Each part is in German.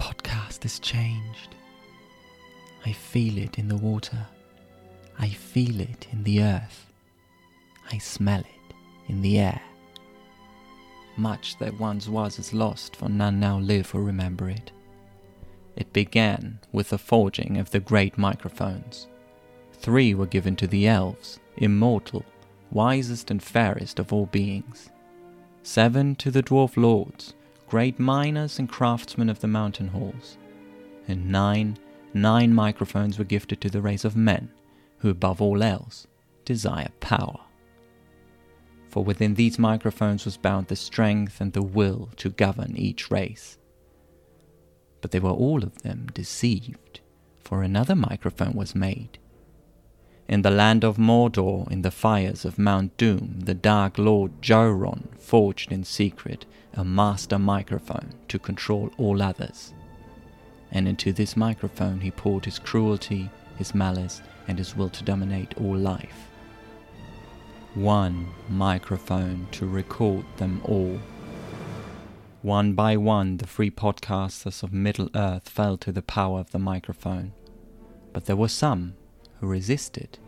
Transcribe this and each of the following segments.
podcast is changed. I feel it in the water. I feel it in the earth. I smell it in the air. Much that once was is lost, for none now live or remember it. It began with the forging of the great microphones. Three were given to the elves, immortal, wisest and fairest of all beings. Seven to the dwarf lords, great miners and craftsmen of the mountain halls. And nine, nine microphones were gifted to the race of men, who above all else desire power. For within these microphones was bound the strength and the will to govern each race. But they were all of them deceived, for another microphone was made. In the land of Mordor, in the fires of Mount Doom, the Dark Lord Joron forged in secret a master microphone to control all others. And into this microphone he poured his cruelty, his malice, and his will to dominate all life. One microphone to record them all. One by one, the free podcasters of Middle Earth fell to the power of the microphone. But there were some who resisted.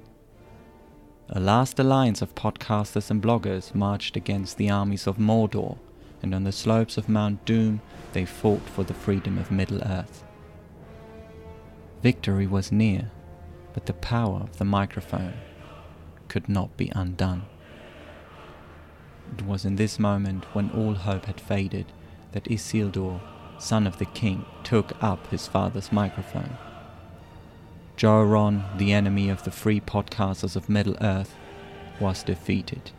A last alliance of podcasters and bloggers marched against the armies of Mordor, and on the slopes of Mount Doom they fought for the freedom of Middle Earth. Victory was near, but the power of the microphone could not be undone. It was in this moment when all hope had faded that Isildur, son of the king, took up his father's microphone. Joron, the enemy of the free podcasters of Middle Earth, was defeated.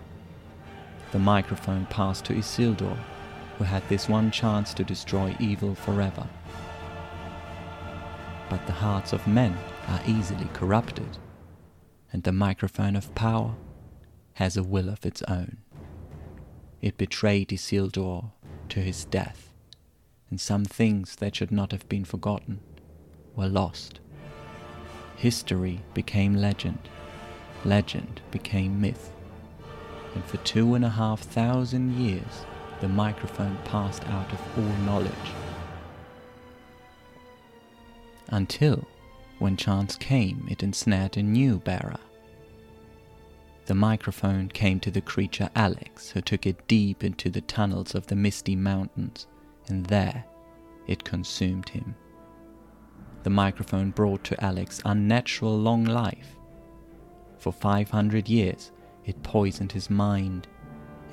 The microphone passed to Isildur, who had this one chance to destroy evil forever. But the hearts of men are easily corrupted, and the microphone of power has a will of its own. It betrayed Isildur to his death, and some things that should not have been forgotten were lost. History became legend, legend became myth, and for two and a half thousand years the microphone passed out of all knowledge. Until, when chance came, it ensnared a new bearer. The microphone came to the creature Alex, who took it deep into the tunnels of the misty mountains, and there it consumed him. The microphone brought to Alex unnatural long life. For 500 years, it poisoned his mind,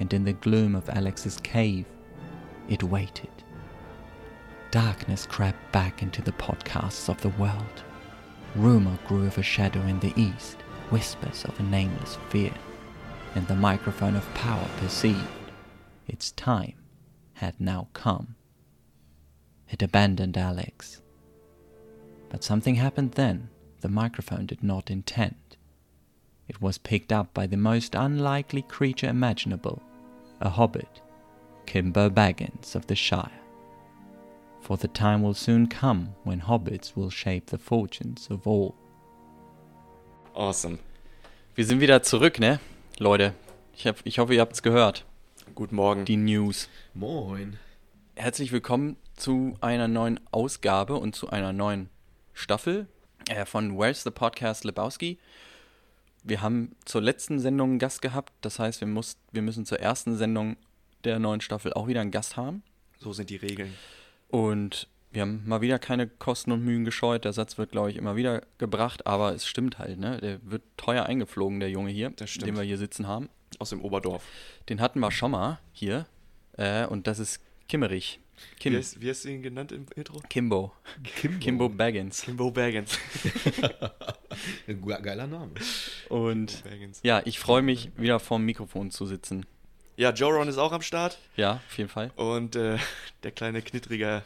and in the gloom of Alex's cave, it waited. Darkness crept back into the podcasts of the world. Rumor grew of a shadow in the east, whispers of a nameless fear, and the microphone of power perceived its time had now come. It abandoned Alex. But something happened then the microphone did not intend. It was picked up by the most unlikely creature imaginable, a hobbit, Kimbo Baggins of the Shire. For the time will soon come when hobbits will shape the fortunes of all. Awesome. Wir sind wieder zurück, ne? Leute, ich, hab, ich hoffe, ihr habt es gehört. Guten Morgen. Die News. Moin. Herzlich willkommen zu einer neuen Ausgabe und zu einer neuen Staffel äh, von Where's the Podcast Lebowski. Wir haben zur letzten Sendung einen Gast gehabt, das heißt, wir, muss, wir müssen zur ersten Sendung der neuen Staffel auch wieder einen Gast haben. So sind die Regeln. Und wir haben mal wieder keine Kosten und Mühen gescheut. Der Satz wird, glaube ich, immer wieder gebracht, aber es stimmt halt, ne? Der wird teuer eingeflogen, der Junge hier, den wir hier sitzen haben. Aus dem Oberdorf. Den hatten wir schon mal hier. Äh, und das ist Kimmerich. Kim, Wie, hast, wie hast du ihn genannt im Intro? Kimbo. Kimbo. Kimbo Baggins. Kimbo Baggins. Geiler Name. Und ja, ich freue mich, wieder vorm Mikrofon zu sitzen. Ja, Joron ist auch am Start. Ja, auf jeden Fall. Und äh, der kleine knittrige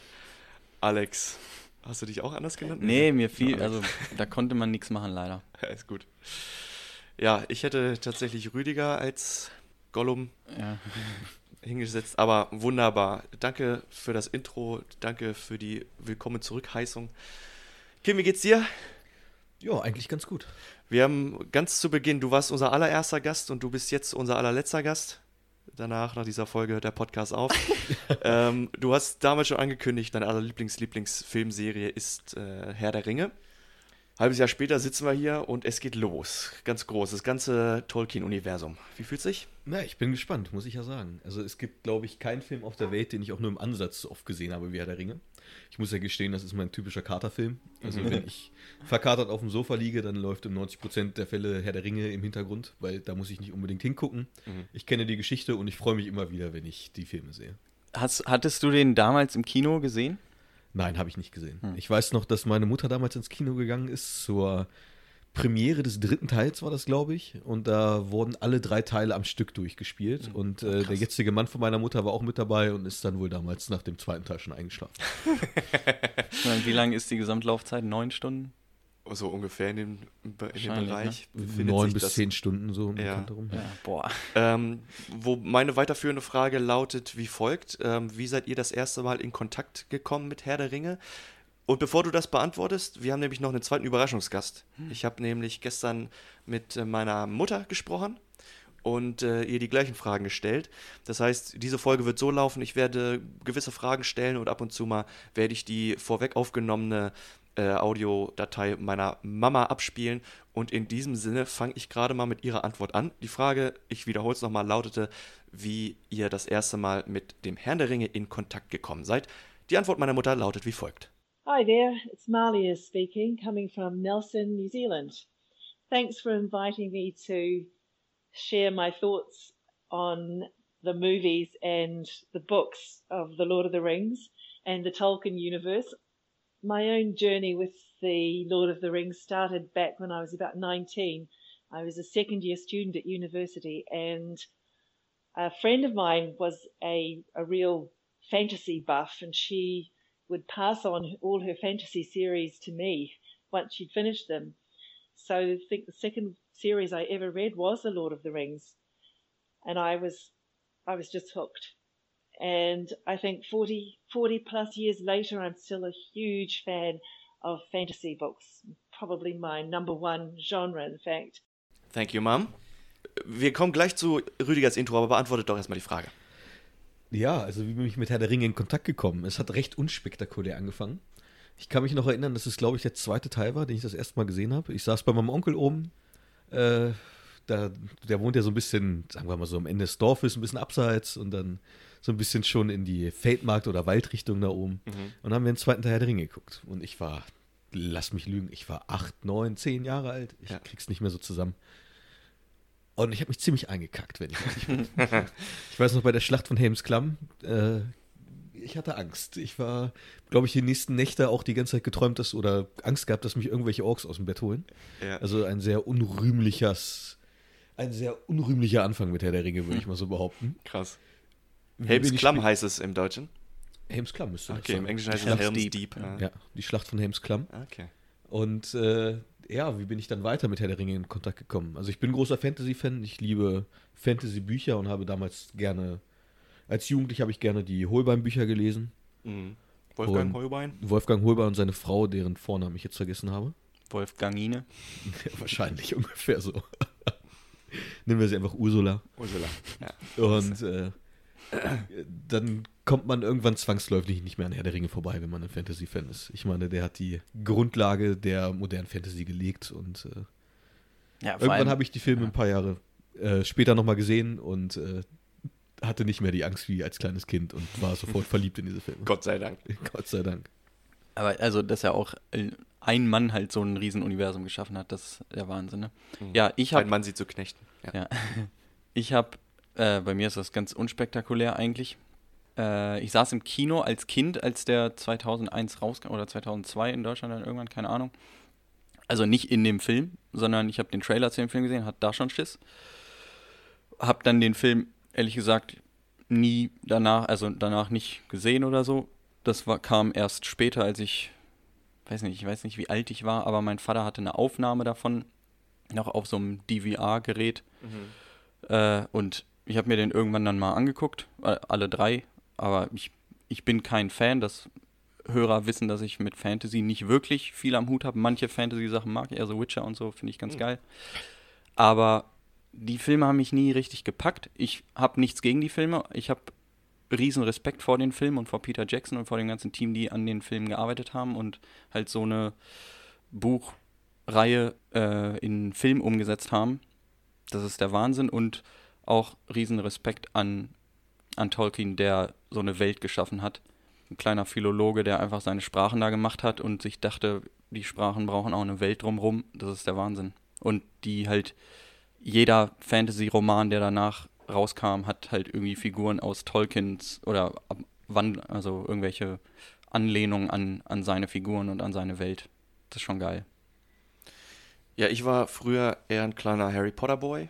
Alex. Hast du dich auch anders genannt? Nee, mir fiel, Alex. also da konnte man nichts machen, leider. Ja, ist gut. Ja, ich hätte tatsächlich Rüdiger als Gollum Ja. Hingesetzt, aber wunderbar. Danke für das Intro, danke für die Willkommen zurück-Heißung. Kim, wie geht's dir? Ja, eigentlich ganz gut. Wir haben ganz zu Beginn, du warst unser allererster Gast und du bist jetzt unser allerletzter Gast. danach, nach dieser Folge, hört der Podcast auf. ähm, du hast damals schon angekündigt, deine allerlieblings Lieblingsfilmserie ist äh, Herr der Ringe. Halbes Jahr später sitzen wir hier und es geht los. Ganz groß, das ganze Tolkien-Universum. Wie fühlt sich? Na, ich bin gespannt, muss ich ja sagen. Also es gibt, glaube ich, keinen Film auf der Welt, den ich auch nur im Ansatz so oft gesehen habe wie Herr der Ringe. Ich muss ja gestehen, das ist mein typischer Katerfilm. Also wenn ich verkatert auf dem Sofa liege, dann läuft in 90% der Fälle Herr der Ringe im Hintergrund, weil da muss ich nicht unbedingt hingucken. Mhm. Ich kenne die Geschichte und ich freue mich immer wieder, wenn ich die Filme sehe. Hast, hattest du den damals im Kino gesehen? Nein, habe ich nicht gesehen. Hm. Ich weiß noch, dass meine Mutter damals ins Kino gegangen ist zur Premiere des dritten Teils war das, glaube ich. Und da wurden alle drei Teile am Stück durchgespielt. Mhm. Und äh, der jetzige Mann von meiner Mutter war auch mit dabei und ist dann wohl damals nach dem zweiten Teil schon eingeschlafen. Wie lang ist die Gesamtlaufzeit? Neun Stunden? So ungefähr in dem, in dem Wahrscheinlich, Bereich. befindet Neun sich bis das. zehn Stunden so um Ja. Rum. Ja, boah. Ähm, wo meine weiterführende Frage lautet wie folgt: ähm, Wie seid ihr das erste Mal in Kontakt gekommen mit Herr der Ringe? Und bevor du das beantwortest, wir haben nämlich noch einen zweiten Überraschungsgast. Ich habe nämlich gestern mit äh, meiner Mutter gesprochen und äh, ihr die gleichen Fragen gestellt. Das heißt, diese Folge wird so laufen, ich werde gewisse Fragen stellen und ab und zu mal werde ich die vorweg aufgenommene äh, Audiodatei meiner Mama abspielen. Und in diesem Sinne fange ich gerade mal mit ihrer Antwort an. Die Frage, ich wiederhole es nochmal, lautete, wie ihr das erste Mal mit dem Herrn der Ringe in Kontakt gekommen seid. Die Antwort meiner Mutter lautet wie folgt. Hi there, it's Malia speaking, coming from Nelson, New Zealand. Thanks for inviting me to share my thoughts on the movies and the books of The Lord of the Rings and the Tolkien universe. My own journey with the Lord of the Rings started back when I was about 19. I was a second year student at university and a friend of mine was a, a real fantasy buff and she would pass on all her fantasy series to me once she'd finished them. So I think the second series I ever read was The Lord of the Rings, and I was I was just hooked. And I think 40, 40 plus years later, I'm still a huge fan of fantasy books. Probably my number one genre, in fact. Thank you, Mom. Wir kommen gleich zu Rüdigers Intro, aber beantwortet doch erstmal die Frage. Ja, also wie bin ich mit Herr der Ringe in Kontakt gekommen? Es hat recht unspektakulär angefangen. Ich kann mich noch erinnern, dass es, glaube ich, der zweite Teil war, den ich das erste Mal gesehen habe. Ich saß bei meinem Onkel oben. Äh, da, der wohnt ja so ein bisschen, sagen wir mal so am Ende des Dorfes, ein bisschen abseits und dann so ein bisschen schon in die Feldmarkt- oder Waldrichtung da oben. Und haben wir den zweiten Teil der Ringe geguckt. Und ich war, lass mich lügen, ich war acht, neun, zehn Jahre alt. Ich Ja. krieg's nicht mehr so zusammen. Und ich habe mich ziemlich eingekackt, wenn ich ehrlich bin. Ich weiß noch bei der Schlacht von Helmsklamm, äh, ich hatte Angst. Ich war, glaube ich, die nächsten Nächte auch die ganze Zeit geträumt, dass oder Angst gehabt, dass mich irgendwelche Orks aus dem Bett holen. Ja. Also ein sehr unrühmliches, ein sehr unrühmlicher Anfang mit Herr der Ringe, würde ich mal so behaupten. Krass. Helms Klamm heißt es im Deutschen. Helmsklamm müsste das Okay, im. Englischen heißt es Helm's Helms Deep. Deep. Ja. Ja, die Schlacht von Helmsklamm. Okay. Und äh, ja, wie bin ich dann weiter mit Herr der Ringe in Kontakt gekommen? Also ich bin großer Fantasy-Fan, ich liebe Fantasy-Bücher und habe damals gerne, als Jugendlicher habe ich gerne die Holbein-Bücher gelesen. Mhm. Wolfgang Und- Holbein? Wolfgang Holbein und seine Frau, deren Vornamen ich jetzt vergessen habe. Wolfgangine. Ja, wahrscheinlich ungefähr so. Nennen wir sie einfach Ursula. Ursula. Ja. Und äh, dann kommt man irgendwann zwangsläufig nicht mehr an Herr der Ringe vorbei, wenn man ein Fantasy-Fan ist. Ich meine, der hat die Grundlage der modernen Fantasy gelegt und äh, Ja, irgendwann habe ich die Filme ein paar Jahre äh, später nochmal gesehen und äh, hatte nicht mehr die Angst wie als kleines Kind und war sofort verliebt in diese Filme. Gott sei Dank. Gott sei Dank. Aber also, dass er auch äh, ein Mann halt so ein Riesenuniversum geschaffen hat, das ist der Wahnsinn, ne? Ja, ich Ein habe Mann sie zu knechten. Ja. Ja. Ich habe, äh, bei mir ist das ganz unspektakulär eigentlich. Äh, ich saß im Kino als Kind, als der 2001 rauskam, oder 2002 in Deutschland dann irgendwann, keine Ahnung. Also nicht in dem Film, sondern ich habe den Trailer zu dem Film gesehen, hatte da schon Schiss. Hab dann den Film, ehrlich gesagt, nie danach, also danach nicht gesehen oder so. Das war, kam erst später, als ich, weiß nicht, ich weiß nicht, wie alt ich war, aber mein Vater hatte eine Aufnahme davon, noch auf so einem DVR-Gerät. Äh, und ich habe mir den irgendwann dann mal angeguckt, alle drei. Aber ich, ich bin kein Fan. Das Hörer wissen, dass ich mit Fantasy nicht wirklich viel am Hut habe. Manche Fantasy-Sachen mag ich, also Witcher und so, finde ich ganz Mhm. geil. Aber die Filme haben mich nie richtig gepackt. Ich habe nichts gegen die Filme. Ich habe riesen Respekt vor den Filmen und vor Peter Jackson und vor dem ganzen Team, die an den Filmen gearbeitet haben und halt so eine Buchreihe äh, in Film umgesetzt haben. Das ist der Wahnsinn und auch riesen Respekt an, an Tolkien, der so eine Welt geschaffen hat. Ein kleiner Philologe, der einfach seine Sprachen da gemacht hat und sich dachte, die Sprachen brauchen auch eine Welt drumherum. Das ist der Wahnsinn. Und die halt jeder Fantasy-Roman, der danach rauskam, hat halt irgendwie Figuren aus Tolkiens oder also irgendwelche Anlehnungen an, an seine Figuren und an seine Welt. Das ist schon geil. Ja, ich war früher eher ein kleiner Harry Potter Boy.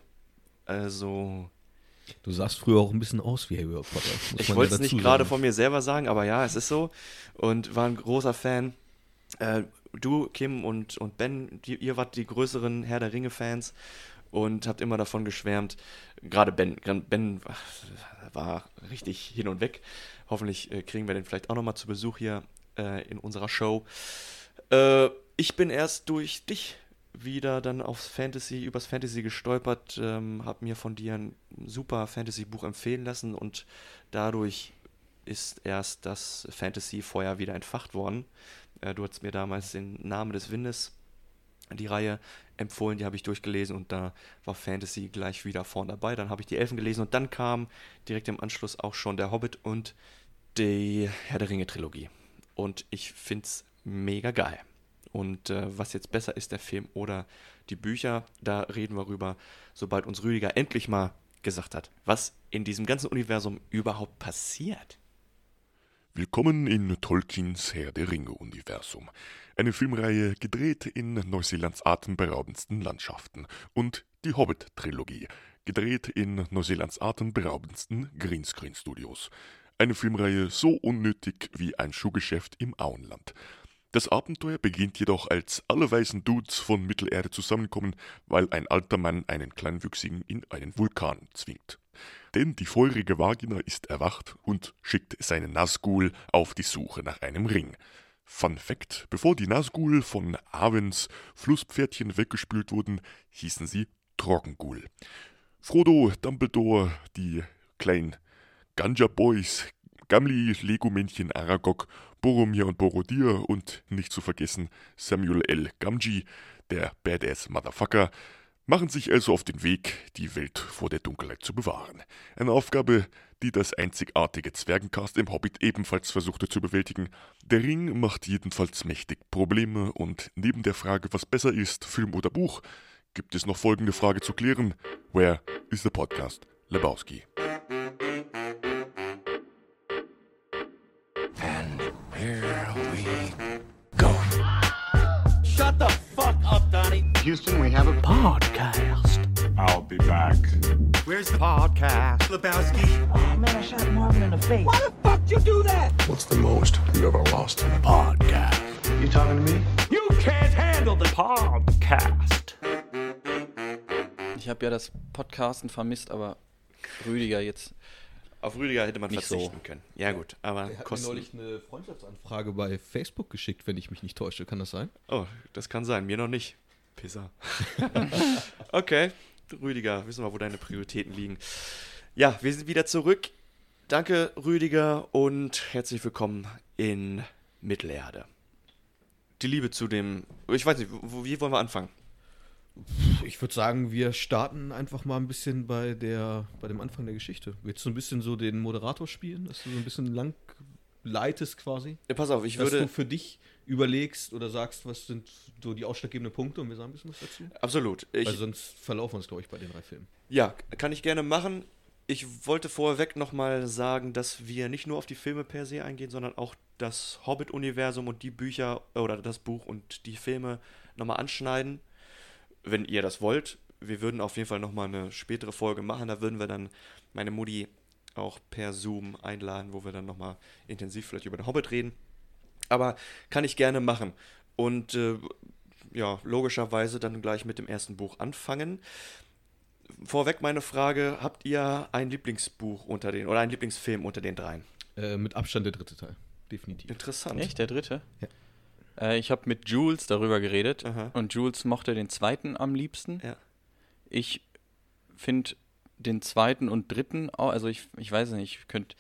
Also, Du sahst früher auch ein bisschen aus wie Harry Potter. ich wollte ja es nicht dazu gerade von mir selber sagen, aber ja, es ist so. Und war ein großer Fan. Äh, du, Kim und, und Ben, die, ihr wart die größeren Herr der Ringe-Fans und habt immer davon geschwärmt. Gerade Ben, Ben war richtig hin und weg. Hoffentlich äh, kriegen wir den vielleicht auch nochmal zu Besuch hier äh, in unserer Show. Äh, ich bin erst durch dich wieder dann aufs Fantasy, übers Fantasy gestolpert, ähm, habe mir von dir ein super Fantasy-Buch empfehlen lassen und dadurch ist erst das Fantasy-Feuer wieder entfacht worden. Äh, du hast mir damals den Namen des Windes, die Reihe, empfohlen, die habe ich durchgelesen und da war Fantasy gleich wieder vorn dabei. Dann habe ich die Elfen gelesen und dann kam direkt im Anschluss auch schon der Hobbit und die Herr der Ringe-Trilogie. Und ich finde es mega geil. Und äh, was jetzt besser ist, der Film oder die Bücher, da reden wir rüber, sobald uns Rüdiger endlich mal gesagt hat, was in diesem ganzen Universum überhaupt passiert. Willkommen in Tolkiens Herr der Ringe-Universum. Eine Filmreihe gedreht in Neuseelands atemberaubendsten Landschaften und die Hobbit-Trilogie, gedreht in Neuseelands atemberaubendsten Greenscreen-Studios. Eine Filmreihe so unnötig wie ein Schuhgeschäft im Auenland. Das Abenteuer beginnt jedoch, als alle weißen Dudes von Mittelerde zusammenkommen, weil ein alter Mann einen Kleinwüchsigen in einen Vulkan zwingt. Denn die feurige Vagina ist erwacht und schickt seinen Nazgul auf die Suche nach einem Ring. Fun Fact: Bevor die Nazgul von Avens Flusspferdchen weggespült wurden, hießen sie Trockengul. Frodo, Dumbledore, die kleinen Ganja Boys, Gamli, Lego-Männchen Aragog, Boromir und Borodir und nicht zu vergessen Samuel L. Gamgee, der Badass Motherfucker, machen sich also auf den Weg, die Welt vor der Dunkelheit zu bewahren. Eine Aufgabe, die das einzigartige Zwergencast im Hobbit ebenfalls versuchte zu bewältigen. Der Ring macht jedenfalls mächtig Probleme und neben der Frage, was besser ist, Film oder Buch, gibt es noch folgende Frage zu klären. Where is the podcast Lebowski? Houston, we have a Podcast. I'll be back. Where's the podcast? Lebowski. Oh man, I shot Marvin in the face. Why the fuck you do that? What's the most you ever lost in a Podcast. You talking to me? You can't handle the Podcast. Ich habe ja das Podcasten vermisst, aber Rüdiger jetzt. Auf Rüdiger hätte man Nicht verzichten so. können. Ja gut, aber Er hat mir kosten. neulich eine Freundschaftsanfrage bei Facebook geschickt, wenn ich mich nicht täusche. Kann das sein? Oh, das kann sein, mir noch nicht. Pisser. okay, Rüdiger, wissen wir, wo deine Prioritäten liegen. Ja, wir sind wieder zurück. Danke, Rüdiger, und herzlich willkommen in Mittelerde. Die Liebe zu dem. Ich weiß nicht, wo, wie wollen wir anfangen? Ich würde sagen, wir starten einfach mal ein bisschen bei, der, bei dem Anfang der Geschichte. Willst du ein bisschen so den Moderator spielen, dass du so ein bisschen lang leitest quasi? Ja, pass auf, ich dass würde. du für dich überlegst oder sagst, was sind so die ausschlaggebenden Punkte und wir sagen ein bisschen was dazu. Absolut. Ich, Weil sonst verlaufen wir uns, glaube ich, bei den drei Filmen. Ja, kann ich gerne machen. Ich wollte vorweg nochmal sagen, dass wir nicht nur auf die Filme per se eingehen, sondern auch das Hobbit-Universum und die Bücher oder das Buch und die Filme nochmal anschneiden, wenn ihr das wollt. Wir würden auf jeden Fall nochmal eine spätere Folge machen. Da würden wir dann meine Mutti auch per Zoom einladen, wo wir dann nochmal intensiv vielleicht über den Hobbit reden. Aber kann ich gerne machen. Und äh, ja, logischerweise dann gleich mit dem ersten Buch anfangen. Vorweg meine Frage: Habt ihr ein Lieblingsbuch unter den oder einen Lieblingsfilm unter den dreien? Äh, mit Abstand der dritte Teil. Definitiv. Interessant. Echt, der dritte? Ja. Äh, ich habe mit Jules darüber geredet Aha. und Jules mochte den zweiten am liebsten. Ja. Ich finde den zweiten und dritten, auch, also ich, ich weiß nicht, ich könnte,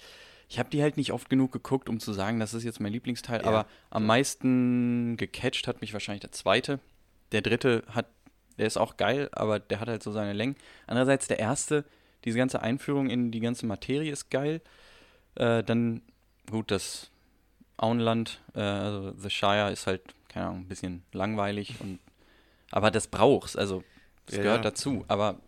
ich habe die halt nicht oft genug geguckt, um zu sagen, das ist jetzt mein Lieblingsteil, Ja, aber am meisten gecatcht hat mich wahrscheinlich der zweite. Der dritte hat, der ist auch geil, aber der hat halt so seine Längen. Andererseits der erste, diese ganze Einführung in die ganze Materie ist geil. Äh, dann, gut, das Auenland, äh, also The Shire ist halt, keine Ahnung, ein bisschen langweilig und aber das brauch's, also das Ja, gehört ja. dazu. Aber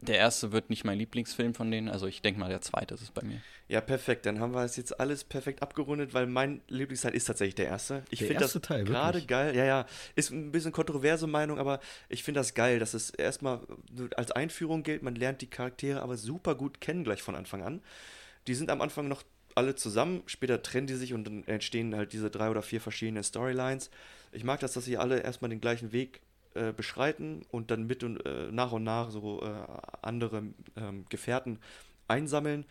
der erste wird nicht mein Lieblingsfilm von denen, also ich denke mal, der zweite ist es bei mir. Ja, perfekt. Dann haben wir es jetzt alles perfekt abgerundet, weil mein Lieblingsteil ist tatsächlich der erste. Ich Der finde das erste Teil, gerade geil. Ja, ja. Ist ein bisschen kontroverse Meinung, aber ich finde das geil, dass es erstmal als Einführung gilt. Man lernt die Charaktere aber super gut kennen gleich von Anfang an. Die sind am Anfang noch alle zusammen, später trennen die sich und dann entstehen halt diese drei oder vier verschiedene Storylines. Ich mag das, dass sie alle erstmal den gleichen Weg äh, beschreiten und dann mit und äh, nach und nach so äh, andere ähm, Gefährten einsammeln.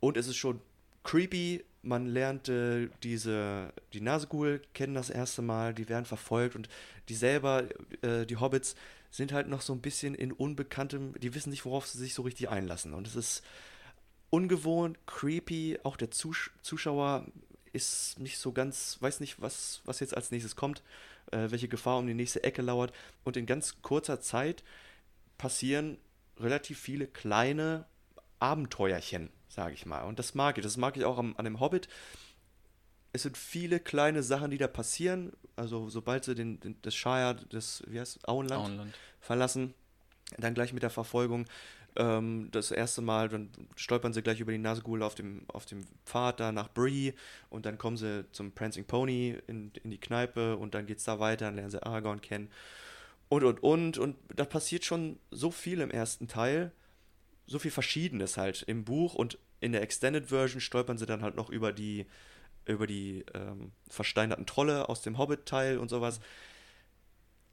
Und es ist schon creepy. Man lernt äh, diese, die Nazgul kennen das erste Mal, die werden verfolgt und die selber, äh, die Hobbits, sind halt noch so ein bisschen in unbekanntem, die wissen nicht, worauf sie sich so richtig einlassen. Und es ist ungewohnt, creepy. Auch der Zus Zuschauer ist nicht so ganz, weiß nicht, was, was jetzt als nächstes kommt, äh, welche Gefahr um die nächste Ecke lauert. Und in ganz kurzer Zeit passieren relativ viele kleine Abenteuerchen, sage ich mal. Und das mag ich. Das mag ich auch am, an dem Hobbit. Es sind viele kleine Sachen, die da passieren. Also sobald sie den, den, das Shire, das, wie heißt Auenland, Auenland. verlassen, dann gleich mit der Verfolgung. Ähm, das erste Mal, dann stolpern sie gleich über die Nazgul auf dem, auf dem Pfad da nach Bree und dann kommen sie zum Prancing Pony in, in die Kneipe und dann geht's da weiter, dann lernen sie Aragorn kennen und und und und da passiert schon so viel im ersten Teil, so viel Verschiedenes halt im Buch und in der Extended Version stolpern sie dann halt noch über die über die ähm, versteinerten Trolle aus dem Hobbit-Teil und sowas.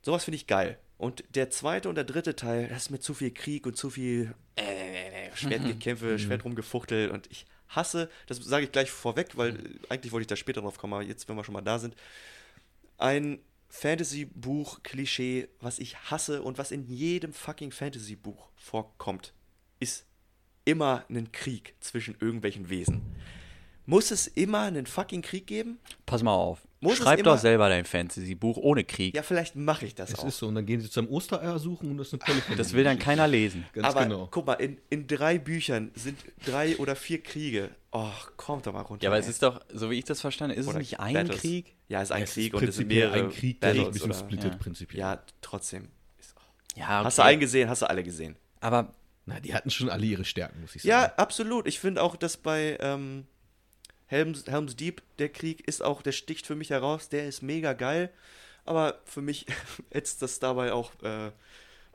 Sowas finde ich geil. Und der zweite und der dritte Teil, das ist mir zu viel Krieg und zu viel äh, Schwertgekämpfe, Schwertrumgefuchtel und ich hasse, das sage ich gleich vorweg, weil äh, eigentlich wollte ich da später drauf kommen, aber jetzt, wenn wir schon mal da sind, ein Fantasy-Buch-Klischee, was ich hasse und was in jedem fucking Fantasy-Buch vorkommt, ist immer ein Krieg zwischen irgendwelchen Wesen. Muss es immer einen fucking Krieg geben? Pass mal auf. Muss es Schreib doch selber dein Fantasy-Buch ohne Krieg. Ja, vielleicht mache ich das Es auch. ist so, und dann gehen sie zum Ostereier suchen und das ist eine tolle Das will dann keiner lesen. Ganz Aber genau. guck mal, in, in drei Büchern sind drei oder vier Kriege. Oh, kommt doch mal runter. Ja, aber es ey. ist doch, so wie ich das verstanden habe, ist Oder es nicht ein Battles. Krieg? Ja, es ist ein Es ist Krieg und es sind prinzipiell mehrere ein Krieg, der sich ein Battles bisschen oder- splittet, Ja. prinzipiell. Ja, trotzdem. Ist- Ja, okay. Hast du einen gesehen? Hast du alle gesehen? Aber Na, die hatten schon alle ihre Stärken, muss ich sagen. Ja, absolut. Ich finde auch, dass bei ähm, Helms, Helms Deep der Krieg ist auch, der sticht für mich heraus. Der ist mega geil. Aber für mich hätte es das dabei auch äh,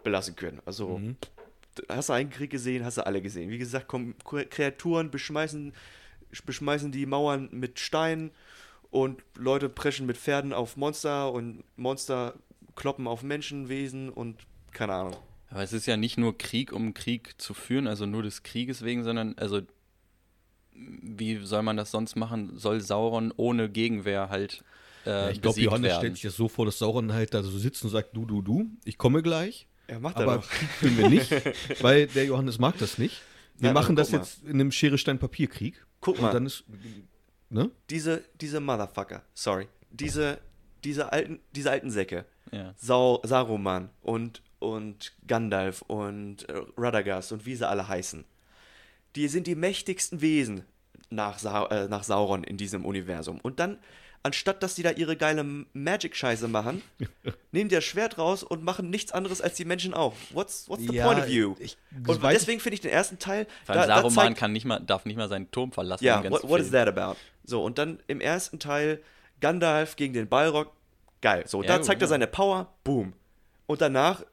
belassen können. Also, Mhm. hast du einen Krieg gesehen, hast du alle gesehen. Wie gesagt, kommen Kre- Kreaturen, beschmeißen, beschmeißen die Mauern mit Steinen und Leute preschen mit Pferden auf Monster und Monster kloppen auf Menschenwesen und keine Ahnung. Aber es ist ja nicht nur Krieg, um Krieg zu führen, also nur des Krieges wegen, sondern, also, wie soll man das sonst machen? Soll Sauron ohne Gegenwehr halt äh, Ja, ich glaube, Johannes werden? stellt sich das so vor, dass Sauron halt da so sitzt und sagt, du, du, du, ich komme gleich. Er macht er Aber doch. Krieg führen wir nicht, weil der Johannes mag das nicht. Wir Ja, aber machen das mal. jetzt in einem Schere-Stein-Papier-Krieg. Guck mal. Dann ist, ne? diese, diese Motherfucker, sorry, diese, diese alten, diese alten Säcke, Ja. Sau, Saruman und, und Gandalf und äh, Radagast und wie sie alle heißen, die sind die mächtigsten Wesen nach, Sa äh, nach Sauron in diesem Universum. Und dann, anstatt dass die da ihre geile Magic-Scheiße machen, nehmen die das Schwert raus und machen nichts anderes als die Menschen auch. What's, what's the Ja, point of view? ich- und deswegen finde ich den ersten Teil, Vor allem da, Saruman kann nicht mal, darf nicht mal seinen Turm verlassen. ja, im ganzen what, what is that about? So, und dann im ersten Teil Gandalf gegen den Balrog. Geil. So, Ja, da gut, zeigt er ja. seine Power. Boom. Und danach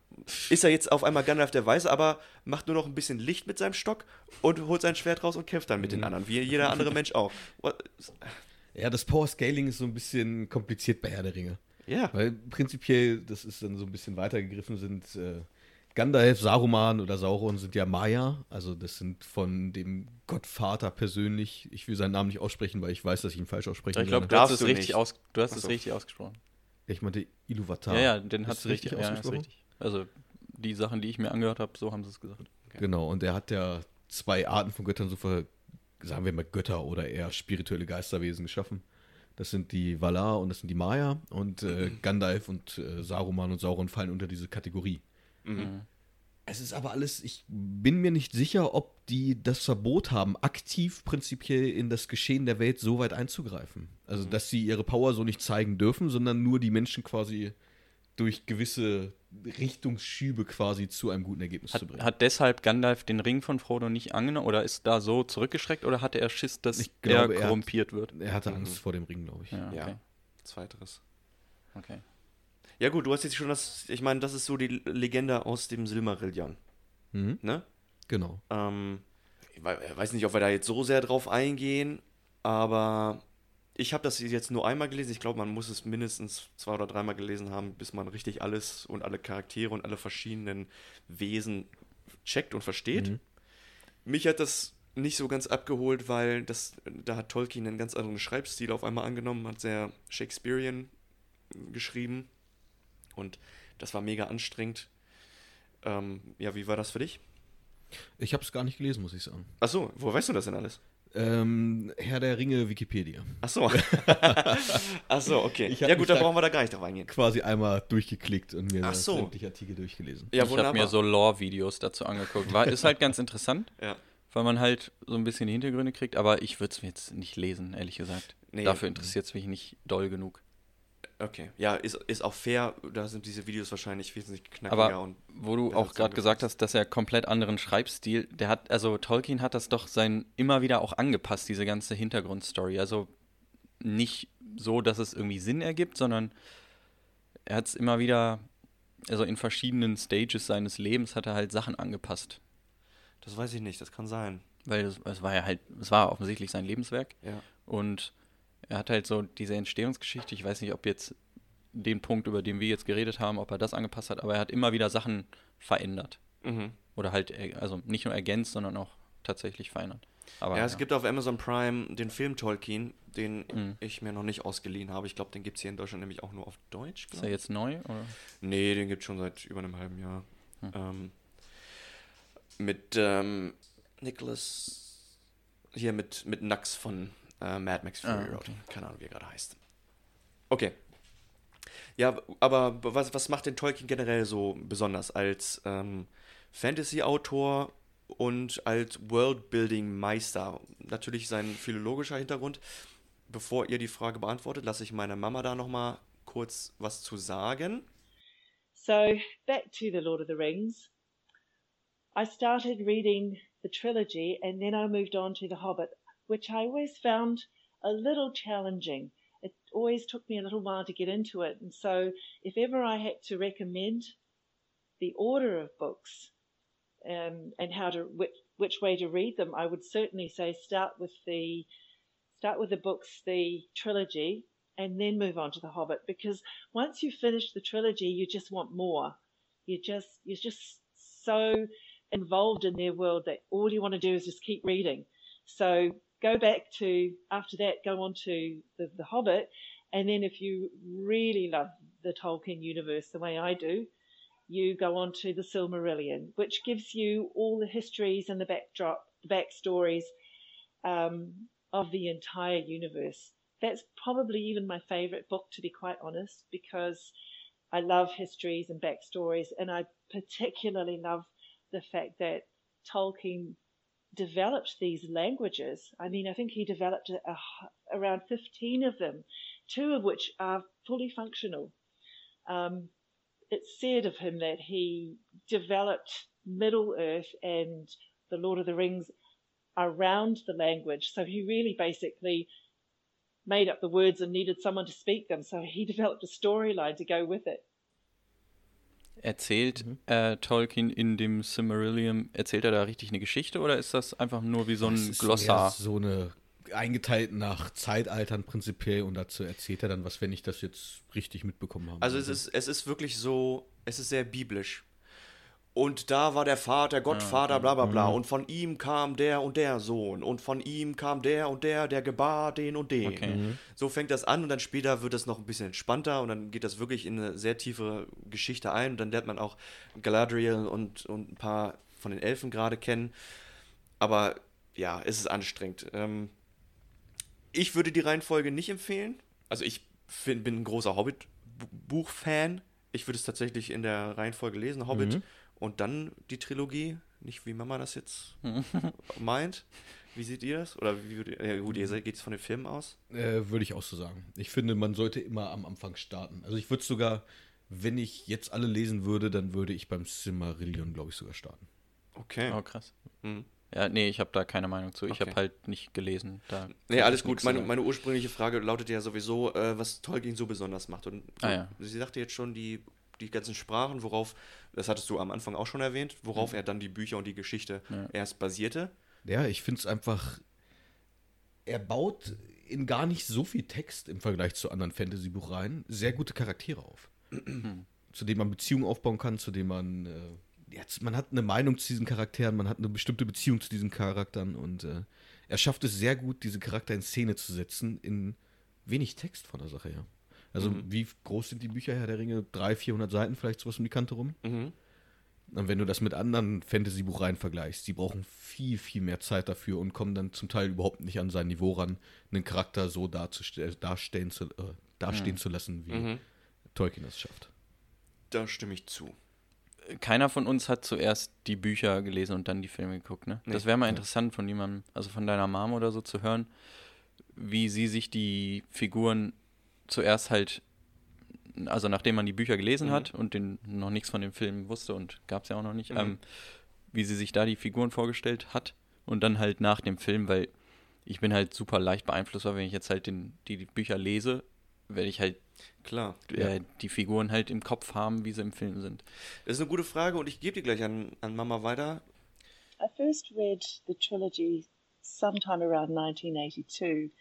ist er jetzt auf einmal Gandalf der Weiße, aber macht nur noch ein bisschen Licht mit seinem Stock und holt sein Schwert raus und kämpft dann mit den anderen, wie jeder andere Mensch auch. Ja, das Power-Scaling ist so ein bisschen kompliziert bei Herr der Ringe. Ja. Weil prinzipiell, das ist dann so ein bisschen weitergegriffen, sind äh, Gandalf, Saruman oder Sauron sind ja Maya. Also das sind von dem Gottvater persönlich. Ich will seinen Namen nicht aussprechen, weil ich weiß, dass ich ihn falsch aussprechen Ich glaube, du hast Darfst es du richtig, nicht. aus, du hast es richtig ausgesprochen. Ich meinte Iluvatar. Ja, ja, den hat es richtig richtig, ja, ist ausgesprochen? richtig. Also die Sachen, die ich mir angehört habe, so haben sie es gesagt. Genau, und er hat ja zwei Arten von Göttern, so ver, sagen wir mal Götter oder eher spirituelle Geisterwesen geschaffen. Das sind die Valar und das sind die Maya und äh, Gandalf und äh, Saruman und Sauron fallen unter diese Kategorie. Es ist aber alles, ich bin mir nicht sicher, ob die das Verbot haben, aktiv prinzipiell in das Geschehen der Welt so weit einzugreifen. Also, dass sie ihre Power so nicht zeigen dürfen, sondern nur die Menschen quasi durch gewisse Richtungsschübe quasi zu einem guten Ergebnis Hat, zu bringen. hat deshalb Gandalf den Ring von Frodo nicht angenommen oder ist da so zurückgeschreckt oder hatte er Schiss, dass Ich er glaube, er hat- korrumpiert wird? er hatte Angst vor dem Ring, glaube ich. Ja, okay. Ja. Zweiteres. okay. Ja gut, du hast jetzt schon das, ich meine, das ist so die Legende aus dem Silmarillion, Mhm. ne? Genau. Ähm, ich wei- weiß nicht, ob wir da jetzt so sehr drauf eingehen, aber ich habe das jetzt nur einmal gelesen. Ich glaube, man muss es mindestens zwei oder dreimal gelesen haben, bis man richtig alles und alle Charaktere und alle verschiedenen Wesen checkt und versteht. Mhm. Mich hat das nicht so ganz abgeholt, weil das, da hat Tolkien einen ganz anderen Schreibstil auf einmal angenommen, hat sehr Shakespearean geschrieben und das war mega anstrengend. Ähm, ja, wie war das für dich? Ich habe es gar nicht gelesen, muss ich sagen. Achso, wo weißt du das denn alles? Ähm, Herr der Ringe, Wikipedia. Achso. Achso, okay. Ich hab Ja gut, dann da- brauchen wir da gar nicht drauf eingehen. Quasi einmal durchgeklickt und mir Ach so. sämtliche Artikel durchgelesen. Ja, ich habe mir so Lore-Videos dazu angeguckt. War, ist halt ganz interessant, Ja. weil man halt so ein bisschen die Hintergründe kriegt, aber ich würde es mir jetzt nicht lesen, ehrlich gesagt. Nee. Dafür interessiert es mich nicht doll genug. Okay. Ja, ist, ist auch fair. Da sind diese Videos wahrscheinlich wesentlich knackiger Aber und wo du auch gerade gesagt hast, dass er komplett anderen Schreibstil, der hat, also Tolkien hat das doch sein immer wieder auch angepasst, diese ganze Hintergrundstory. Also nicht so, dass es irgendwie Sinn ergibt, sondern er hat es immer wieder, also in verschiedenen Stages seines Lebens hat er halt Sachen angepasst. das weiß ich nicht, das kann sein. Weil es, es war ja halt, es war offensichtlich sein Lebenswerk. Ja. Und er hat halt so diese Entstehungsgeschichte, ich weiß nicht, ob jetzt den Punkt, über den wir jetzt geredet haben, ob er das angepasst hat, aber er hat immer wieder Sachen verändert. Mhm. Oder halt, er- also nicht nur ergänzt, sondern auch tatsächlich verändert. Aber ja, es gibt auf Amazon Prime den Film Tolkien, den Mhm. ich mir noch nicht ausgeliehen habe. Ich glaube, den gibt es hier in Deutschland nämlich auch nur auf Deutsch. Ist er jetzt neu? Oder? Nee, den gibt es schon seit über einem halben Jahr. Hm. Ähm, mit ähm, Nicholas, hier mit, mit Nux von äh, Mad Max Fury Ah, Road. okay. Keine Ahnung, wie er gerade heißt. Okay. Ja, aber was, was macht denn Tolkien generell so besonders als ähm, Fantasy-Autor und als Worldbuilding-Meister? Natürlich sein philologischer Hintergrund. Bevor ihr die Frage beantwortet, lasse ich meiner Mama da nochmal kurz was zu sagen. So, back to The Lord of the Rings. I started reading the trilogy and then I moved on to The Hobbit, which I always found a little challenging. It always took me a little while to get into it. And so, if ever I had to recommend the order of books um, and how to which, which way to read them, I would certainly say start with the start with the books, the trilogy, and then move on to the Hobbit because once you finish the trilogy, you just want more. You just you're just so involved in their world that all you want to do is just keep reading. So go back to after that, go on to the, the Hobbit, and then if you really love the Tolkien universe the way I do, you go on to the Silmarillion, which gives you all the histories and the backdrop, the backstories um, of the entire universe. That's probably even my favorite book, to be quite honest, because I love histories and backstories, and I particularly love the fact that Tolkien developed these languages. I mean, I think he developed a, a, around 15 of them, two of which are fully functional. Um, it's said of him that he developed Middle Earth and the Lord of the Rings around the language. So he really basically made up the words and needed someone to speak them. So he developed a storyline to go with it. Erzählt äh, Tolkien in dem Silmarillion, erzählt er da richtig eine Geschichte oder ist das einfach nur wie so Das ein ist Glossar? eher So eine eingeteilt nach Zeitaltern prinzipiell und dazu erzählt er dann was, wenn ich das jetzt richtig mitbekommen habe. Also es ist, es ist wirklich so, es ist sehr biblisch. Und da war der Vater, Gottvater, bla bla bla. Und von ihm kam der und der Sohn. Und von ihm kam der und der, der gebar den und den. Okay. So fängt das an und dann später wird es noch ein bisschen entspannter und dann geht das wirklich in eine sehr tiefe Geschichte ein. Und dann lernt man auch Galadriel und, und ein paar von den Elfen gerade kennen. Aber ja, es ist anstrengend. Ähm, ich würde die Reihenfolge nicht empfehlen. Also ich find, bin ein großer Hobbit-Buch-Fan. Ich würde es tatsächlich in der Reihenfolge lesen, Hobbit Mhm. Und dann die Trilogie. Nicht wie Mama das jetzt meint. Wie seht ihr das? Oder wie würdet, ja, gut, ihr geht es von den Filmen aus? Äh, würde ich auch so sagen. Ich finde, man sollte immer am Anfang starten. Also ich würde sogar, wenn ich jetzt alle lesen würde, dann würde ich beim Silmarillion, glaube ich, sogar starten. Okay. Oh, krass. Mhm. Ja, nee, ich habe da keine Meinung zu. Ich Okay. habe halt nicht gelesen. Da Nee, alles gut. Meine, meine ursprüngliche Frage lautet ja sowieso, äh, was Tolkien so besonders macht. Und Ah, ja. sie sagte jetzt schon, die, die ganzen Sprachen, worauf, das hattest du am Anfang auch schon erwähnt, worauf er dann die Bücher und die Geschichte Ja. erst basierte. Ja, ich finde es einfach. Er baut in gar nicht so viel Text im Vergleich zu anderen Fantasy-Buchreihen sehr gute Charaktere auf. zu denen man Beziehungen aufbauen kann, zu denen man. Äh, jetzt, man hat eine Meinung zu diesen Charakteren, man hat eine bestimmte Beziehung zu diesen Charakteren und äh, er schafft es sehr gut, diese Charakter in Szene zu setzen, in wenig Text von der Sache her. Also, wie groß sind die Bücher Herr der Ringe? 300, 400 Seiten, vielleicht sowas um die Kante rum? Mhm. Und wenn du das mit anderen Fantasy-Buchreihen vergleichst, die brauchen viel, viel mehr Zeit dafür und kommen dann zum Teil überhaupt nicht an sein Niveau ran, einen Charakter so darstellen zu, äh, dastehen zu lassen, wie Mhm. Tolkien das schafft. Da stimme ich zu. Keiner von uns hat zuerst die Bücher gelesen und dann die Filme geguckt, ne? Nee. Das wäre mal interessant von jemandem, also von deiner Mom oder so zu hören, wie sie sich die Figuren zuerst halt, also nachdem man die Bücher gelesen Mhm. hat und den, noch nichts von den Filmen wusste und gab es ja auch noch nicht, Mhm. ähm, wie sie sich da die Figuren vorgestellt hat und dann halt nach dem Film, weil ich bin halt super leicht beeinflussbar, wenn ich jetzt halt den, die, die Bücher lese, werde ich halt Klar. äh, die Figuren halt im Kopf haben, wie sie im Film sind. Das ist eine gute Frage und ich gebe die gleich an, an Mama weiter. I first read the trilogy sometime around 1982.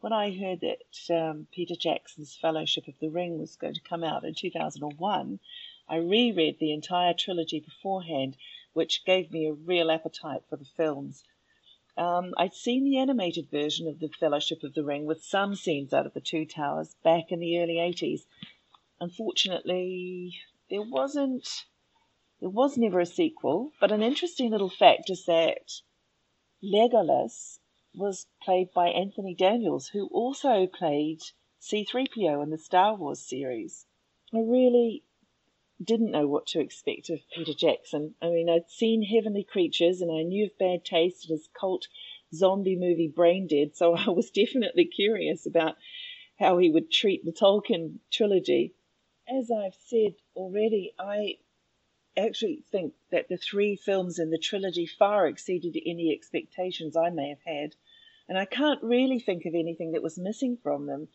When I heard that um, Peter Jackson's Fellowship of the Ring was going to come out in 2001, I reread the entire trilogy beforehand, which gave me a real appetite for the films. Um, I'd seen the animated version of the Fellowship of the Ring with some scenes out of the Two Towers back in the early 80s. Unfortunately, there wasn't there was never a sequel, but an interesting little fact is that Legolas was played by Anthony Daniels, who also played C3PO in the Star Wars series. I really didn't know what to expect of Peter Jackson. I mean, I'd seen Heavenly Creatures and I knew of Bad Taste and his cult zombie movie Brain Dead, so I was definitely curious about how he would treat the Tolkien trilogy. As I've said already, I actually think that the three films in the trilogy far exceeded any expectations I may have had, and I can't really think of anything that was missing from them.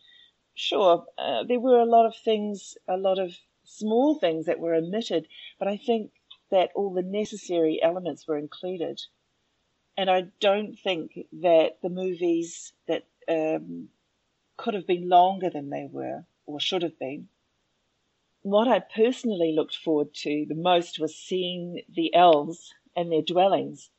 Sure, uh, there were a lot of things, a lot of small things that were omitted, but I think that all the necessary elements were included. And I don't think that the movies that um, could have been longer than they were, or should have been, what I personally looked forward to the most was seeing the elves and their dwellings.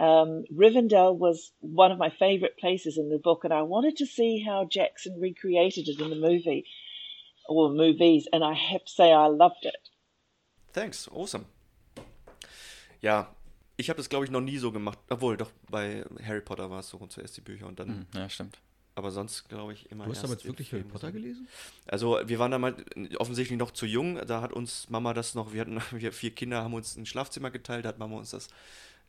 Um, Rivendell was one of my favorite places in the book, and I wanted to see how Jackson recreated it in the movie or movies, and I have to say I loved it. Thanks, awesome. Ja, ich habe das glaube ich noch nie so gemacht. Obwohl, doch bei Harry Potter war es so zuerst die Bücher und dann. Hm, ja, stimmt. Aber sonst glaube ich immer. Du hast damals wirklich Harry Potter gelesen? Also wir waren damals offensichtlich noch zu jung. Da hat uns Mama das noch. Wir hatten wir vier Kinder, haben uns ein Schlafzimmer geteilt. Da hat Mama uns das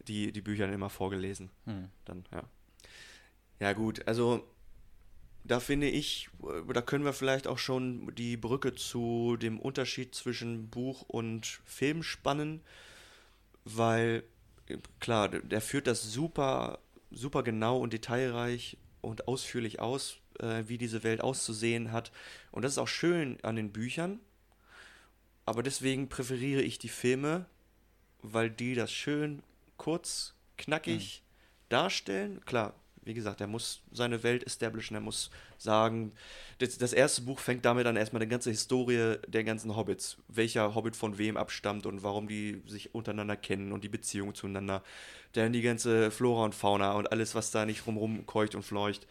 die die Bücher dann immer vorgelesen. Hm. Dann ja. Ja gut, also da finde ich, äh, da können wir vielleicht auch schon die Brücke zu dem Unterschied zwischen Buch und Film spannen, weil äh, klar, der der führt das super, super genau und detailreich und ausführlich aus, äh, wie diese Welt auszusehen hat. Und das ist auch schön an den Büchern. Aber deswegen präferiere ich die Filme, weil die das schön kurz, knackig darstellen. Klar, wie gesagt, er muss seine Welt establishen, er muss sagen, das, das erste Buch fängt damit an, erstmal die ganze Historie der ganzen Hobbits, welcher Hobbit von wem abstammt und warum die sich untereinander kennen und die Beziehung zueinander. Dann die ganze Flora und Fauna und alles, was da nicht rumrum keucht und fleucht.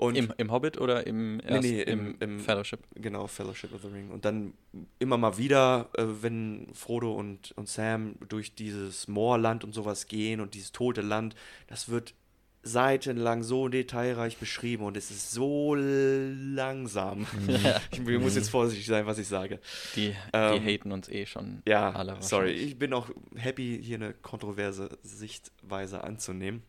Und Im, Im Hobbit oder im, erst, nee, im, im- im- Fellowship? Genau, Fellowship of the Ring. Und dann immer mal wieder, äh, wenn Frodo und, und Sam durch dieses Moorland und sowas gehen und dieses tote Land, das wird seitenlang so detailreich beschrieben und es ist so langsam. ich muss jetzt vorsichtig sein, was ich sage. Die, Ähm, die haten uns eh schon Ja, alle sorry. Ich bin auch happy, hier eine kontroverse Sichtweise anzunehmen.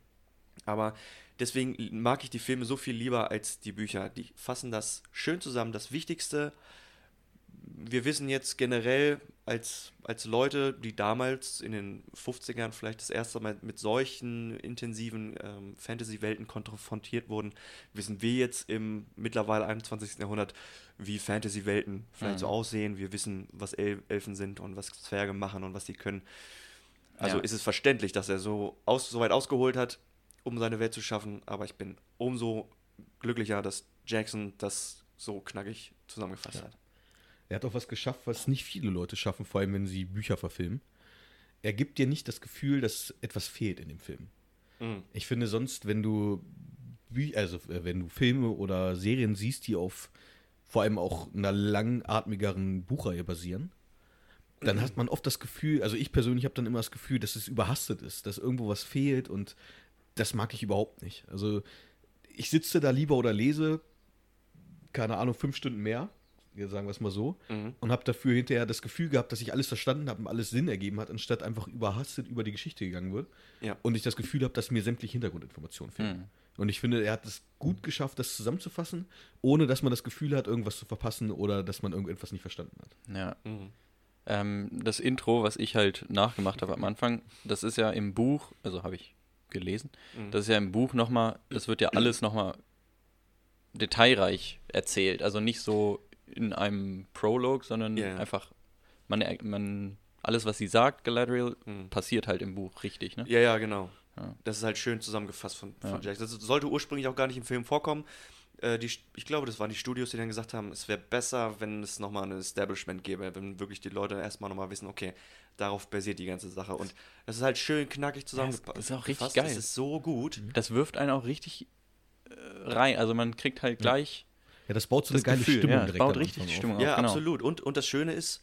Aber deswegen mag ich die Filme so viel lieber als die Bücher. Die fassen das schön zusammen. Das Wichtigste, wir wissen jetzt generell als, als Leute, die damals in den 50ern vielleicht das erste Mal mit solchen intensiven ähm, Fantasy-Welten konfrontiert wurden, wissen wir jetzt im mittlerweile 21. Jahrhundert, wie Fantasy-Welten vielleicht so Mhm. aussehen. Wir wissen, was El Elfen sind und was Zwerge machen und was die können. Also Ja. ist es verständlich, dass er so, aus, so weit ausgeholt hat, um seine Welt zu schaffen. Aber ich bin umso glücklicher, dass Jackson das so knackig zusammengefasst hat. Er hat auch was geschafft, was nicht viele Leute schaffen, vor allem wenn sie Bücher verfilmen. Er gibt dir nicht das Gefühl, dass etwas fehlt in dem Film. Mhm. Ich finde sonst, wenn du also äh, wenn du Filme oder Serien siehst, die auf vor allem auch einer langatmigeren Buchreihe basieren, dann hat man oft das Gefühl, also ich persönlich habe dann immer das Gefühl, dass es überhastet ist, dass irgendwo was fehlt und das mag ich überhaupt nicht. Also ich sitze da lieber oder lese, keine Ahnung, fünf Stunden mehr, sagen wir es mal so, Mhm. und habe dafür hinterher das Gefühl gehabt, dass ich alles verstanden habe und alles Sinn ergeben hat, anstatt einfach überhastet über die Geschichte gegangen wird. Ja. Und ich das Gefühl habe, dass mir sämtliche Hintergrundinformationen fehlen. Mhm. Und ich finde, er hat es gut geschafft, das zusammenzufassen, ohne dass man das Gefühl hat, irgendwas zu verpassen oder dass man irgendetwas nicht verstanden hat. Ja. Mhm. Ähm, das Intro, was ich halt nachgemacht habe am Anfang, das ist ja im Buch, also habe ich gelesen, Mhm. das ist ja im Buch nochmal, das wird ja alles nochmal detailreich erzählt. Also nicht so in einem Prolog, sondern ja. einfach, man, man, alles, was sie sagt, Galadriel, Mhm. passiert halt im Buch richtig, ne? Ja, ja, genau. Ja. Das ist halt schön zusammengefasst von, von Ja. Jackson. Das sollte ursprünglich auch gar nicht im Film vorkommen. Äh, die, ich glaube, das waren die Studios, die dann gesagt haben, es wäre besser, wenn es nochmal ein Establishment gäbe, wenn wirklich die Leute erstmal nochmal wissen, okay, darauf basiert die ganze Sache. Und das ist halt schön knackig zusammengefasst. das ist auch richtig geil. Das ist so gut. Das wirft einen auch richtig äh, rein. Also man kriegt halt gleich Ja, das baut so eine das geile Gefühl, Stimmung ja, es direkt baut am richtig die auf. Stimmung Ja, auf. genau. absolut. Und, und das Schöne ist,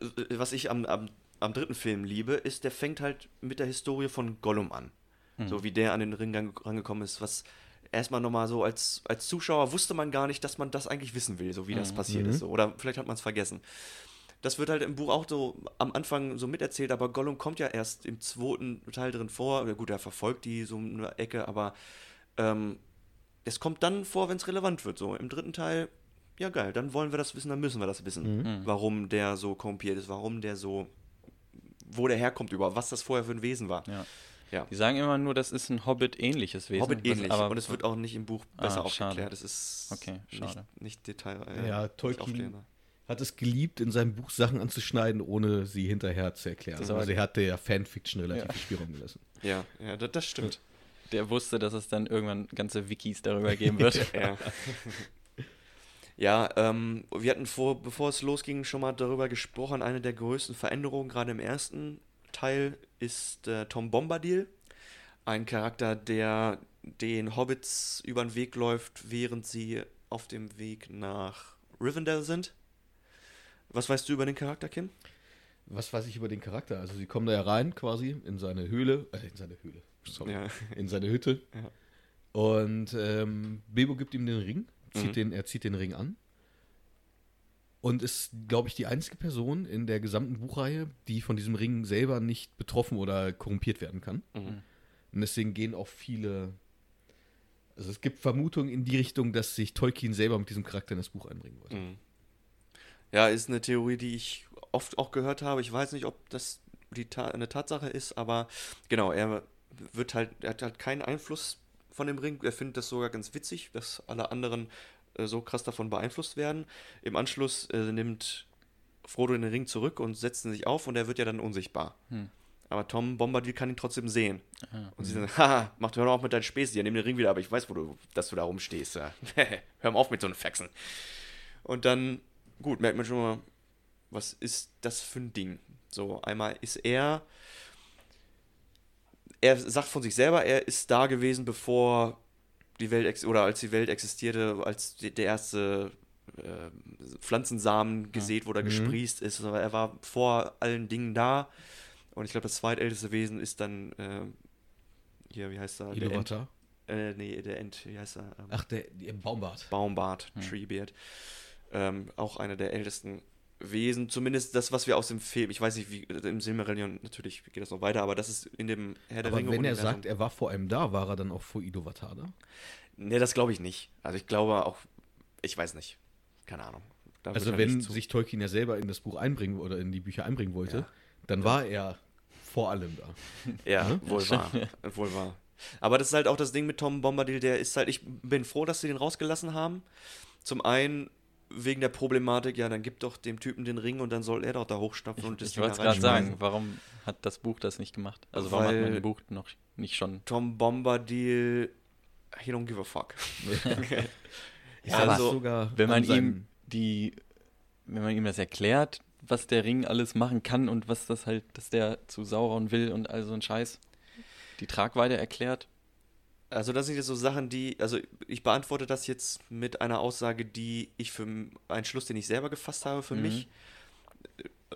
äh, was ich am, am, am dritten Film liebe, ist, der fängt halt mit der Historie von Gollum an. Hm. So wie der an den Ring ran- rangekommen ist, was erstmal nochmal so als, als Zuschauer wusste man gar nicht, dass man das eigentlich wissen will, so wie das Mhm. passiert ist. So. Oder vielleicht hat man es vergessen. Das wird halt im Buch auch so am Anfang so miterzählt, aber Gollum kommt ja erst im zweiten Teil drin vor. Gut, er verfolgt die so eine Ecke, aber ähm, es kommt dann vor, wenn es relevant wird. So im dritten Teil, ja geil, dann wollen wir das wissen, dann müssen wir das wissen, Mhm. warum der so korrumpiert ist, warum der so, wo der herkommt über, was das vorher für ein Wesen war. Ja. Ja. Die sagen immer nur, das ist ein Hobbit-ähnliches Wesen. Hobbit ähnlich, aber und es wird auch nicht im Buch besser Ah, schade. aufgeklärt. Es ist Okay, schade. nicht, nicht Detail. Ja, nicht Tolkien hat es geliebt, in seinem Buch Sachen anzuschneiden, ohne sie hinterher zu erklären. Das also er hat der Fanfiction relativ Ja. viel Spielraum gelassen. Ja, ja, das, das stimmt. Der wusste, dass es dann irgendwann ganze Wikis darüber geben wird. Ja. Ja, ähm, wir hatten vor, bevor es losging, schon mal darüber gesprochen. Eine der größten Veränderungen, gerade im ersten Teil, ist äh, Tom Bombadil. Ein Charakter, der den Hobbits über den Weg läuft, während sie auf dem Weg nach Rivendell sind. Was weißt du über den Charakter, Kim? Was weiß ich über den Charakter? Also sie kommen da ja rein quasi in seine Höhle, äh, in seine Höhle, sorry, Ja. in seine Hütte. Ja. Und ähm, Bilbo gibt ihm den Ring, zieht Mhm. den, er zieht den Ring an. Und ist, glaube ich, die einzige Person in der gesamten Buchreihe, die von diesem Ring selber nicht betroffen oder korrumpiert werden kann. Mhm. Und deswegen gehen auch viele. Also es gibt Vermutungen in die Richtung, dass sich Tolkien selber mit diesem Charakter in das Buch einbringen wollte. Mhm. Ja, ist eine Theorie, die ich oft auch gehört habe. Ich weiß nicht, ob das die Ta eine Tatsache ist, aber genau, er wird halt, er hat halt keinen Einfluss von dem Ring. Er findet das sogar ganz witzig, dass alle anderen so krass davon beeinflusst werden. Im Anschluss äh, nimmt Frodo den Ring zurück und setzt ihn sich auf und er wird ja dann unsichtbar. Hm. Aber Tom Bombadil kann ihn trotzdem sehen. Ah. Und sie sagen, haha, mach doch auf mit deinen Späßchen, nimm den Ring wieder, aber ich weiß, wo du, dass du da rumstehst. Ja. Hör mal auf mit so einem Faxen. Und dann, gut, merkt man schon mal, was ist das für ein Ding? So, einmal ist er, er sagt von sich selber, er ist da gewesen, bevor die Welt ex oder als die Welt existierte, als die, der erste äh, Pflanzensamen gesät wurde, Mhm. gesprießt ist. Aber er war vor allen Dingen da. Und ich glaube, das zweitälteste Wesen ist dann, äh, hier, wie heißt er? Iluvatar. äh, nee, der Ent, wie heißt er? Ähm, Ach, der, der Baumbart. Baumbart, Hm. Treebeard. Ähm, auch einer der ältesten Wesen. Zumindest das, was wir aus dem Film, ich weiß nicht, wie im Silmarillion, natürlich geht das noch weiter, aber das ist in dem Herr der Aber Ringe. wenn er sagt, er war vor einem da, war er dann auch vor Iluvatar da? Nee, das glaube ich nicht. Also ich glaube auch, ich weiß nicht. Keine Ahnung. Da Also wenn sich Tolkien ja selber in das Buch einbringen oder in die Bücher einbringen wollte, Ja. dann war er vor allem da. Ja, Ne? wohl wahr. wohl wahr. Aber das ist halt auch das Ding mit Tom Bombadil, der ist halt, ich bin froh, dass sie den rausgelassen haben. Zum einen wegen der Problematik, ja, dann gib doch dem Typen den Ring und dann soll er doch da hochstapfen und das Ich Ding wollte gerade sagen, warum hat das Buch das nicht gemacht? Also warum hat man Weil- im Buch noch nicht schon. Tom Bombadil, he don't give a fuck. Ja, aber also, sogar Wenn an man ihm die, wenn man ihm das erklärt, was der Ring alles machen kann und was das halt, dass der zu Sauron will und all so ein Scheiß, die Tragweite erklärt. Also das sind jetzt so Sachen, die, also ich beantworte das jetzt mit einer Aussage, die ich für einen Schluss, den ich selber gefasst habe für Mhm. mich,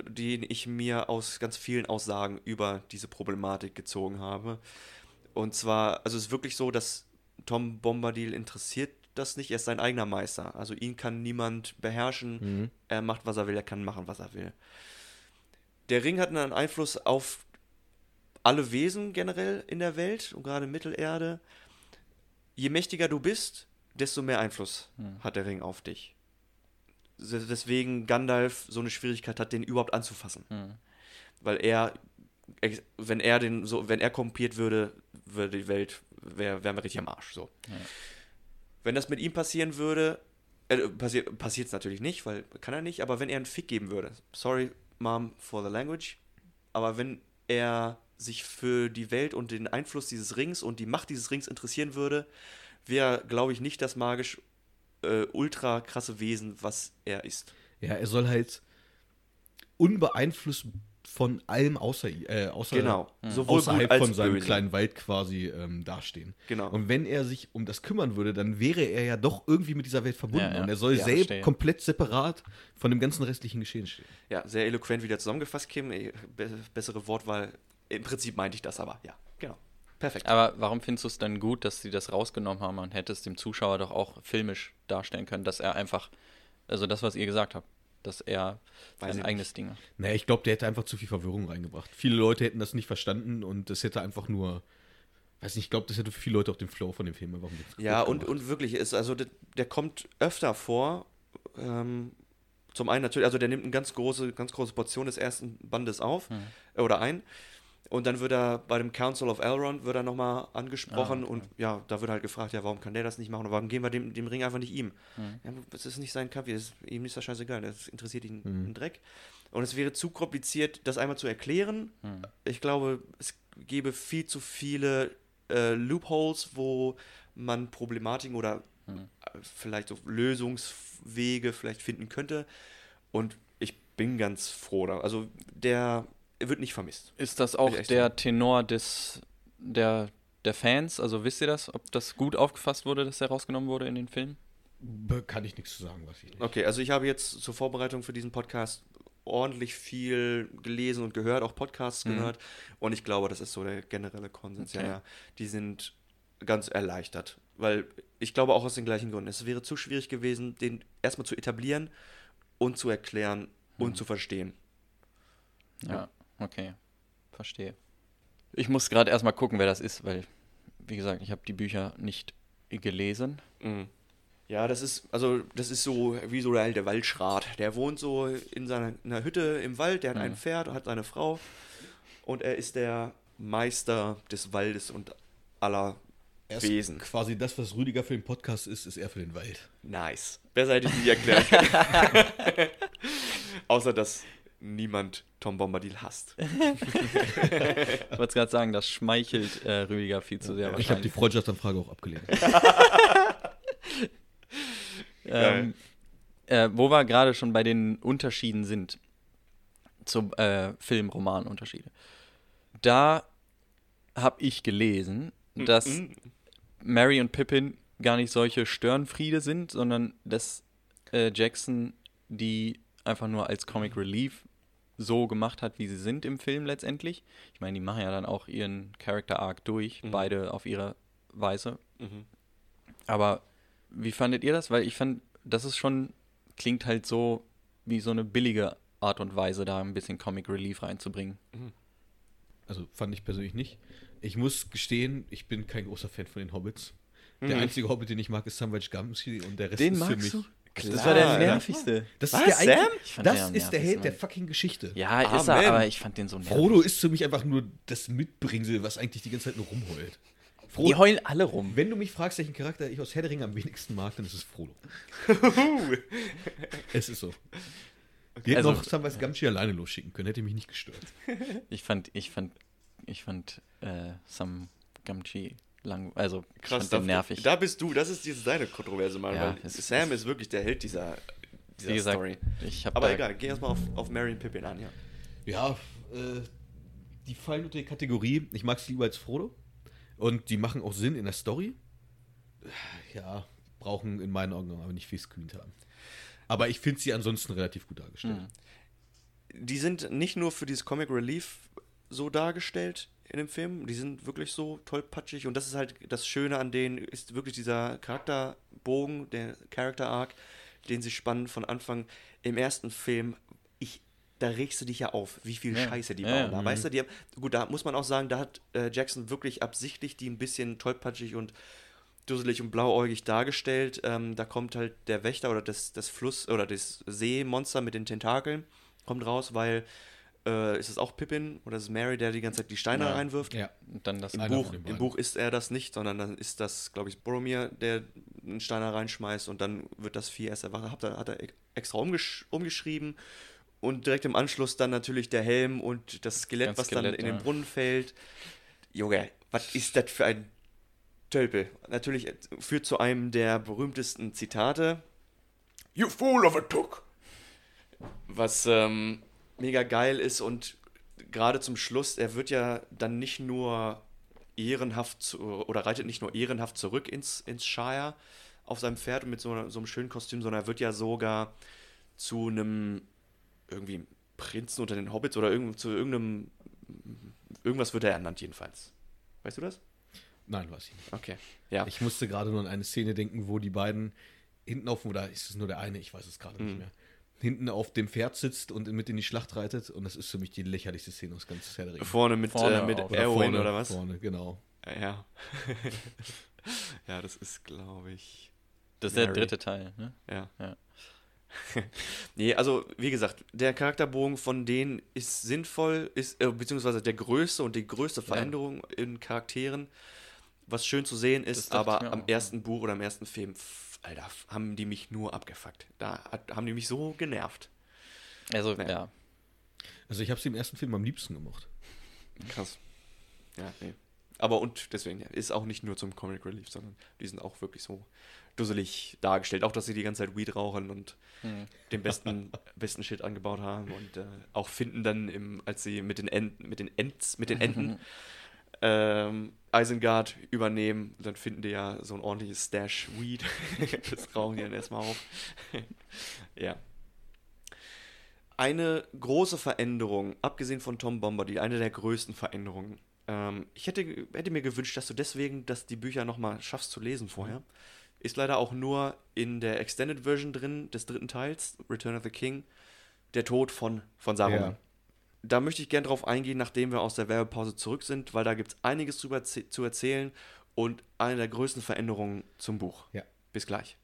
den ich mir aus ganz vielen Aussagen über diese Problematik gezogen habe. Und zwar, also es ist wirklich so, dass Tom Bombadil interessiert das nicht, er ist sein eigener Meister. Also ihn kann niemand beherrschen, Mhm. er macht, was er will, er kann machen, was er will. Der Ring hat einen Einfluss auf alle Wesen generell in der Welt und gerade Mittelerde. Je mächtiger du bist, desto mehr Einfluss Hm. hat der Ring auf dich. Deswegen Gandalf so eine Schwierigkeit hat, den überhaupt anzufassen. Hm. Weil er, wenn er den so, wenn er kompiert würde, würde die Welt, wäre wär wir richtig am Arsch. So. Ja. Wenn das mit ihm passieren würde, äh, passi passiert es natürlich nicht, weil kann er nicht, aber wenn er einen Fick geben würde, sorry, Mom, for the language, aber wenn er sich für die Welt und den Einfluss dieses Rings und die Macht dieses Rings interessieren würde, wäre, glaube ich, nicht das magisch äh, ultra krasse Wesen, was er ist. Ja, er soll halt unbeeinflusst von allem außer, äh, außer Genau. Sowohl außerhalb von seinem böse. kleinen Wald quasi ähm, dastehen. Genau. Und wenn er sich um das kümmern würde, dann wäre er ja doch irgendwie mit dieser Welt verbunden. Ja, ja. Und er soll Ja, selbst verstehe. komplett separat von dem ganzen restlichen Geschehen stehen. Ja, sehr eloquent wieder zusammengefasst, Kim. Be bessere Wortwahl. Im Prinzip meinte ich das aber. Ja, genau. Perfekt. Aber warum findest du es dann gut, dass sie das rausgenommen haben? Man hätte es dem Zuschauer doch auch filmisch darstellen können, dass er einfach, also das, was ihr gesagt habt, dass er Weiß sein eigenes Ding macht. Naja, ich glaube, der hätte einfach zu viel Verwirrung reingebracht. Viele Leute hätten das nicht verstanden und das hätte einfach nur, weiß nicht, ich glaube, das hätte für viele Leute auch den Flow von dem Film einfach Ja, und, und wirklich ist, also der, der kommt öfter vor. Ähm, zum einen natürlich, also der nimmt eine ganz große, ganz große Portion des ersten Bandes auf äh, oder ein. Und dann wird er bei dem Council of Elrond wird er nochmal angesprochen Ah, okay. und ja, da wird halt gefragt, ja, warum kann der das nicht machen und warum geben wir dem, dem Ring einfach nicht ihm? Mhm. Ja, das ist nicht sein Kaffee, das, ihm ist das scheißegal, das interessiert ihn Mhm. einen Dreck. Und es wäre zu kompliziert, das einmal zu erklären. Mhm. Ich glaube, es gäbe viel zu viele äh, Loopholes, wo man Problematiken oder Mhm. vielleicht so Lösungswege vielleicht finden könnte. Und ich bin ganz froh. Da. Also der wird nicht vermisst. Ist das auch der Tenor des, der, der Fans? Also wisst ihr das, ob das gut aufgefasst wurde, dass er rausgenommen wurde in den Film? Kann ich nichts zu sagen, weiß ich nicht. Okay, also ich habe jetzt zur Vorbereitung für diesen Podcast ordentlich viel gelesen und gehört, auch Podcasts Mhm. gehört. Und ich glaube, das ist so der generelle Konsens. Ja, Okay. ja. Die sind ganz erleichtert. Weil ich glaube auch aus den gleichen Gründen. Es wäre zu schwierig gewesen, den erstmal zu etablieren und zu erklären und zu verstehen. Ja, okay. Verstehe. Ich muss gerade erstmal gucken, wer das ist, weil, wie gesagt, ich habe die Bücher nicht gelesen. Mhm. Ja, das ist, also, das ist so wie so der, der Waldschrat. Der wohnt so in seiner in einer Hütte im Wald, der hat ein Mhm. Pferd, hat seine Frau und er ist der Meister des Waldes und aller Er ist Wesen. Quasi das, was Rüdiger für den Podcast ist, ist er für den Wald. Nice. Besser hätte ich nicht können. Außer, dass niemand Tom Bombadil hasst. Ich wollte gerade sagen, das schmeichelt äh, Rüdiger viel zu sehr Ich habe die. Freundschaftsanfrage auch abgelehnt. Ähm, äh, wo wir gerade schon bei den Unterschieden sind zum äh, Film-Roman-Unterschiede. Da habe ich gelesen, dass Mhm. Mary und Pippin gar nicht solche Störenfriede sind, sondern dass äh, Jackson die einfach nur als Comic Relief so gemacht hat, wie sie sind im Film letztendlich. Ich meine, die machen ja dann auch ihren Character Arc durch, Mhm. beide auf ihre Weise. Mhm. Aber wie fandet ihr das? Weil ich fand, das ist schon, klingt halt so wie so eine billige Art und Weise, da ein bisschen Comic Relief reinzubringen. Also fand ich persönlich nicht. Ich muss gestehen, ich bin kein großer Fan von den Hobbits. Der Mhm. einzige Hobbit, den ich mag, ist Samwise Gamgee und der Rest Den ist für mich. du? Klar, das war der nervigste. Das Was, ist der Sam? den das ist der Held der fucking Geschichte. Ja, ist Amen. er, aber ich fand den so nervig. Frodo ist für mich einfach nur das Mitbringsel, was eigentlich die ganze Zeit nur rumheult. Die Frodo, heulen alle rum. wenn du mich fragst, welchen Charakter ich aus Herr der Ringe am wenigsten mag, dann ist es Frodo. es ist so. Die hätten Also- auch Samwise Gamgee alleine losschicken können, hätte mich nicht gestört. Ich fand, ich fand, ich fand äh, Sam Gamgee lang, also Krass, fand da, den nervig. da bist du, das ist jetzt deine kontroverse Meinung, Ja, weil es- Sam ist wirklich der Held dieser, dieser Wie gesagt, Story. Aber egal, geh erstmal auf, auf Mary und Pippin an, ja. Ja, äh, die fallen unter die Kategorie, ich mag es lieber als Frodo. Und die machen auch Sinn in der Story. Ja, brauchen in meinen Augen aber nicht viel Screen haben. Aber ich finde sie ansonsten relativ gut dargestellt. Mhm. Die sind nicht nur für dieses Comic Relief so dargestellt in dem Film, die sind wirklich so tollpatschig und das ist halt das Schöne an denen, ist wirklich dieser Charakterbogen, der Character Arc, den sie spannen von Anfang. Im ersten Film, ich, da regst du dich ja auf, wie viel Ja. Scheiße die bauen. ja. Da, weißt du, die haben, gut, da muss man auch sagen, da hat äh, Jackson wirklich absichtlich die ein bisschen tollpatschig und dusselig und blauäugig dargestellt. Ähm, da kommt halt der Wächter oder das, das Fluss oder das Seemonster mit den Tentakeln kommt raus, weil äh, ist es auch Pippin oder ist es Mary, der die ganze Zeit die Steine Ja. reinwirft? Ja, und dann das Im Einer Buch, Im. Buch ist er das nicht, sondern dann ist das, glaube ich, Boromir, der einen Stein da reinschmeißt und dann wird das Vieh erst erwacht. Hat er, hat er extra umgesch umgeschrieben und direkt im Anschluss dann natürlich der Helm und das Skelett, Das was dann Skelett, in ja. den Brunnen fällt. Junge, was ist das für ein Tölpel? Natürlich äh, führt zu einem der berühmtesten Zitate. You fool of a took! Was ähm, mega geil ist und gerade zum Schluss, er wird ja dann nicht nur ehrenhaft zu, oder reitet nicht nur ehrenhaft zurück ins, ins Shire auf seinem Pferd und mit so, so einem schönen Kostüm, sondern er wird ja sogar zu einem irgendwie Prinzen unter den Hobbits oder irgend, zu irgendeinem irgendwas wird er ernannt jedenfalls. Weißt du das? nein, weiß ich nicht. Okay. Ja. Ich musste gerade nur an eine Szene denken, wo die beiden hinten auf, oder ist es nur der eine, ich weiß es gerade Mhm. nicht mehr, hinten auf dem Pferd sitzt und mit in die Schlacht reitet. Und das ist für mich die lächerlichste Szene aus ganz Herr der Ringe. vorne mit, Vorne äh, mit. Erwin vorne, oder was? Vorne, genau. Ja. ja, das ist, glaube ich. Das ist der Mary. dritte Teil, ne? Ja. Ja. nee, also wie gesagt, der Charakterbogen von denen ist sinnvoll, ist äh, beziehungsweise der größte und die größte Veränderung in Charakteren. Was schön zu sehen ist, aber am auch, ersten Buch oder am ersten Film, Alter, haben die mich nur abgefuckt. Da hat, haben die mich so genervt. Also, Ja. ja. Also ich habe sie im ersten Film am liebsten gemocht. Krass. Ja, nee. Aber und deswegen, ist auch nicht nur zum Comic Relief, sondern die sind auch wirklich so dusselig dargestellt. Auch, dass sie die ganze Zeit Weed rauchen und Hm. den besten, besten Shit angebaut haben und äh, auch finden dann, im, als sie mit den Enten, mit den Ents, mit den Enten ähm, Isengard übernehmen, dann finden die ja so ein ordentliches Stash Weed. das rauchen die dann erstmal auf. ja. Eine große Veränderung, abgesehen von Tom Bombadil, eine der größten Veränderungen. Ähm, ich hätte, hätte mir gewünscht, dass du deswegen dass die Bücher nochmal schaffst zu lesen vorher. Ist leider auch nur in der Extended Version drin des dritten Teils, Return of the King, der Tod von, von Saruman. Ja. Da möchte ich gerne drauf eingehen, nachdem wir aus der Werbepause zurück sind, weil da gibt es einiges zu zu erzählen und eine der größten Veränderungen zum Buch. Ja. Bis gleich.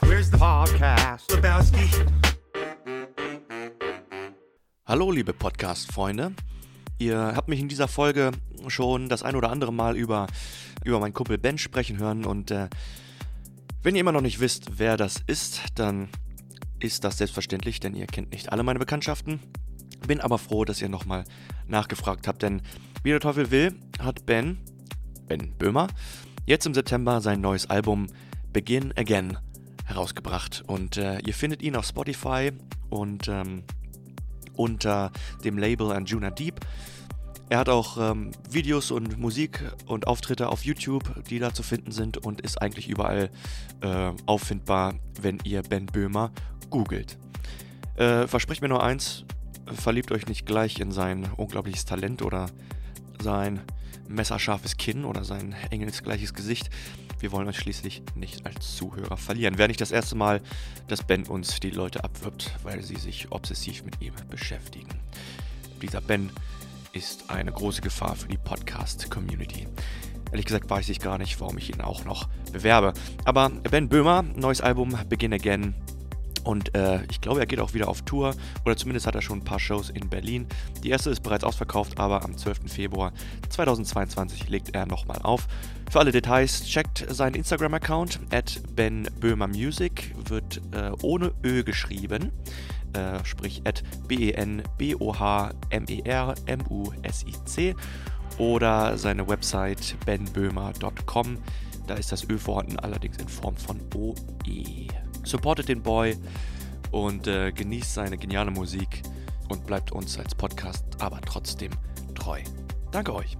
Where's the podcast? Lebowski. Hallo, liebe Podcast-Freunde. Ihr habt mich in dieser Folge schon das ein oder andere Mal über, über meinen Kumpel Ben sprechen hören. Und äh, wenn ihr immer noch nicht wisst, wer das ist, dann ist das selbstverständlich, denn ihr kennt nicht alle meine Bekanntschaften. Bin aber froh, dass ihr nochmal nachgefragt habt, denn wie der Teufel will, hat Ben, Ben Böhmer, jetzt im September sein neues Album Begin Again herausgebracht. Und äh, ihr findet ihn auf Spotify und ähm, unter dem Label Anjuna Deep. Er hat auch ähm, Videos und Musik und Auftritte auf YouTube, die da zu finden sind und ist eigentlich überall äh, auffindbar, wenn ihr Ben Böhmer googelt. Äh, verspricht mir nur eins, verliebt euch nicht gleich in sein unglaubliches Talent oder sein messerscharfes Kinn oder sein engelsgleiches Gesicht. Wir wollen euch schließlich nicht als Zuhörer verlieren. Wäre nicht das erste Mal, dass Ben uns die Leute abwirbt, weil sie sich obsessiv mit ihm beschäftigen. Dieser Ben ist eine große Gefahr für die Podcast-Community. Ehrlich gesagt weiß ich gar nicht, warum ich ihn auch noch bewerbe. Aber Ben Böhmer, neues Album Begin Again. Und äh, ich glaube, er geht auch wieder auf Tour. Oder zumindest hat er schon ein paar Shows in Berlin. Die erste ist bereits ausverkauft, aber am 12. Februar 2022 legt er nochmal auf. Für alle Details checkt seinen Instagram-Account at benböhmermusic. Wird äh, ohne Ö geschrieben. Äh, sprich at B-E-N-B-O-H-M-E-R-M-U-S-I-C oder seine Website benböhmer.com. Da ist das Ö vorhanden, allerdings in Form von OE. Supportet den Boy und äh, genießt seine geniale Musik und bleibt uns als Podcast aber trotzdem treu. Danke euch.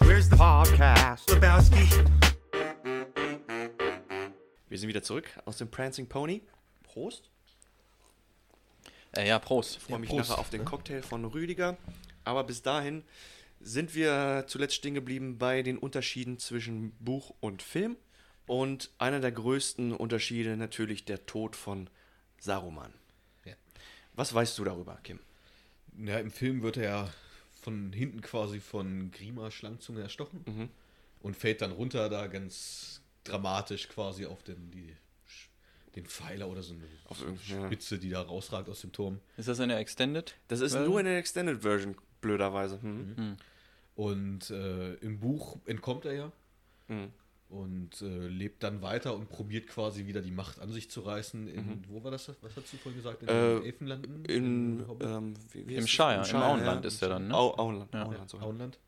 Where's the podcast? Lebowski. Wir sind wieder zurück aus dem Prancing Pony. Prost. Äh, ja, Prost. Ich freue mich Prost. nachher auf den Cocktail von Rüdiger. Aber bis dahin sind wir zuletzt stehen geblieben bei den Unterschieden zwischen Buch und Film. Und einer der größten Unterschiede natürlich der Tod von Saruman. Ja. Was weißt du darüber, Kim? Ja, im Film wird er ja von hinten quasi von Grima Schlangzunge erstochen Mhm. und fällt dann runter da ganz dramatisch quasi auf den, die, den Pfeiler oder so eine Auf irgend- ja. Spitze, die da rausragt aus dem Turm. Ist das eine Extended? Das ist Well- nur in der Extended Version, blöderweise. Mhm. Und äh, im Buch entkommt er ja Mhm. und äh, lebt dann weiter und probiert quasi wieder die Macht an sich zu reißen. In, Wo war das? Was hast du vorhin gesagt? In Mhm. Äh, den Elfenlanden? In, Hobbit? ähm, wie, wie Im ist Shire, im Auenland ist er dann, ne? Au, Auenland, Ja. Auenland, so. Auenland.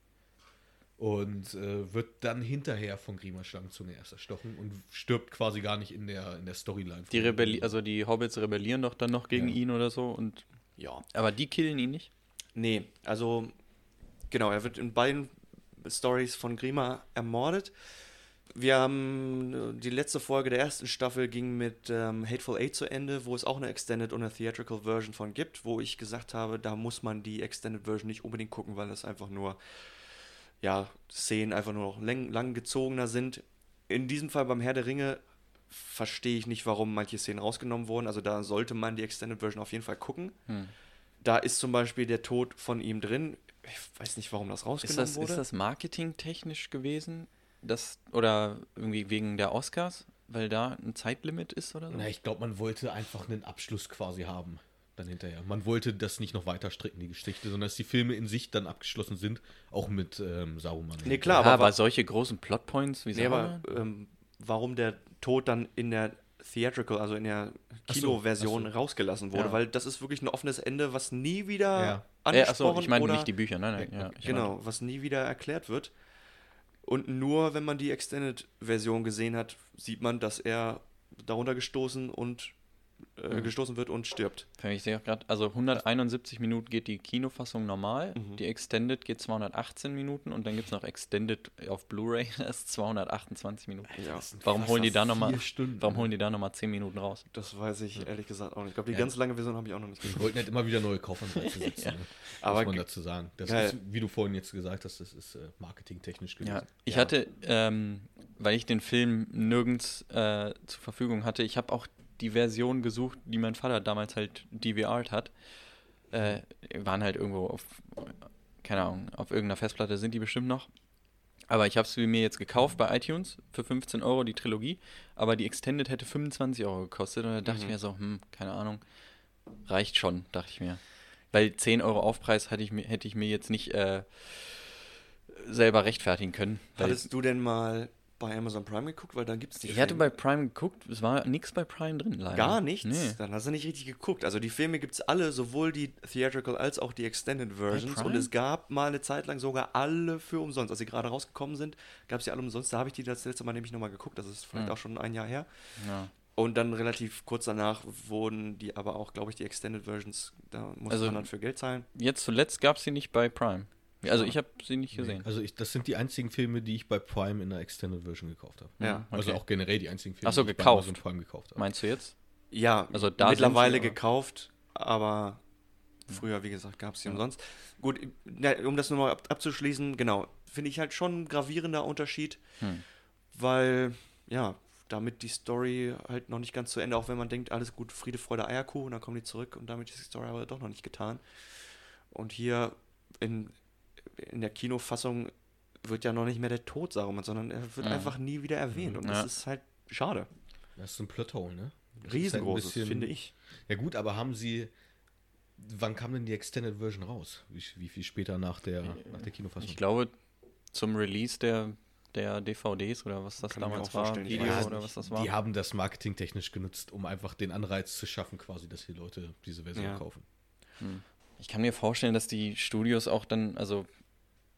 Und äh, wird dann hinterher von Grima Schlangenzunge erst erstochen und stirbt quasi gar nicht in der, in der Storyline. Die Rebelli also die Hobbits rebellieren doch dann noch gegen Ja. ihn oder so und Ja. aber die killen ihn nicht. Nee, also genau, er wird in beiden Stories von Grima ermordet. Wir haben äh, die letzte Folge der ersten Staffel ging mit ähm, Hateful Eight zu Ende, wo es auch eine Extended und eine Theatrical Version von gibt, wo ich gesagt habe, da muss man die Extended Version nicht unbedingt gucken, weil das einfach nur ja, Szenen einfach nur noch lang, lang gezogener sind. In diesem Fall beim Herr der Ringe verstehe ich nicht, warum manche Szenen rausgenommen wurden. Also da sollte man die Extended Version auf jeden Fall gucken. Hm. Da ist zum Beispiel der Tod von ihm drin. Ich weiß nicht, warum das Ist rausgenommen das, wurde. ist das marketingtechnisch gewesen? Das, oder irgendwie wegen der Oscars? Weil da ein Zeitlimit ist oder so? Na, ich glaube, man wollte einfach einen Abschluss quasi haben. Dann hinterher. Man wollte das nicht noch weiter stricken, die Geschichte, sondern dass die Filme in sich dann abgeschlossen sind, auch mit ähm, Saruman. Nee, klar, ja, aber, aber, wa- solche großen Plotpoints wie nee, aber Sauron? ähm, warum der Tod dann in der Theatrical, also in der so, Kinoversion ach so. rausgelassen wurde, Ja. weil das ist wirklich ein offenes Ende, was nie wieder Ja. Ja, angesprochen achso, ich meine nicht die Bücher, nein, nein. Ja, genau, was nie wieder erklärt wird. Und nur wenn man die Extended-Version gesehen hat, sieht man, dass er darunter gestoßen und äh, Mhm. gestoßen wird und stirbt. Ich sehe auch gerade, also 171 Minuten geht die Kinofassung normal, Mhm. die Extended geht 218 Minuten und dann gibt es noch Extended auf Blu-ray, das ist 228 Minuten. Ja, Warum holen die da nochmal, vier Stunden. warum holen die da nochmal 10 Minuten raus? das weiß ich ehrlich gesagt auch nicht. Ich glaube, die Ja. ganz lange Version habe ich auch noch nicht Die gesehen. wollten halt immer wieder neue Kaufanreize setzen. Ja. ne? Aber muss man dazu sagen. Das geil. ist, wie du vorhin jetzt gesagt hast, das ist äh, marketingtechnisch gewesen. Ja, ich Ja. hatte, ähm, weil ich den Film nirgends äh, zur Verfügung hatte, ich habe auch die Version gesucht, die mein Vater damals halt DVR'd hat. Äh, waren halt irgendwo auf, keine Ahnung, auf irgendeiner Festplatte sind die bestimmt noch. Aber ich habe es mir jetzt gekauft bei iTunes für 15 Euro die Trilogie, aber die Extended hätte 25 Euro gekostet und da dachte ich Mhm. mir so, hm, keine Ahnung, reicht schon, dachte ich mir. Weil 10 Euro Aufpreis hätte ich mir, hätte ich mir jetzt nicht äh, selber rechtfertigen können. Hattest du denn mal bei Amazon Prime geguckt? Weil da gibt es die ich hatte Filme. bei Prime geguckt, es war nichts bei Prime drin, leider. Gar nichts? Nee. Dann hast du nicht richtig geguckt. Also die Filme gibt es alle, sowohl die Theatrical als auch die Extended Versions. Und es gab mal eine Zeit lang sogar alle für umsonst. Als sie gerade rausgekommen sind, gab es die alle umsonst. Da habe ich die das letzte Mal nämlich nochmal geguckt. Das ist vielleicht Hm. auch schon ein Jahr her. Ja. Und dann relativ kurz danach wurden die aber auch, glaube ich, die Extended Versions, da musste Also- man dann für Geld zahlen. Jetzt zuletzt gab es sie nicht bei Prime. Also ich habe sie nicht gesehen. Also ich, das sind die einzigen Filme, die ich bei Prime in der Extended Version gekauft habe. Ja. Also Okay. auch generell die einzigen Filme, Ach so, die ich bei gekauft. Amazon Prime gekauft habe. Meinst du jetzt? Ja, Also da mittlerweile sie, gekauft, aber früher, wie gesagt, gab es die umsonst. Gut, na, um das nochmal ab, abzuschließen, genau, finde ich halt schon ein gravierender Unterschied, Hm. weil, ja, damit die Story halt noch nicht ganz zu Ende, auch wenn man denkt, alles gut, Friede, Freude, Eierkuchen, dann kommen die zurück und damit ist die Story aber doch noch nicht getan. Und hier in, in der Kinofassung wird ja noch nicht mehr der Tod Saruman, sondern er wird Mhm. einfach nie wieder erwähnt und Ja. das ist halt schade. Das ist ein Plothole, ne? Das halt Riesengroßes, bisschen- finde ich. Ja gut, aber haben sie... Wann kam denn die Extended Version raus? Wie, wie viel später nach der, nach der Kinofassung? Ich glaube, zum Release der, der DVDs oder was das Kann damals war, Video es oder was das war. Die haben das marketingtechnisch genutzt, um einfach den Anreiz zu schaffen, quasi, dass die Leute diese Version Ja. kaufen. Ich kann mir vorstellen, dass die Studios auch dann, also,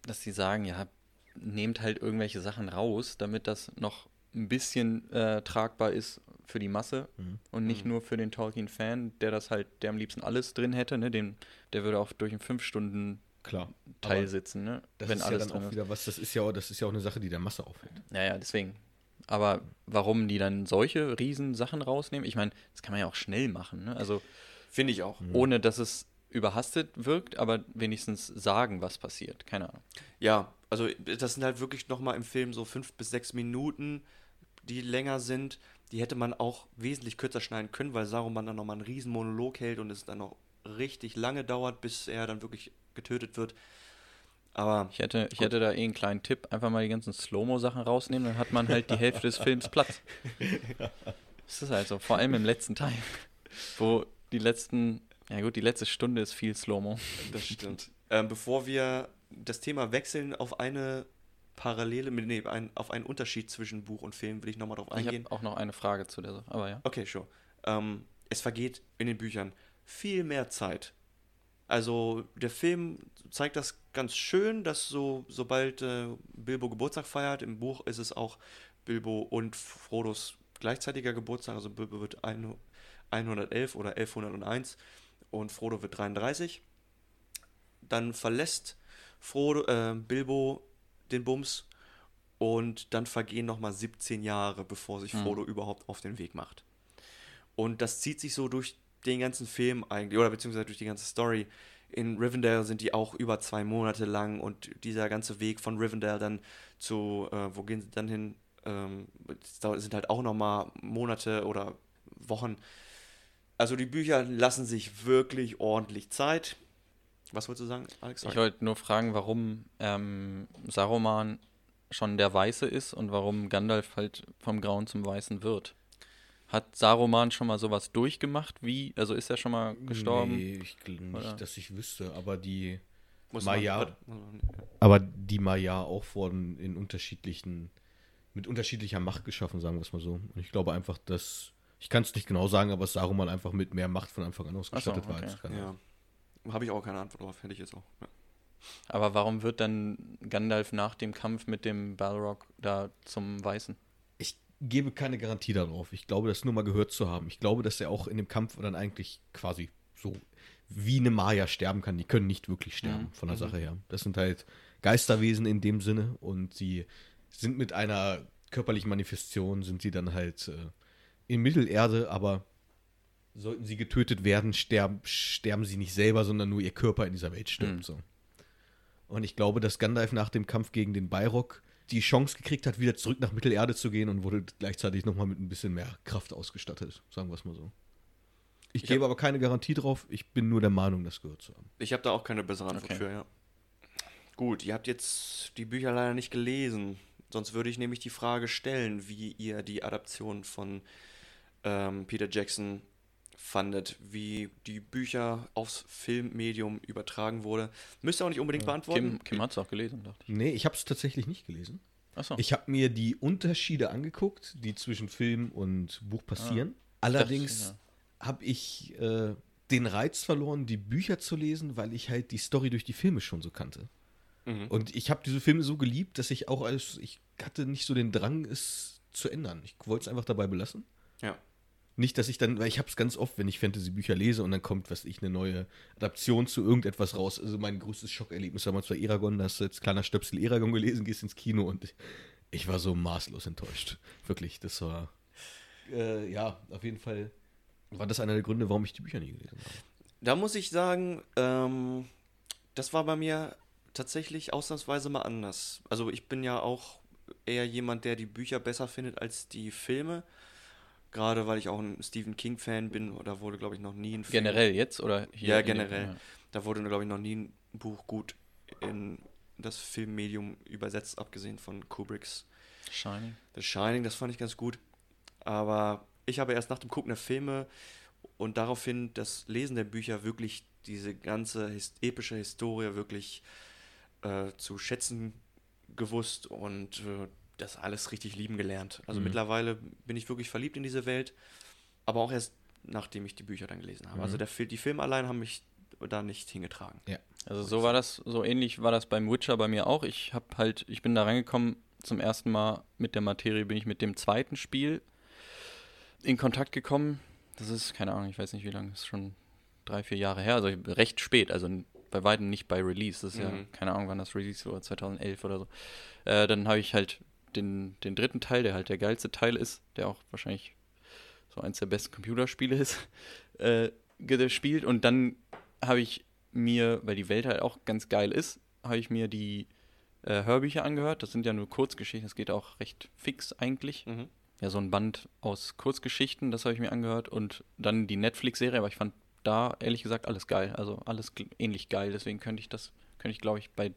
dass sie sagen, ja, nehmt halt irgendwelche Sachen raus, damit das noch ein bisschen äh, tragbar ist für die Masse Mhm. und nicht Mhm. nur für den Tolkien-Fan, der das halt, der am liebsten alles drin hätte, ne? Den, der würde auch durch einen 5-Stunden-Teil Klar. Aber sitzen, ne? Das Wenn ist ja alles dann drin auch ist. wieder was, das ist ja auch, das ist ja auch eine Sache, die der Masse auffällt. Naja, deswegen. Aber warum die dann solche riesen Sachen rausnehmen? Ich meine, das kann man ja auch schnell machen, ne? Also Finde ich auch. ohne dass es überhastet wirkt, aber wenigstens sagen, was passiert. Keine Ahnung. Ja, also das sind halt wirklich nochmal im Film so fünf bis sechs Minuten, die länger sind. Die hätte man auch wesentlich kürzer schneiden können, weil Saruman dann nochmal einen riesen Monolog hält und es dann noch richtig lange dauert, bis er dann wirklich getötet wird. Aber Ich hätte, ich hätte da eh einen kleinen Tipp, einfach mal die ganzen Slow-Mo-Sachen rausnehmen, dann hat man halt die Hälfte des Films Platz. Das ist halt so, vor allem im letzten Teil, wo die letzten, ja gut, die letzte Stunde ist viel Slow-Mo. das stimmt. ähm, bevor wir das Thema wechseln auf eine Parallele, nee, ein, auf einen Unterschied zwischen Buch und Film, will ich nochmal drauf Ich eingehen. habe auch noch eine Frage zu der Sache, aber ja. Okay, sure. Ähm, es vergeht in den Büchern viel mehr Zeit. Also der Film zeigt das ganz schön, dass so sobald äh, Bilbo Geburtstag feiert, im Buch ist es auch Bilbo und Frodos gleichzeitiger Geburtstag. Also Bilbo wird ein, 111 oder 1101 und Frodo wird 33. Dann verlässt Frodo, äh, Bilbo den Bums und dann vergehen nochmal 17 Jahre, bevor sich Mhm. Frodo überhaupt auf den Weg macht. Und das zieht sich so durch den ganzen Film eigentlich, oder beziehungsweise durch die ganze Story. In Rivendell sind die auch über zwei Monate lang und dieser ganze Weg von Rivendell dann zu, äh, wo gehen sie dann hin? Ähm, sind halt auch nochmal Monate oder Wochen. Also die Bücher lassen sich wirklich ordentlich Zeit. Was wolltest du sagen, Alex? Ich wollte nur fragen, warum ähm, Saruman schon der Weiße ist und warum Gandalf halt vom Grauen zum Weißen wird. Hat Saruman schon mal sowas durchgemacht? Wie? Also ist er schon mal gestorben? Nee, ich nicht, Oder? dass ich wüsste, aber die Muss Maya. man- aber die Maya auch wurden in unterschiedlichen mit unterschiedlicher Macht geschaffen, sagen wir es mal so. Und ich glaube einfach, dass ich kann es nicht genau sagen, aber Saruman einfach mit mehr Macht von Anfang an ausgestattet war okay. als Gandalf. Ja. Habe ich auch keine Antwort drauf, hätte ich jetzt auch. Ja. Aber warum wird dann Gandalf nach dem Kampf mit dem Balrog da zum Weißen? Ich gebe keine Garantie darauf. Ich glaube, das nur mal gehört zu haben. Ich glaube, dass er auch in dem Kampf dann eigentlich quasi so wie eine Maya sterben kann. Die können nicht wirklich sterben, Mhm. von der Sache her. Das sind halt Geisterwesen in dem Sinne und sie sind mit einer körperlichen Manifestation, sind sie dann halt äh, in Mittelerde, aber sollten sie getötet werden, sterben, sterben sie nicht selber, sondern nur ihr Körper in dieser Welt stirbt. Mhm. So. Und ich glaube, dass Gandalf nach dem Kampf gegen den Balrog die Chance gekriegt hat, wieder zurück nach Mittelerde zu gehen und wurde gleichzeitig nochmal mit ein bisschen mehr Kraft ausgestattet, sagen wir es mal so. Ich, Ich gebe aber keine Garantie drauf, ich bin nur der Meinung, das gehört zu haben. Ich habe da auch keine bessere Antwort Okay. für, ja. Gut, ihr habt jetzt die Bücher leider nicht gelesen. Sonst würde ich nämlich die Frage stellen, wie ihr die Adaption von ähm, Peter Jackson fandet, wie die Bücher aufs Filmmedium übertragen wurde. Müsst ihr auch nicht unbedingt beantworten. Kim, Kim hat es auch gelesen, dachte ich. Nee, ich habe es tatsächlich nicht gelesen. Achso. Ich habe mir die Unterschiede angeguckt, die zwischen Film und Buch passieren. Allerdings ja. habe ich äh, den Reiz verloren, die Bücher zu lesen, weil ich halt die Story durch die Filme schon so kannte. Mhm. Und ich habe diese Filme so geliebt, dass ich auch als, ich hatte nicht so den Drang, es zu ändern. Ich wollte es einfach dabei belassen. Ja. Nicht, dass ich dann, weil ich habe es ganz oft, wenn ich Fantasy-Bücher lese und dann kommt, was ich, eine neue Adaption zu irgendetwas raus. Also mein größtes Schockerlebnis damals bei Eragon, da hast du jetzt kleiner Stöpsel Eragon gelesen, gehst ins Kino und ich, ich war so maßlos enttäuscht. Wirklich, das war, äh, ja, auf jeden Fall war das einer der Gründe, warum ich die Bücher nie gelesen habe. Da muss ich sagen, ähm, das war bei mir tatsächlich ausnahmsweise mal anders. Also ich bin ja auch eher jemand, der die Bücher besser findet als die Filme. Gerade weil ich auch ein Stephen King-Fan bin, oder wurde, glaube ich, noch nie ein Film. Generell jetzt oder hier? Ja, in dem- generell. ja. Da wurde, glaube ich, noch nie ein Buch gut in das Filmmedium übersetzt, abgesehen von Kubricks Shining. The Shining, das fand ich ganz gut. Aber ich habe erst nach dem Gucken der Filme und daraufhin das Lesen der Bücher wirklich diese ganze his epische Historie wirklich äh, zu schätzen gewusst und äh, das alles richtig lieben gelernt. Also Mhm. mittlerweile bin ich wirklich verliebt in diese Welt, aber auch erst nachdem ich die Bücher dann gelesen habe. Also Mhm. der, Fil- die Filme allein haben mich da nicht hingetragen. Also so war das, so ähnlich war das beim Witcher bei mir auch. Ich habe halt, ich bin da reingekommen zum ersten Mal mit der Materie, bin ich mit dem zweiten Spiel in Kontakt gekommen. Das ist, keine Ahnung, ich weiß nicht wie lange, das ist schon drei, vier Jahre her, also recht spät, also bei weitem nicht bei Release. Das ist ja, Mhm. keine Ahnung, wann das Release war, 2011 oder so. Äh, dann habe ich halt den, den dritten Teil, der halt der geilste Teil ist, der auch wahrscheinlich so eins der besten Computerspiele ist, äh, gespielt und dann habe ich mir, weil die Welt halt auch ganz geil ist, habe ich mir die äh, Hörbücher angehört. Das sind ja nur Kurzgeschichten, das geht auch recht fix eigentlich. Mhm. Ja, so ein Band aus Kurzgeschichten, das habe ich mir angehört und dann die Netflix-Serie, aber ich fand da ehrlich gesagt alles geil, also alles ähnlich geil, deswegen könnte ich das, könnte ich glaube ich bei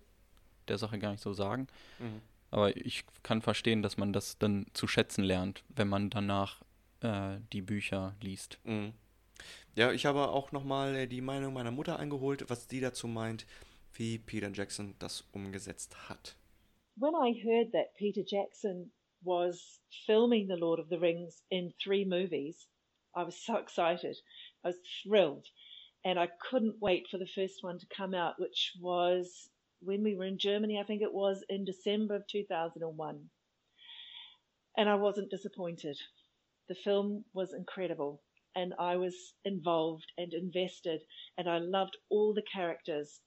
der Sache gar nicht so sagen. Mhm. Aber ich kann verstehen, dass man das dann zu schätzen lernt, wenn man danach äh, die Bücher liest. Mhm. Ja, ich habe auch nochmal die Meinung meiner Mutter eingeholt, was die dazu meint, wie Peter Jackson das umgesetzt hat. When I heard that Peter Jackson was filming The Lord of the Rings in three movies, I was so excited. I was thrilled. And I couldn't wait for the first one to come out, which was when we were in Germany, I think it was in December of 2001. And I wasn't disappointed. The film was incredible. And I was involved and invested. And I loved all the characters.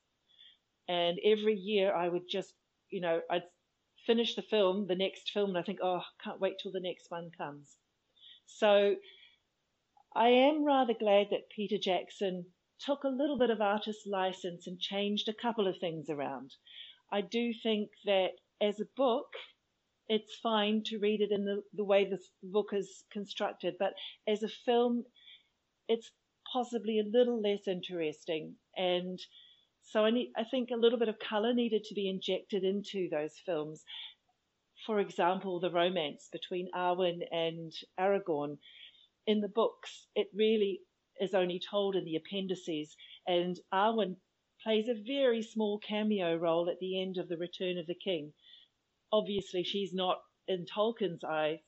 And every year I would just, you know, I'd finish the film, the next film, and I think, oh, can't wait till the next one comes. So I am rather glad that Peter Jackson took a little bit of artist license and changed a couple of things around. I do think that as a book, it's fine to read it in the, the way this book is constructed, but as a film, it's possibly a little less interesting. And so I, need, I think a little bit of color needed to be injected into those films. For example, the romance between Arwen and Aragorn. In the books, it really is only told in the appendices, and Arwen plays a very small cameo role at the end of The Return of the King. Obviously, she's not, in Tolkien's eyes,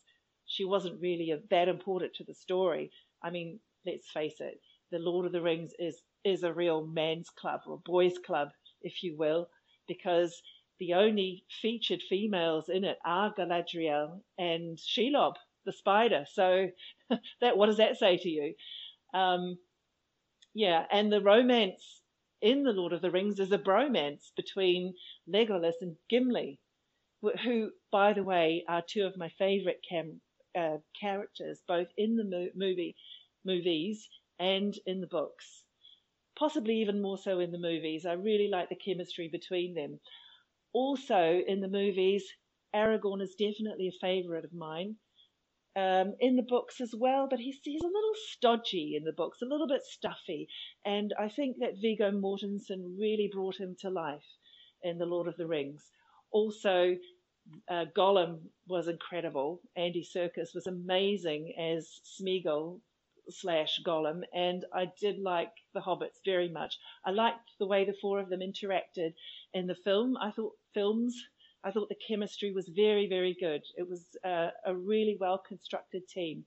she wasn't really that important to the story. I mean, let's face it, The Lord of the Rings is is a real man's club or boys club, if you will, because the only featured females in it are Galadriel and Shelob, the spider. So that what does that say to you? Um, yeah, and the romance in the Lord of the Rings is a bromance between Legolas and Gimli, who, by the way, are two of my favorite cam- uh, characters, both in the mo- movie movies and in the books possibly even more so in the movies. I really like the chemistry between them. Also, in the movies, Aragorn is definitely a favorite of mine. Um, in the books as well, but he's, he's a little stodgy in the books, a little bit stuffy. And I think that Viggo Mortensen really brought him to life in The Lord of the Rings. Also, uh, Gollum was incredible. Andy Serkis was amazing as Smeagol slash Gollum, and I did like the Hobbits very much. I liked the way the four of them interacted in the film. I thought films, I thought the chemistry was very, very good. It was uh, a really well constructed team.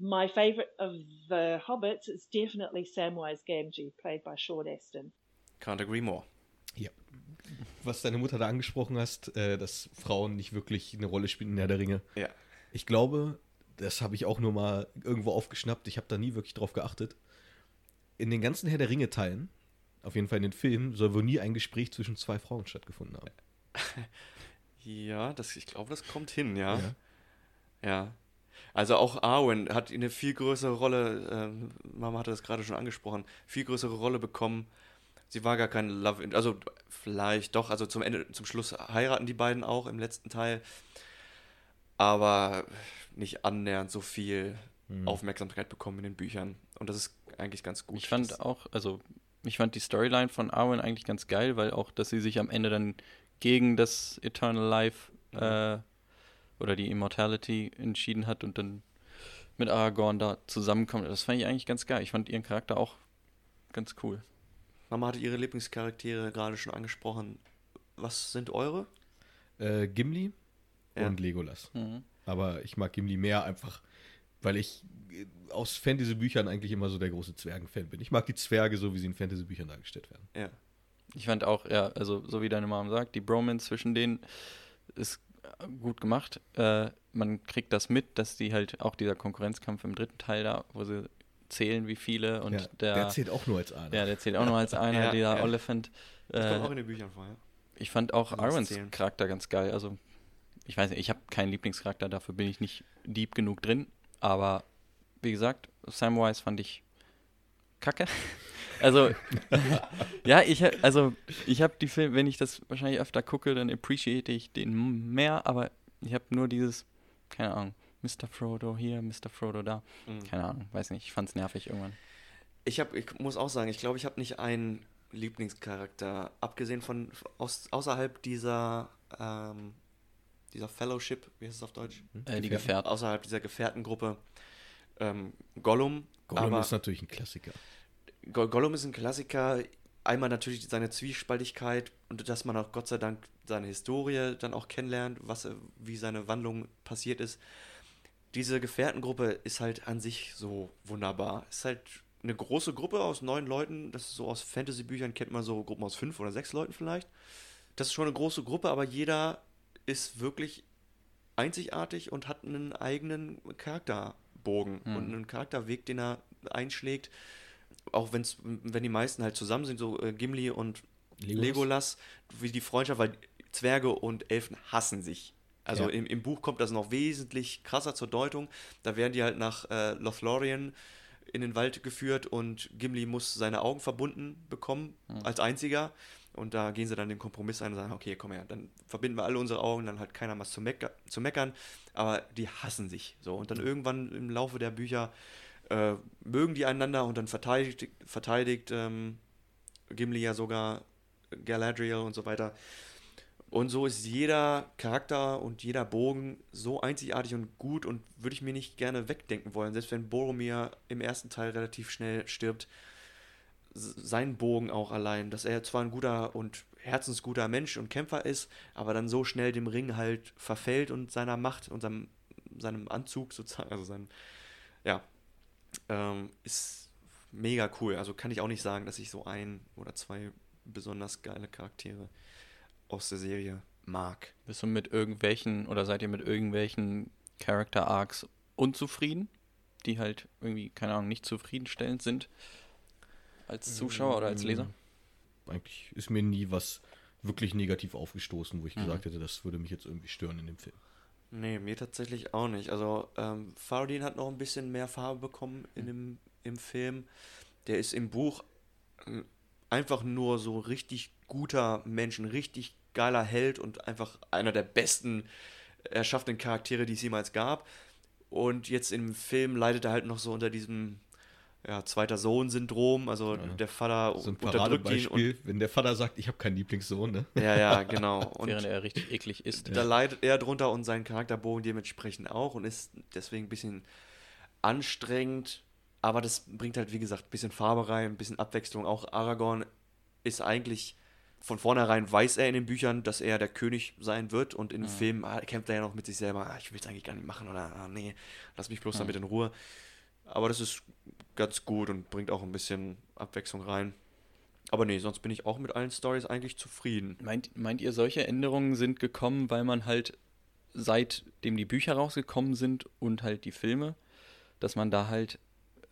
My favorite of the Hobbits is definitely Samwise Gamgee, played by Sean Astin. Can't agree more. Ja. Was deine Mutter da angesprochen hast, äh, dass Frauen nicht wirklich eine Rolle spielen in Herr der Ringe. Ja. Ich glaube, das habe ich auch nur mal irgendwo aufgeschnappt. Ich habe da nie wirklich drauf geachtet. In den ganzen Herr der Ringe-Teilen, auf jeden Fall in den Filmen, soll wohl nie ein Gespräch zwischen zwei Frauen stattgefunden haben. Ja, das, ich glaube, das kommt hin, ja. Ja. Ja. Also auch Arwen hat eine viel größere Rolle, ähm, Mama hatte das gerade schon angesprochen, viel größere Rolle bekommen. Sie war gar kein Love, in- also vielleicht doch, also zum Ende, zum Schluss heiraten die beiden auch im letzten Teil, aber nicht annähernd so viel Aufmerksamkeit bekommen in den Büchern. Und das ist eigentlich ganz gut. Ich fand auch, also ich fand die Storyline von Arwen eigentlich ganz geil, weil auch, dass sie sich am Ende dann gegen das Eternal Life äh, oder die Immortality entschieden hat und dann mit Aragorn da zusammenkommt. Das fand ich eigentlich ganz geil. Ich fand ihren Charakter auch ganz cool. Mama hatte ihre Lieblingscharaktere gerade schon angesprochen. Was sind eure? Äh, Gimli Ja. und Legolas. Mhm. Aber ich mag Gimli mehr einfach, weil ich äh, aus Fantasy-Büchern eigentlich immer so der große Zwergen-Fan bin. Ich mag die Zwerge so, wie sie in Fantasy-Büchern dargestellt werden. Ja. Ich fand auch, ja, also so wie deine Mom sagt, die Bromance zwischen denen ist äh, gut gemacht. Äh, man kriegt das mit, dass die halt auch dieser Konkurrenzkampf im dritten Teil da, wo sie zählen, wie viele und ja, der, der zählt auch nur als einer. ja, der zählt auch noch als einer, Ja, dieser ja. Oliphant. Das kommt auch Äh, in den Büchern vor, ja. ich fand auch Irons. Charakter ganz geil. Also, ich weiß nicht, ich habe keinen Lieblingscharakter, dafür bin ich nicht deep genug drin. Aber wie gesagt, Samwise fand ich kacke. Also, ja, ich also ich habe die Filme, wenn ich das wahrscheinlich öfter gucke, dann appreciate ich den mehr, aber ich habe nur dieses, keine Ahnung, Mr. Frodo hier, Mr. Frodo da. Mhm. Keine Ahnung, weiß nicht, ich fand's nervig irgendwann. Ich, hab, ich muss auch sagen, ich glaube, ich habe nicht einen Lieblingscharakter, abgesehen von aus, außerhalb dieser, ähm, dieser Fellowship, wie heißt es auf Deutsch? Äh, die Gefährten? Gefährten. Außerhalb dieser Gefährtengruppe ähm, Gollum. Gollum aber ist natürlich ein Klassiker. Go Gollum ist ein Klassiker. Einmal natürlich seine Zwiespaltigkeit und dass man auch Gott sei Dank seine Historie dann auch kennenlernt, was, wie seine Wandlung passiert ist. Diese Gefährtengruppe ist halt an sich so wunderbar. Ist halt eine große Gruppe aus neun Leuten. Das ist so aus Fantasy-Büchern kennt man so Gruppen aus fünf oder sechs Leuten vielleicht. Das ist schon eine große Gruppe, aber jeder ist wirklich einzigartig und hat einen eigenen Charakterbogen Mhm. und einen Charakterweg, den er einschlägt. Auch wenn's, wenn die meisten halt zusammen sind, so äh, Gimli und Legolas? Legolas. wie die Freundschaft, weil Zwerge und Elfen hassen sich. Also Ja. im, im Buch kommt das noch wesentlich krasser zur Deutung. Da werden die halt nach äh, Lothlorien in den Wald geführt und Gimli muss seine Augen verbunden bekommen, als einziger. Und da gehen sie dann den Kompromiss ein und sagen, okay, komm her, dann verbinden wir alle unsere Augen, dann hat keiner was zu, mecker zu meckern. Aber die hassen sich. So. Und dann irgendwann im Laufe der Bücher äh, mögen die einander und dann verteidigt, verteidigt ähm, Gimli ja sogar Galadriel und so weiter. Und so ist jeder Charakter und jeder Bogen so einzigartig und gut und würde ich mir nicht gerne wegdenken wollen. Selbst wenn Boromir im ersten Teil relativ schnell stirbt, sein Bogen auch allein, dass er zwar ein guter und herzensguter Mensch und Kämpfer ist, aber dann so schnell dem Ring halt verfällt und seiner Macht und seinem, seinem Anzug sozusagen, also sein, ja, ähm, ist mega cool. Also kann ich auch nicht sagen, dass ich so ein oder zwei besonders geile Charaktere aus der Serie mag. Bist du mit irgendwelchen oder seid ihr mit irgendwelchen Character Arcs unzufrieden, die halt irgendwie, keine Ahnung, nicht zufriedenstellend sind? Als Zuschauer oder als Leser? Eigentlich ist mir nie was wirklich negativ aufgestoßen, wo ich Mhm. gesagt hätte, das würde mich jetzt irgendwie stören in dem Film. Nee, mir tatsächlich auch nicht. Also, ähm, Faradin hat noch ein bisschen mehr Farbe bekommen in dem, im Film. Der ist im Buch äh, einfach nur so richtig guter Mensch, ein richtig geiler Held und einfach einer der besten erschaffenen Charaktere, die es jemals gab. Und jetzt im Film leidet er halt noch so unter diesem ja, zweiter Sohn-Syndrom. Also der Vater So ein unterdrückt ihn und wenn der Vater sagt, ich habe keinen Lieblingssohn, ne? ja, ja, genau. Und Während er richtig eklig ist. da leidet er drunter und sein Charakterbogen dementsprechend auch und ist deswegen ein bisschen anstrengend. Aber das bringt halt, wie gesagt, ein bisschen Farbe rein, ein bisschen Abwechslung. Auch Aragorn ist eigentlich von vornherein, weiß er in den Büchern, dass er der König sein wird und in den Filmen ah, kämpft er ja noch mit sich selber. Ah, ich will es eigentlich gar nicht machen oder ah, nee, lass mich bloß damit in Ruhe. Aber das ist ganz gut und bringt auch ein bisschen Abwechslung rein. Aber nee, sonst bin ich auch mit allen Stories eigentlich zufrieden. Meint, meint ihr, solche Änderungen sind gekommen, weil man halt seitdem die Bücher rausgekommen sind und halt die Filme, dass man da halt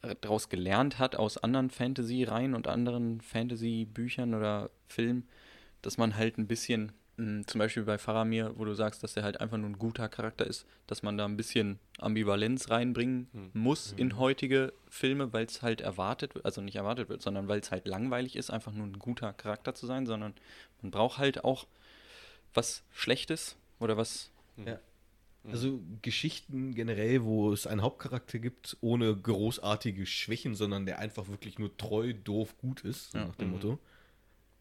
äh, draus gelernt hat aus anderen Fantasy-Reihen und anderen Fantasy-Büchern oder Filmen, dass man halt ein bisschen, zum Beispiel bei Faramir, wo du sagst, dass er halt einfach nur ein guter Charakter ist, dass man da ein bisschen Ambivalenz reinbringen muss in heutige Filme, weil es halt erwartet wird, also nicht erwartet wird, sondern weil es halt langweilig ist, einfach nur ein guter Charakter zu sein, sondern man braucht halt auch was Schlechtes oder was Ja. Also Geschichten generell, wo es einen Hauptcharakter gibt, ohne großartige Schwächen, sondern der einfach wirklich nur treu, doof, gut ist, so Ja. nach dem Motto,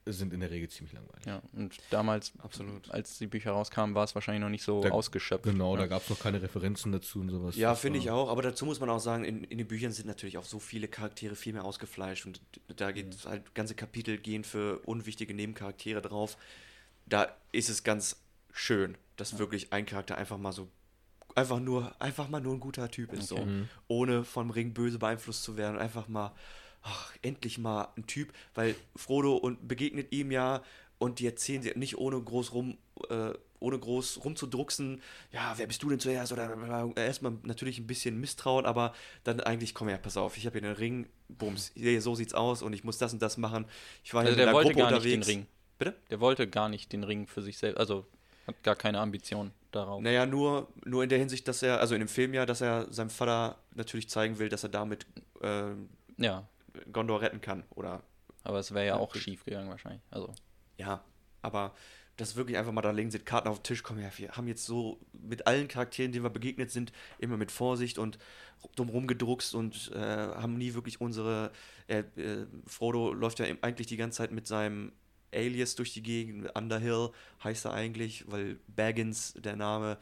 sind in der Regel ziemlich langweilig. Ja, und damals, Absolut. als die Bücher rauskamen, war es wahrscheinlich noch nicht so Da- ausgeschöpft. Genau, ja. da gab es noch keine Referenzen dazu und sowas. Ja, finde ich auch. Aber dazu muss man auch sagen, in, in den Büchern sind natürlich auch so viele Charaktere viel mehr ausgefleischt und da geht halt ganze Kapitel gehen für unwichtige Nebencharaktere drauf. Da ist es ganz schön, dass wirklich ein Charakter einfach mal so einfach nur einfach mal nur ein guter Typ ist, so ohne vom Ring böse beeinflusst zu werden und einfach mal ach, endlich mal ein Typ, weil Frodo und begegnet ihm ja und die erzählen sie nicht ohne groß rum, äh, ohne groß rumzudrucksen, ja, wer bist du denn zuerst? Oder erstmal natürlich ein bisschen Misstrauen, aber dann eigentlich, komm her, pass auf, ich habe hier einen Ring, bums, hier, so sieht's aus und ich muss das und das machen. Ich war Also hier der einer wollte Gruppe gar nicht unterwegs. den Ring. Bitte? Der wollte gar nicht den Ring für sich selbst, also hat gar keine Ambition darauf. Naja, nur, nur in der Hinsicht, dass er, also in dem Film ja, dass er seinem Vater natürlich zeigen will, dass er damit äh, Ja, Gondor retten kann. Oder aber es wäre ja auch schief gegangen wahrscheinlich. Also, Ja, aber das wirklich einfach mal, da legen sie die Karten auf den Tisch, komm her, wir haben jetzt so mit allen Charakteren, denen wir begegnet sind, immer mit Vorsicht und drumherum gedruckst und äh, haben nie wirklich unsere, äh, äh, Frodo läuft ja eigentlich die ganze Zeit mit seinem Alias durch die Gegend, Underhill heißt er eigentlich, weil Baggins, der Name,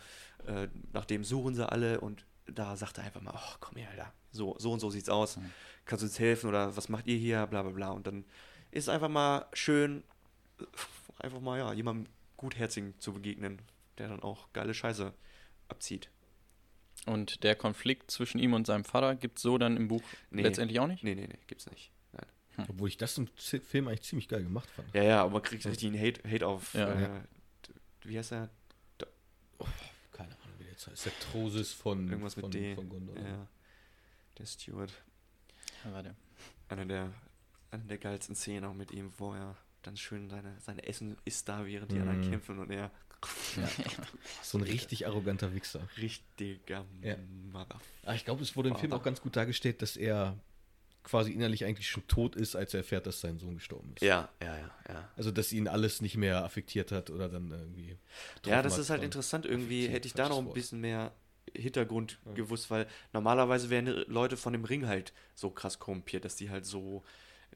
äh, nach dem suchen sie alle und da sagt er einfach mal, ach komm her, Alter, so, so und so sieht's aus, kannst du uns helfen oder was macht ihr hier, bla bla bla und dann ist einfach mal schön, einfach mal, ja, jemandem gutherzigen zu begegnen, der dann auch geile Scheiße abzieht. und der Konflikt zwischen ihm und seinem Vater gibt es so dann im Buch Nee. letztendlich auch nicht? Nee, nee, nee, gibt's nicht. Nein. Obwohl ich das im Film eigentlich ziemlich geil gemacht fand. Ja, ja, aber man kriegt richtig einen Hate, Hate auf, Ja. äh, Ja. wie heißt er? Keine Ahnung, wie der jetzt heißt. Der Trosis von, Irgendwas von, mit D. von Gondor. Ja. Der Steward. Ja, warte. Einer der, einer der geilsten Szenen auch mit ihm, wo er dann schön seine, seine Essen isst da, während die anderen Mhm. kämpfen und er So ein richtig arroganter Wichser. richtiger Ja. Mother. Ah, ich glaube, es wurde im Film Vater. auch ganz gut dargestellt, dass er quasi innerlich eigentlich schon tot ist, als er erfährt, dass sein Sohn gestorben ist. Ja, ja, ja, ja. Also, dass ihn alles nicht mehr affektiert hat oder dann irgendwie. Ja, das ist halt interessant. Irgendwie hätte ich da noch ein bisschen mehr Hintergrund gewusst, weil normalerweise die Leute von dem Ring halt so krass korrumpiert, dass die halt so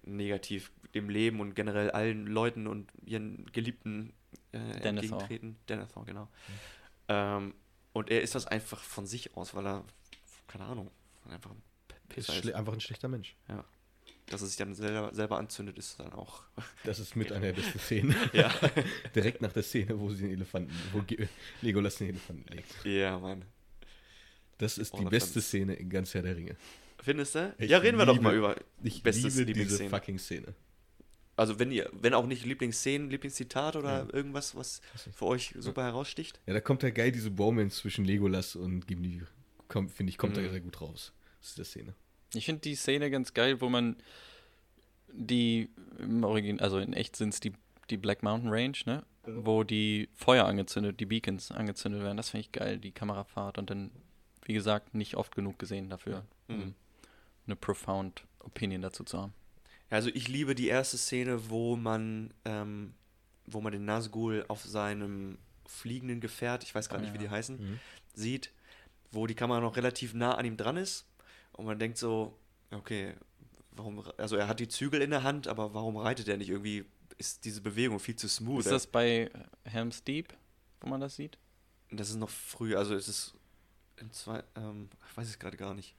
negativ dem Leben und generell allen Leuten und ihren Geliebten äh, Denethor. entgegentreten. Denethor, genau. Ähm, und er ist das einfach von sich aus, weil er, keine Ahnung, einfach ein Ist Pisser ist. einfach ein schlechter Mensch. Ja. Dass er sich dann selber, selber anzündet, ist dann auch. Das ist mit einer der besten Szenen. ja. Direkt nach der Szene, wo sie den Elefanten, wo Legolas den Elefanten legt. ja, Mann. Das ist die Elephants. beste Szene in ganz Herr der Ringe. Findest du? Ich ja, reden wir doch mal über Ich bestes liebe diese Lieblingsszene. fucking Szene. Also wenn ihr, wenn auch nicht Lieblingsszenen, Lieblingszitat oder Ja. irgendwas, was für euch super heraussticht. Ja, da kommt ja geil diese Bromance zwischen Legolas und Gimli. Finde ich, kommt Mhm. da sehr gut raus. Das ist die Szene. Ich finde die Szene ganz geil, wo man die im Origin, also in echt sind es die, die Black Mountain Range, ne? Wo die Feuer angezündet, die Beacons angezündet werden. Das finde ich geil, die Kamerafahrt und dann, wie gesagt, nicht oft genug gesehen dafür, um Mhm. eine profound Opinion dazu zu haben. Also ich liebe die erste Szene, wo man, ähm, wo man den Nazgul auf seinem fliegenden Gefährt, ich weiß gerade nicht, wie die heißen, Mhm. sieht, wo die Kamera noch relativ nah an ihm dran ist und man denkt so, okay, warum, also er hat die Zügel in der Hand, aber warum reitet er nicht irgendwie? Ist diese Bewegung viel zu smooth? Ist das bei Helm's Deep, wo man das sieht? Das ist noch früh, also es ist in zwei, ähm, ich weiß es gerade gar nicht.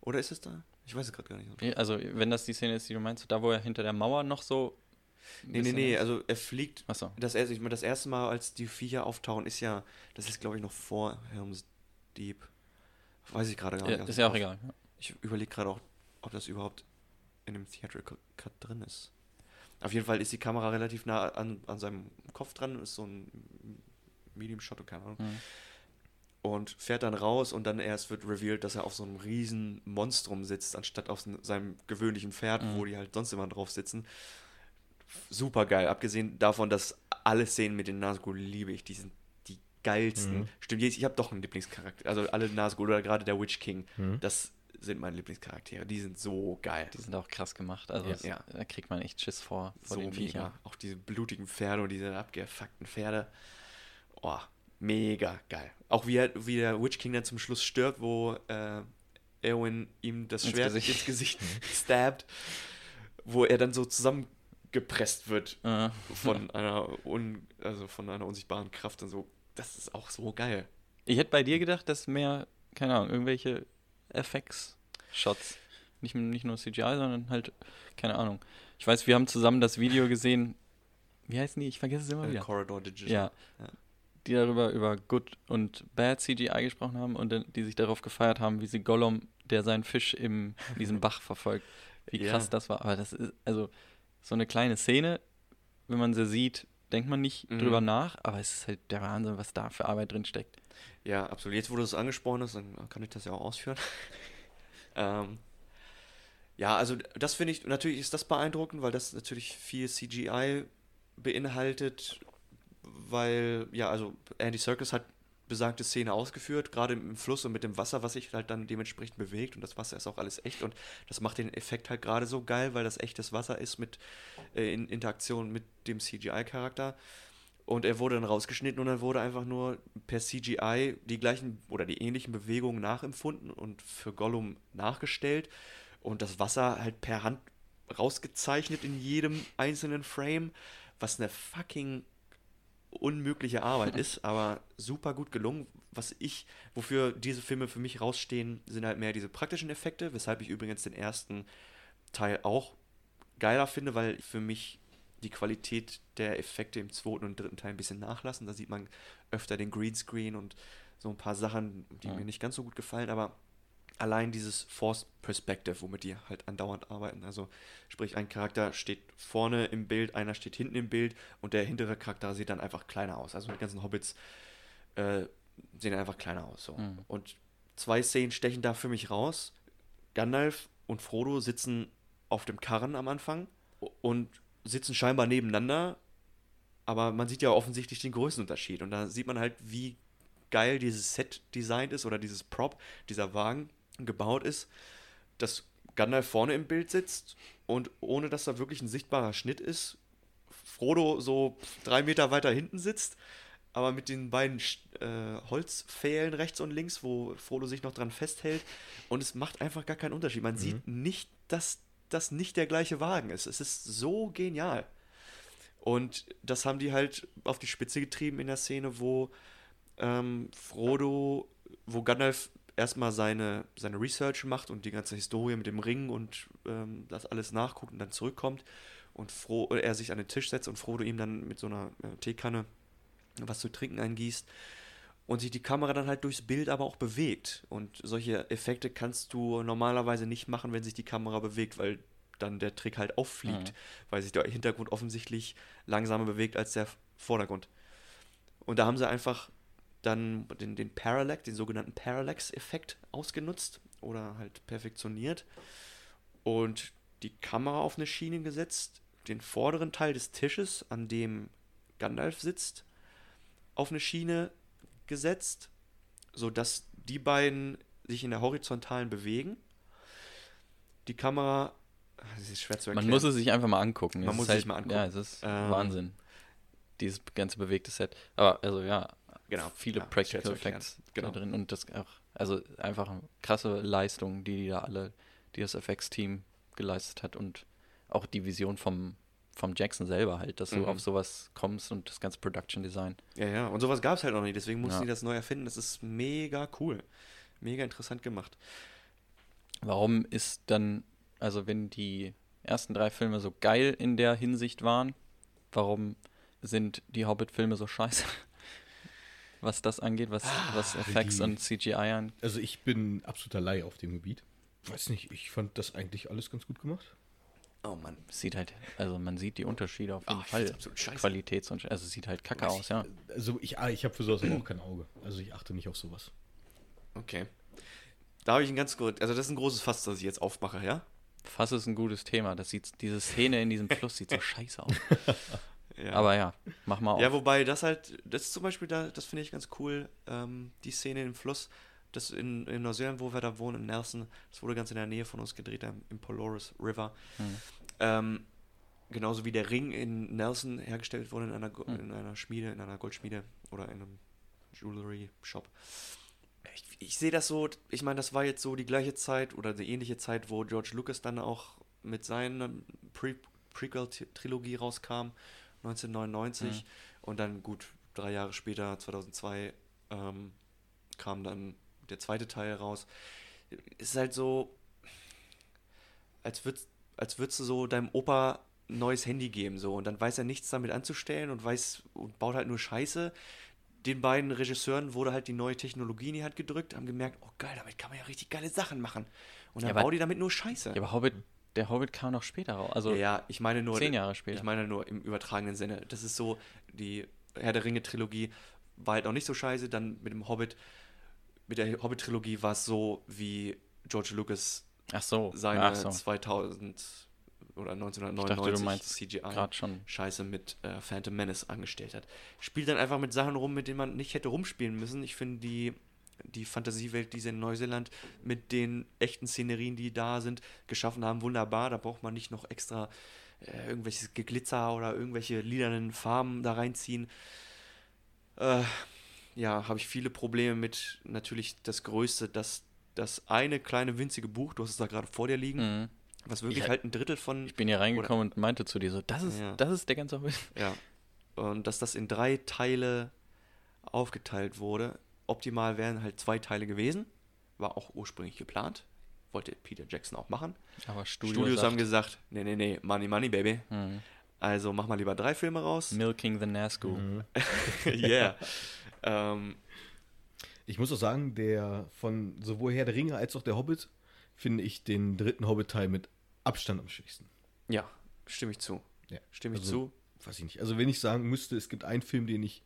Oder ist es da? Ich weiß es gerade gar nicht. Also, wenn das die Szene ist, die du meinst, da wo er hinter der Mauer noch so. Nee, nee, nee, also er fliegt. Achso. Das, ich meine, das erste Mal, als die Viecher auftauchen, ist ja, das ist glaube ich noch vor Helm's Deep. Weiß ich gerade gar nicht. ist ja auch egal. Ja. Ich überlege gerade auch, ob das überhaupt in dem Theatrical Cut drin ist. Auf jeden Fall ist die Kamera relativ nah an, an seinem Kopf dran, ist so ein Medium Shot, keine Ahnung. Mhm. Und fährt dann raus und dann erst wird revealed, dass er auf so einem riesen Monstrum sitzt, anstatt auf seinem gewöhnlichen Pferd, wo die halt sonst immer drauf sitzen. Super geil. Abgesehen davon, dass alle Szenen mit den Nazgul liebe ich. Die sind die geilsten. Stimmt, ich habe doch einen Lieblingscharakter. Also alle Nazgul oder gerade der Witch King. Das sind meine Lieblingscharaktere. Die sind so geil. Die sind auch krass gemacht. Also Ja. es- Ja. da kriegt man echt Schiss vor, vor so den mega. Viechern. Auch diese blutigen Pferde und diese abgefuckten Pferde. Oh, mega geil. Auch wie, er, wie der Witch King dann zum Schluss stirbt, wo äh, Erwin ihm das Ins Schwert Gesicht. ins Gesicht stabbt, wo er dann so zusammengepresst wird Äh, von einer un, also von einer unsichtbaren Kraft und so. Das ist auch so geil. ich hätte bei dir gedacht, dass mehr, keine Ahnung, irgendwelche FX-Shots, nicht, nicht nur CGI, sondern halt, keine Ahnung. Ich weiß, wir haben zusammen das Video gesehen, wie heißen die? Ich vergesse es immer Äh, wieder. Corridor Digital. Ja. Ja. Die darüber über Good und Bad CGI gesprochen haben und die sich darauf gefeiert haben, wie sie Gollum, der seinen Fisch im, in diesem Bach verfolgt, wie krass das war. Aber das ist, also, so eine kleine Szene, wenn man sie sieht, denkt man nicht Mhm. drüber nach, aber es ist halt der Wahnsinn, was da für Arbeit drin steckt. Ja, absolut. Jetzt, wo du es angesprochen hast, dann kann ich das ja auch ausführen. ähm, ja, also das finde ich, natürlich ist das beeindruckend, weil das natürlich viel CGI beinhaltet, weil, ja, also Andy Serkis hat besagte Szene ausgeführt, gerade im Fluss und mit dem Wasser, was sich halt dann dementsprechend bewegt und das Wasser ist auch alles echt und das macht den Effekt halt gerade so geil, weil das echtes Wasser ist mit äh, in Interaktion mit dem CGI-Charakter. Und er wurde dann rausgeschnitten und dann wurde einfach nur per CGI die gleichen oder die ähnlichen Bewegungen nachempfunden und für Gollum nachgestellt. Und das Wasser halt per Hand rausgezeichnet in jedem einzelnen Frame, was eine fucking unmögliche Arbeit ist, aber super gut gelungen. Was ich, wofür diese Filme für mich rausstehen, sind halt mehr diese praktischen Effekte, weshalb ich übrigens den ersten Teil auch geiler finde, weil für mich die Qualität der Effekte im zweiten und dritten Teil ein bisschen nachlassen. Da sieht man öfter den Greenscreen und so ein paar Sachen, die Ja. mir nicht ganz so gut gefallen, aber allein dieses Forced Perspective, womit die halt andauernd arbeiten. Also sprich, ein Charakter steht vorne im Bild, einer steht hinten im Bild und der hintere Charakter sieht dann einfach kleiner aus. Also die ganzen Hobbits äh, sehen einfach kleiner aus. So. Mhm. Und zwei Szenen stechen da für mich raus. Gandalf und Frodo sitzen auf dem Karren am Anfang und sitzen scheinbar nebeneinander, aber man sieht ja offensichtlich den Größenunterschied. Und da sieht man halt, wie geil dieses Set designt ist oder dieses Prop, dieser Wagen gebaut ist, dass Gandalf vorne im Bild sitzt und ohne dass da wirklich ein sichtbarer Schnitt ist, Frodo so drei Meter weiter hinten sitzt, aber mit den beiden äh, Holzpfählen rechts und links, wo Frodo sich noch dran festhält. Und es macht einfach gar keinen Unterschied. Man sieht nicht, dass das nicht der gleiche Wagen ist. Es ist so genial. Und das haben die halt auf die Spitze getrieben in der Szene, wo ähm, Frodo, wo Gandalf erstmal seine, seine Research macht und die ganze Historie mit dem Ring und ähm, das alles nachguckt und dann zurückkommt und Fro äh, er sich an den Tisch setzt und Frodo ihm dann mit so einer äh, Teekanne was zu trinken eingießt und sich die Kamera dann halt durchs Bild aber auch bewegt. Und solche Effekte kannst du normalerweise nicht machen, wenn sich die Kamera bewegt, weil dann der Trick halt auffliegt, Mhm. weil sich der Hintergrund offensichtlich langsamer bewegt als der Vordergrund. Und da haben sie einfach dann den, den Parallax, den sogenannten Parallax-Effekt ausgenutzt oder halt perfektioniert und die Kamera auf eine Schiene gesetzt, den vorderen Teil des Tisches, an dem Gandalf sitzt, auf eine Schiene gesetzt, sodass die beiden sich in der horizontalen bewegen. Die Kamera, das ist schwer zu erklären. Man muss es sich einfach mal angucken. Man Es muss es halt, sich mal angucken. Ja, es ist Ähm, Wahnsinn. Dieses ganze bewegte Set. Aber also ja, Genau, viele ja, Practical. Effects Genau. da drin und das auch, also einfach krasse Leistung, die, die da alle, die das FX-Team geleistet hat und auch die Vision vom, vom Jackson selber halt, dass du Mhm. auf sowas kommst und das ganze Production Design. Ja, ja, und sowas gab es halt noch nicht, deswegen mussten Ja. die das neu erfinden. Das ist mega cool. Mega interessant gemacht. Warum ist dann, also wenn die ersten drei Filme so geil in der Hinsicht waren, warum sind die Hobbit-Filme so scheiße? Was das angeht, was, was Effects die- und CGI angeht. Also ich bin absoluter Laie auf dem Gebiet. Weiß nicht, ich fand das eigentlich alles ganz gut gemacht. Oh Mann. Sieht halt, also man sieht die Unterschiede auf jeden Ah, ich Fall. find's absolut scheiße. Qualitätsunterschied. Also es sieht halt kacke aus, ja. Also ich, ah, ich habe für sowas auch kein Auge. Also ich achte nicht auf sowas. Okay. Da habe ich ein ganz gut, also das ist ein großes Fass, das ich jetzt aufmache, ja? Fass ist ein gutes Thema. Das sieht, diese Szene in diesem Fluss sieht so scheiße aus. Ja. Aber ja, mach mal auf. Ja, wobei das halt, das ist zum Beispiel da, das finde ich ganz cool, ähm, die Szene im Fluss, das in, in Neuseeland, wo wir da wohnen, in Nelson, das wurde ganz in der Nähe von uns gedreht, im Polaris River. Hm. Ähm, genauso wie der Ring in Nelson hergestellt wurde in einer, Hm. in einer Schmiede, in einer Goldschmiede oder in einem Jewelry Shop. Ich, ich sehe das so, ich meine, das war jetzt so die gleiche Zeit oder die ähnliche Zeit, wo George Lucas dann auch mit seiner Pre Prequel-Trilogie rauskam, 1999. Und dann gut, drei Jahre später, 2002, ähm, kam dann der zweite Teil raus. Es ist halt so, als würdest, als würdest du so deinem Opa ein neues Handy geben, so, und dann weiß er nichts damit anzustellen und weiß und baut halt nur Scheiße. Den beiden Regisseuren wurde halt die neue Technologie in die Hand gedrückt, haben gemerkt, oh geil, damit kann man ja richtig geile Sachen machen. Und dann Ja, bauen die damit nur Scheiße. Ja, aber Hobbit, der Hobbit kam noch später raus. Also ja, ich meine nur. zehn Jahre später. Ich meine nur im übertragenen Sinne. Das ist so, die Herr der Ringe-Trilogie war halt noch nicht so scheiße. Dann mit dem Hobbit, mit der Hobbit-Trilogie war es so, wie George Lucas so, seine so. 2000 oder Ich 1999 dachte, CGI schon. Scheiße mit äh, Phantom Menace angestellt hat. Spielt dann einfach mit Sachen rum, mit denen man nicht hätte rumspielen müssen. Ich finde die, die Fantasiewelt, die sie in Neuseeland mit den echten Szenerien, die da sind, geschaffen haben, wunderbar. Da braucht man nicht noch extra äh, irgendwelches Geglitzer oder irgendwelche lilanen Farben da reinziehen. Äh, ja, habe ich viele Probleme mit. Natürlich das Größte, dass das eine kleine winzige Buch, du hast es da gerade vor dir liegen, Mhm. was wirklich Ich- halt ein Drittel von Ich bin hier reingekommen und meinte zu dir so, das ist, Ja. das ist der ganze Hobbit. Ja. Und dass das in drei Teile aufgeteilt wurde. Optimal wären halt zwei Teile gewesen. War auch ursprünglich geplant. Wollte Peter Jackson auch machen. Aber Studio Studios sagt, haben gesagt, nee, nee, nee, money, money, baby. Mhm. Also mach mal lieber drei Filme raus. Milking the Nazgul. Mhm. yeah. ähm, Ich muss auch sagen, der von sowohl Herr der Ringe als auch der Hobbit finde ich den dritten Hobbit-Teil mit Abstand am schwächsten. ja, stimme ich zu. Ja. Stimme ich Also, zu. Weiß ich nicht. Also wenn ich sagen müsste, es gibt einen Film, den ich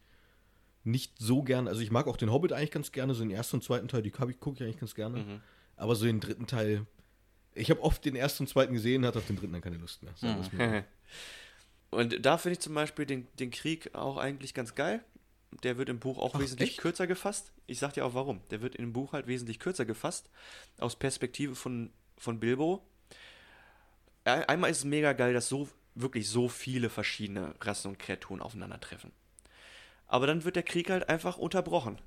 nicht so gern, also ich mag auch den Hobbit eigentlich ganz gerne, so den ersten und zweiten Teil, die gucke ich, eigentlich ganz gerne. Mhm. Aber so den dritten Teil, ich habe oft den ersten und zweiten gesehen, hatte auf den dritten dann keine Lust mehr. So. Und da finde ich zum Beispiel den, den Krieg auch eigentlich ganz geil. Der wird im Buch auch Ach, wesentlich echt? kürzer gefasst. Ich sag dir auch warum. Der wird im Buch halt wesentlich kürzer gefasst. Aus Perspektive von, von Bilbo. Ein- Einmal ist es mega geil, dass so wirklich so viele verschiedene Rassen und Kreaturen aufeinandertreffen. Aber dann wird der Krieg halt einfach unterbrochen.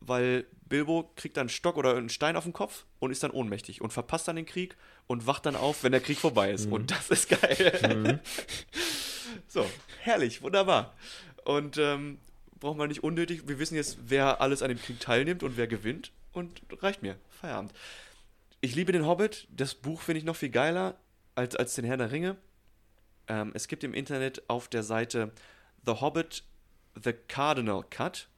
Weil Bilbo kriegt dann einen Stock oder einen Stein auf den Kopf und ist dann ohnmächtig und verpasst dann den Krieg und wacht dann auf, wenn der Krieg vorbei ist. Und das ist geil. So, herrlich, wunderbar. Und ähm, braucht man nicht unnötig. Wir wissen jetzt, wer alles an dem Krieg teilnimmt und wer gewinnt. Und reicht mir. Feierabend. Ich liebe den Hobbit. Das Buch finde ich noch viel geiler als, als den Herr der Ringe. Ähm, es gibt im Internet auf der Seite The Hobbit, The Cardinal Cut.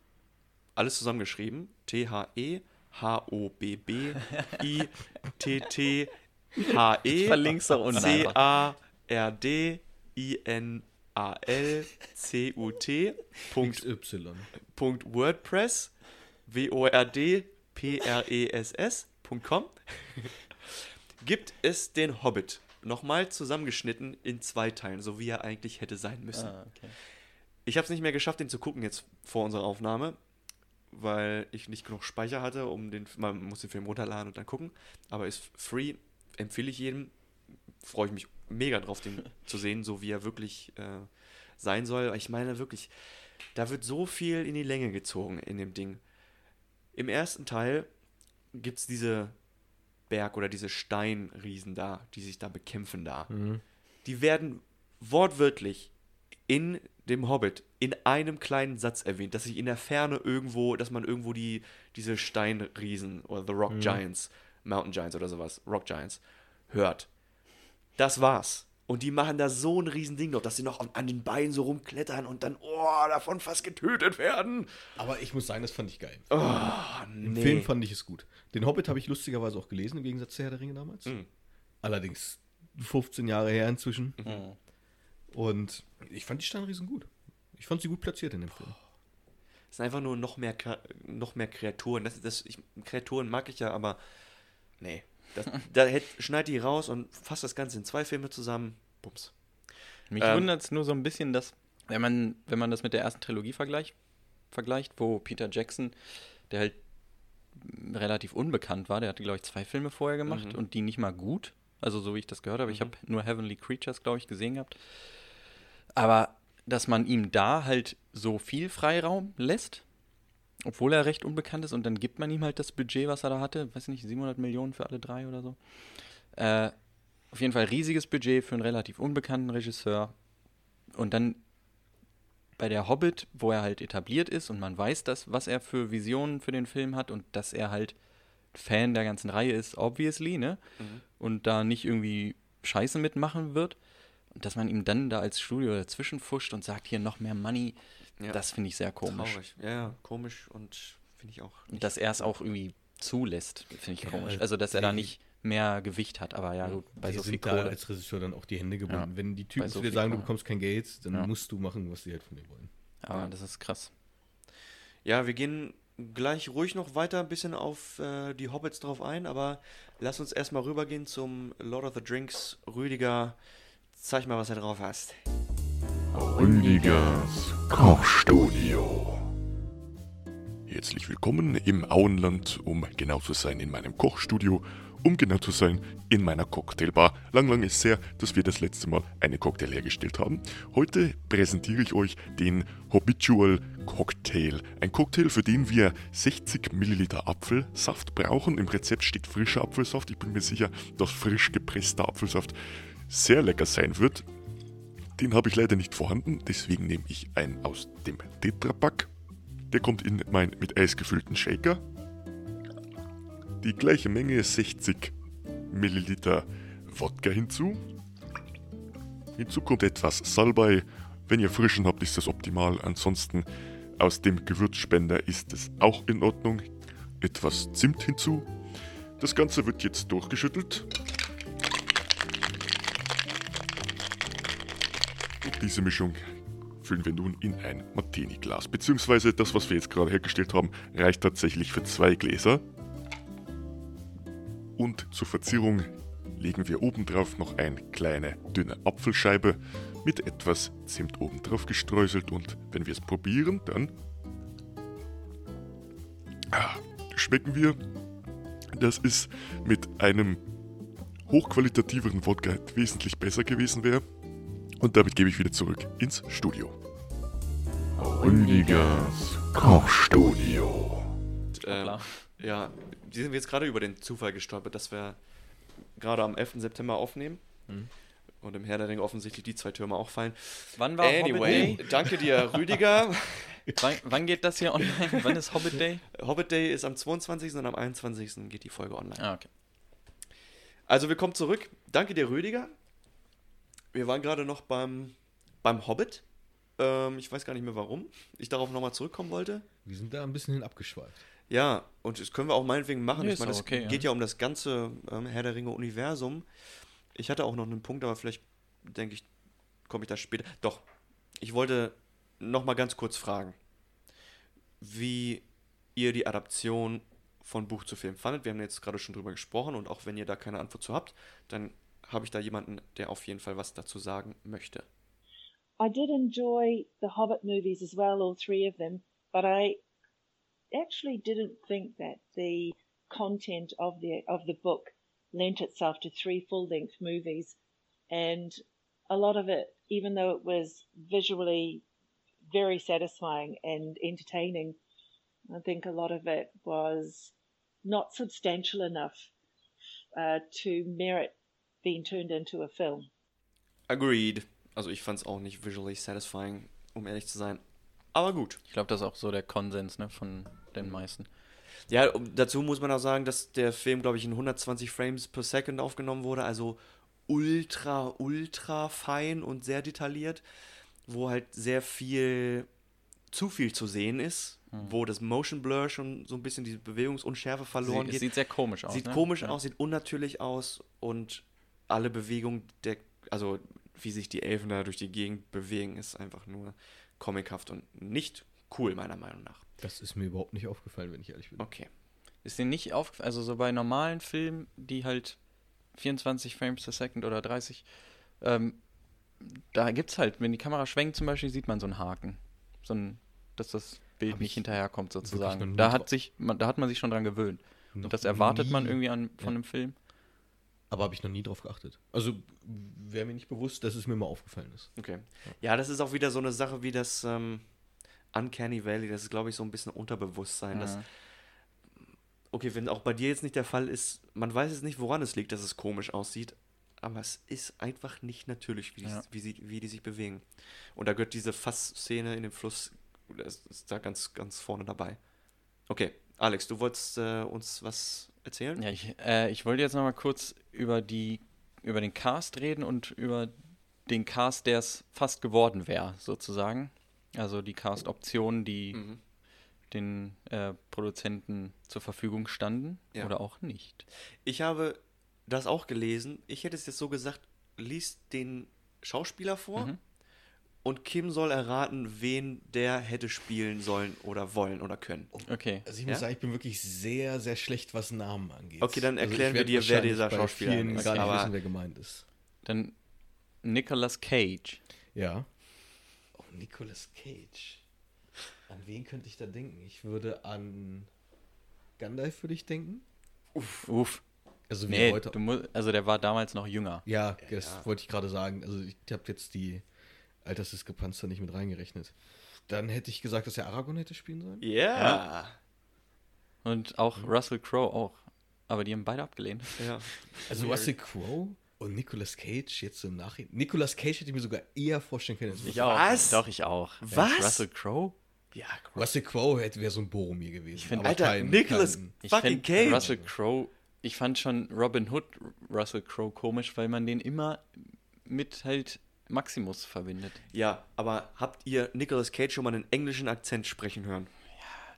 Alles zusammengeschrieben. E T-H-E-H-O-B-B-I-T-T-H-E. Verlink's doch unten. C-A-R-D-I-N-A-L-C-U-T. Punkt, XY. Punkt WordPress. W-O-R-D-P-R-E-S-S. Punkt com. Gibt es den Hobbit. Nochmal zusammengeschnitten in zwei Teilen, so wie er eigentlich hätte sein müssen. Ah, okay. Ich habe es nicht mehr geschafft, den zu gucken jetzt vor unserer Aufnahme, weil ich nicht genug Speicher hatte, um den, man muss den Film runterladen und dann gucken. Aber ist free, empfehle ich jedem. Freue ich mich mega drauf, den zu sehen, so wie er wirklich äh, sein soll. Ich meine wirklich, da wird so viel in die Länge gezogen in dem Ding. Im ersten Teil gibt es diese Berg- oder diese Steinriesen da, die sich da bekämpfen da Mhm. die werden wortwörtlich in dem Hobbit in einem kleinen Satz erwähnt, dass sich in der Ferne irgendwo, dass man irgendwo die, diese Steinriesen oder The Rock Giants, Mountain Giants oder sowas, Rock Giants, hört. Das war's. Und die machen da so ein Riesending noch, dass sie noch an, an den Beinen so rumklettern und dann, oh, davon fast getötet werden. Aber ich muss sagen, das fand ich geil. Oh, Im nee. Film fand ich es gut. Den Hobbit habe ich lustigerweise auch gelesen, im Gegensatz zu Herr der Ringe damals. Mhm. Allerdings 15 Jahre her inzwischen. Mhm. Und ich fand die Steinriesen gut. Ich fand sie gut platziert in dem Film. Es sind einfach nur noch mehr, noch mehr Kreaturen. Das, das, ich, Kreaturen mag ich ja, aber nee. Das, da hätt, schneid die raus und fasst das Ganze in zwei Filme zusammen. Bums. Mich Ähm, wundert es nur so ein bisschen, dass, wenn man, wenn man das mit der ersten Trilogie vergleicht, vergleicht, wo Peter Jackson, der halt relativ unbekannt war, der hatte, glaube ich, zwei Filme vorher gemacht Mhm. und die nicht mal gut. Also so wie ich das gehört habe. Ich Mhm. habe nur Heavenly Creatures, glaube ich, gesehen gehabt. Aber dass man ihm da halt so viel Freiraum lässt, obwohl er recht unbekannt ist, und dann gibt man ihm halt das Budget, was er da hatte, weiß nicht, 700 Millionen für alle drei oder so. Äh, auf jeden Fall riesiges Budget für einen relativ unbekannten Regisseur. Und dann bei der Hobbit, wo er halt etabliert ist und man weiß, dass, was er für Visionen für den Film hat und dass er halt Fan der ganzen Reihe ist, obviously, ne? Mhm. Und da nicht irgendwie Scheiße mitmachen wird. Dass man ihm dann da als Studio dazwischen fuscht und sagt, hier noch mehr Money, Ja. das finde ich sehr komisch. Traurig. Ja, ja, komisch und finde ich auch. Und dass er es auch irgendwie zulässt, finde ich Ja, komisch. Also, dass er da nicht mehr Gewicht hat, aber ja, gut, bei Dir so viel sind da Kohle. als Regisseur dann auch die Hände gebunden. Ja. Wenn die Typen zu dir sagen, du Kohle. bekommst kein Geld, dann Ja. musst du machen, was sie halt von dir wollen. Aber das ist krass. Ja, wir gehen gleich ruhig noch weiter ein bisschen auf äh, die Hobbits drauf ein, aber lass uns erstmal rübergehen zum Lord of the Drinks. Rüdiger, zeig mal, was er drauf hast. Rüdigers Kochstudio. Herzlich willkommen im Auenland, um genau zu sein in meinem Kochstudio, um genau zu sein in meiner Cocktailbar. Lang, lang ist her, dass wir das letzte Mal eine Cocktail hergestellt haben. Heute präsentiere ich euch den Habitual Cocktail. Ein Cocktail, für den wir 60 Milliliter Apfelsaft brauchen. Im Rezept steht frischer Apfelsaft. Ich bin mir sicher, dass frisch gepresster Apfelsaft sehr lecker sein wird. Den habe ich leider nicht vorhanden, deswegen nehme ich einen aus dem Tetrapack. Der kommt in meinen mit Eis gefüllten Shaker. Die gleiche Menge 60 Milliliter Wodka hinzu. Hinzu kommt etwas Salbei. Wenn ihr frischen habt, ist das optimal. Ansonsten aus dem Gewürzspender ist es auch in Ordnung. Etwas Zimt hinzu. Das Ganze wird jetzt durchgeschüttelt. Diese Mischung füllen wir nun in ein Martini-Glas. Beziehungsweise das, was wir jetzt gerade hergestellt haben, reicht tatsächlich für zwei Gläser. Und zur Verzierung legen wir obendrauf noch eine kleine dünne Apfelscheibe mit etwas Zimt obendrauf gestreuselt. Und wenn wir es probieren, dann ah, schmecken wir, dass es mit einem hochqualitativeren Wodka wesentlich besser gewesen wäre. Und damit gebe ich wieder zurück ins Studio. Rüdigers Kochstudio. Ähm, ja, die sind wir jetzt gerade über den Zufall gestolpert, dass wir gerade am 11. September aufnehmen. Mhm. Und im Herr der Ringe offensichtlich die zwei Türme auch fallen. Wann war Hobbit Anyway, Day? danke dir, Rüdiger. Wann, wann geht das hier online? wann ist Hobbit Day? Hobbit Day ist am 22. und am 21. geht die Folge online. Ah, okay. Also wir kommen zurück. Danke dir, Rüdiger. Wir waren gerade noch beim, beim Hobbit. Ähm, ich weiß gar nicht mehr warum ich darauf nochmal zurückkommen wollte. Wir sind da ein bisschen hin abgeschweift. Ja, und das können wir auch meinetwegen machen. Nee, ich meine, es okay, ja. geht ja um das ganze ähm, Herr der Ringe-Universum. Ich hatte auch noch einen Punkt, aber vielleicht denke ich, komme ich da später. Doch, ich wollte nochmal ganz kurz fragen, wie ihr die Adaption von Buch zu Film fandet. Wir haben jetzt gerade schon drüber gesprochen und auch wenn ihr da keine Antwort zu habt, dann habe ich da jemanden, der auf jeden Fall was dazu sagen möchte. I did enjoy the Hobbit movies as well, all three of them, but I actually didn't think that the content of the of the book lent itself to three full-length movies, and a lot of it, even though it was visually very satisfying and entertaining, I think a lot of it was not substantial enough uh, to merit being turned into a film. Agreed. Also ich fand es auch nicht visually satisfying, um ehrlich zu sein. Aber gut. Ich glaube, das ist auch so der Konsens ne, von den meisten. Ja, dazu muss man auch sagen, dass der Film, glaube ich, in 120 Frames per Second aufgenommen wurde, also ultra, ultra fein und sehr detailliert, wo halt sehr viel, zu viel zu sehen ist, wo das Motion Blur schon so ein bisschen die Bewegungsunschärfe verloren Sie, geht. sieht sehr komisch aus. Sieht ne? komisch Ja. aus, sieht unnatürlich aus und alle Bewegungen der, also wie sich die Elfen da durch die Gegend bewegen, ist einfach nur comichaft und nicht cool, meiner Meinung nach. Das ist mir überhaupt nicht aufgefallen, wenn ich ehrlich bin. Okay. Ist dir nicht aufgefallen, also so bei normalen Filmen, die halt 24 Frames per Second oder 30, ähm, da gibt's halt, wenn die Kamera schwenkt zum Beispiel, sieht man so einen Haken. So ein, dass das Bild Hab nicht ich hinterherkommt sozusagen. Da hat sich, man, da hat man sich schon dran gewöhnt. Und das erwartet man irgendwie an, von Ja. einem Film. Aber habe ich noch nie drauf geachtet. Also wäre mir nicht bewusst, dass es mir mal aufgefallen ist. Okay. Ja, das ist auch wieder so eine Sache wie das ähm, Uncanny Valley. Das ist, glaube ich, so ein bisschen Unterbewusstsein. Das, Mhm. okay, wenn auch bei dir jetzt nicht der Fall ist, man weiß jetzt nicht, woran es liegt, dass es komisch aussieht, aber es ist einfach nicht natürlich, wie die, Ja. wie sie, wie die sich bewegen. Und da gehört diese Fassszene in dem Fluss, das ist da ganz, ganz vorne dabei. Okay, Alex, du wolltest äh, uns was erzählen? Ja, ich, äh, ich wollte jetzt noch mal kurz über die über den Cast reden und über den Cast, der es fast geworden wäre, sozusagen. Also die Cast-Optionen, die Mhm. den äh, Produzenten zur Verfügung standen Ja. oder auch nicht. Ich habe das auch gelesen. Ich hätte es jetzt so gesagt, liest den Schauspieler vor Mhm. Und Kim soll erraten, wen der hätte spielen sollen oder wollen oder können. Okay. Also ich Ja? muss sagen, ich bin wirklich sehr, sehr schlecht, was Namen angeht. Okay, dann Also ich erklären wir werd dir, wer dieser Schauspieler ist, gar nicht aber- wissen, wer gemeint ist. Dann Nicolas Cage. Ja. Oh, Nicolas Cage. An wen könnte ich da denken? Ich würde an Gandalf würde ich denken. Uff. Also wie Nee, heute. du musst, also der war damals noch jünger. Ja, das wollte ich gerade sagen. Also ich habe jetzt die Altersdiskrepanz da nicht mit reingerechnet. Dann hätte ich gesagt, dass er Aragorn hätte spielen sollen. Ja. Und auch Russell Crowe auch. Aber die haben beide abgelehnt. ja. Also Russell Crowe und Nicolas Cage jetzt so im Nachhinein. Nicolas Cage hätte ich mir sogar eher vorstellen können. als Russell- auch. Was? Doch, ich auch. Was? Russell Crowe? Ja, Russell Crowe hätte wäre so ein Boromir gewesen. Ich find- aber Alter, kein- Nicolas kein- Ich fucking Cage. Russell Crowe, ich fand schon Robin Hood Russell Crowe komisch, weil man den immer mit halt Maximus verbindet. Ja, aber habt ihr Nicolas Cage schon mal einen englischen Akzent sprechen hören? Ja.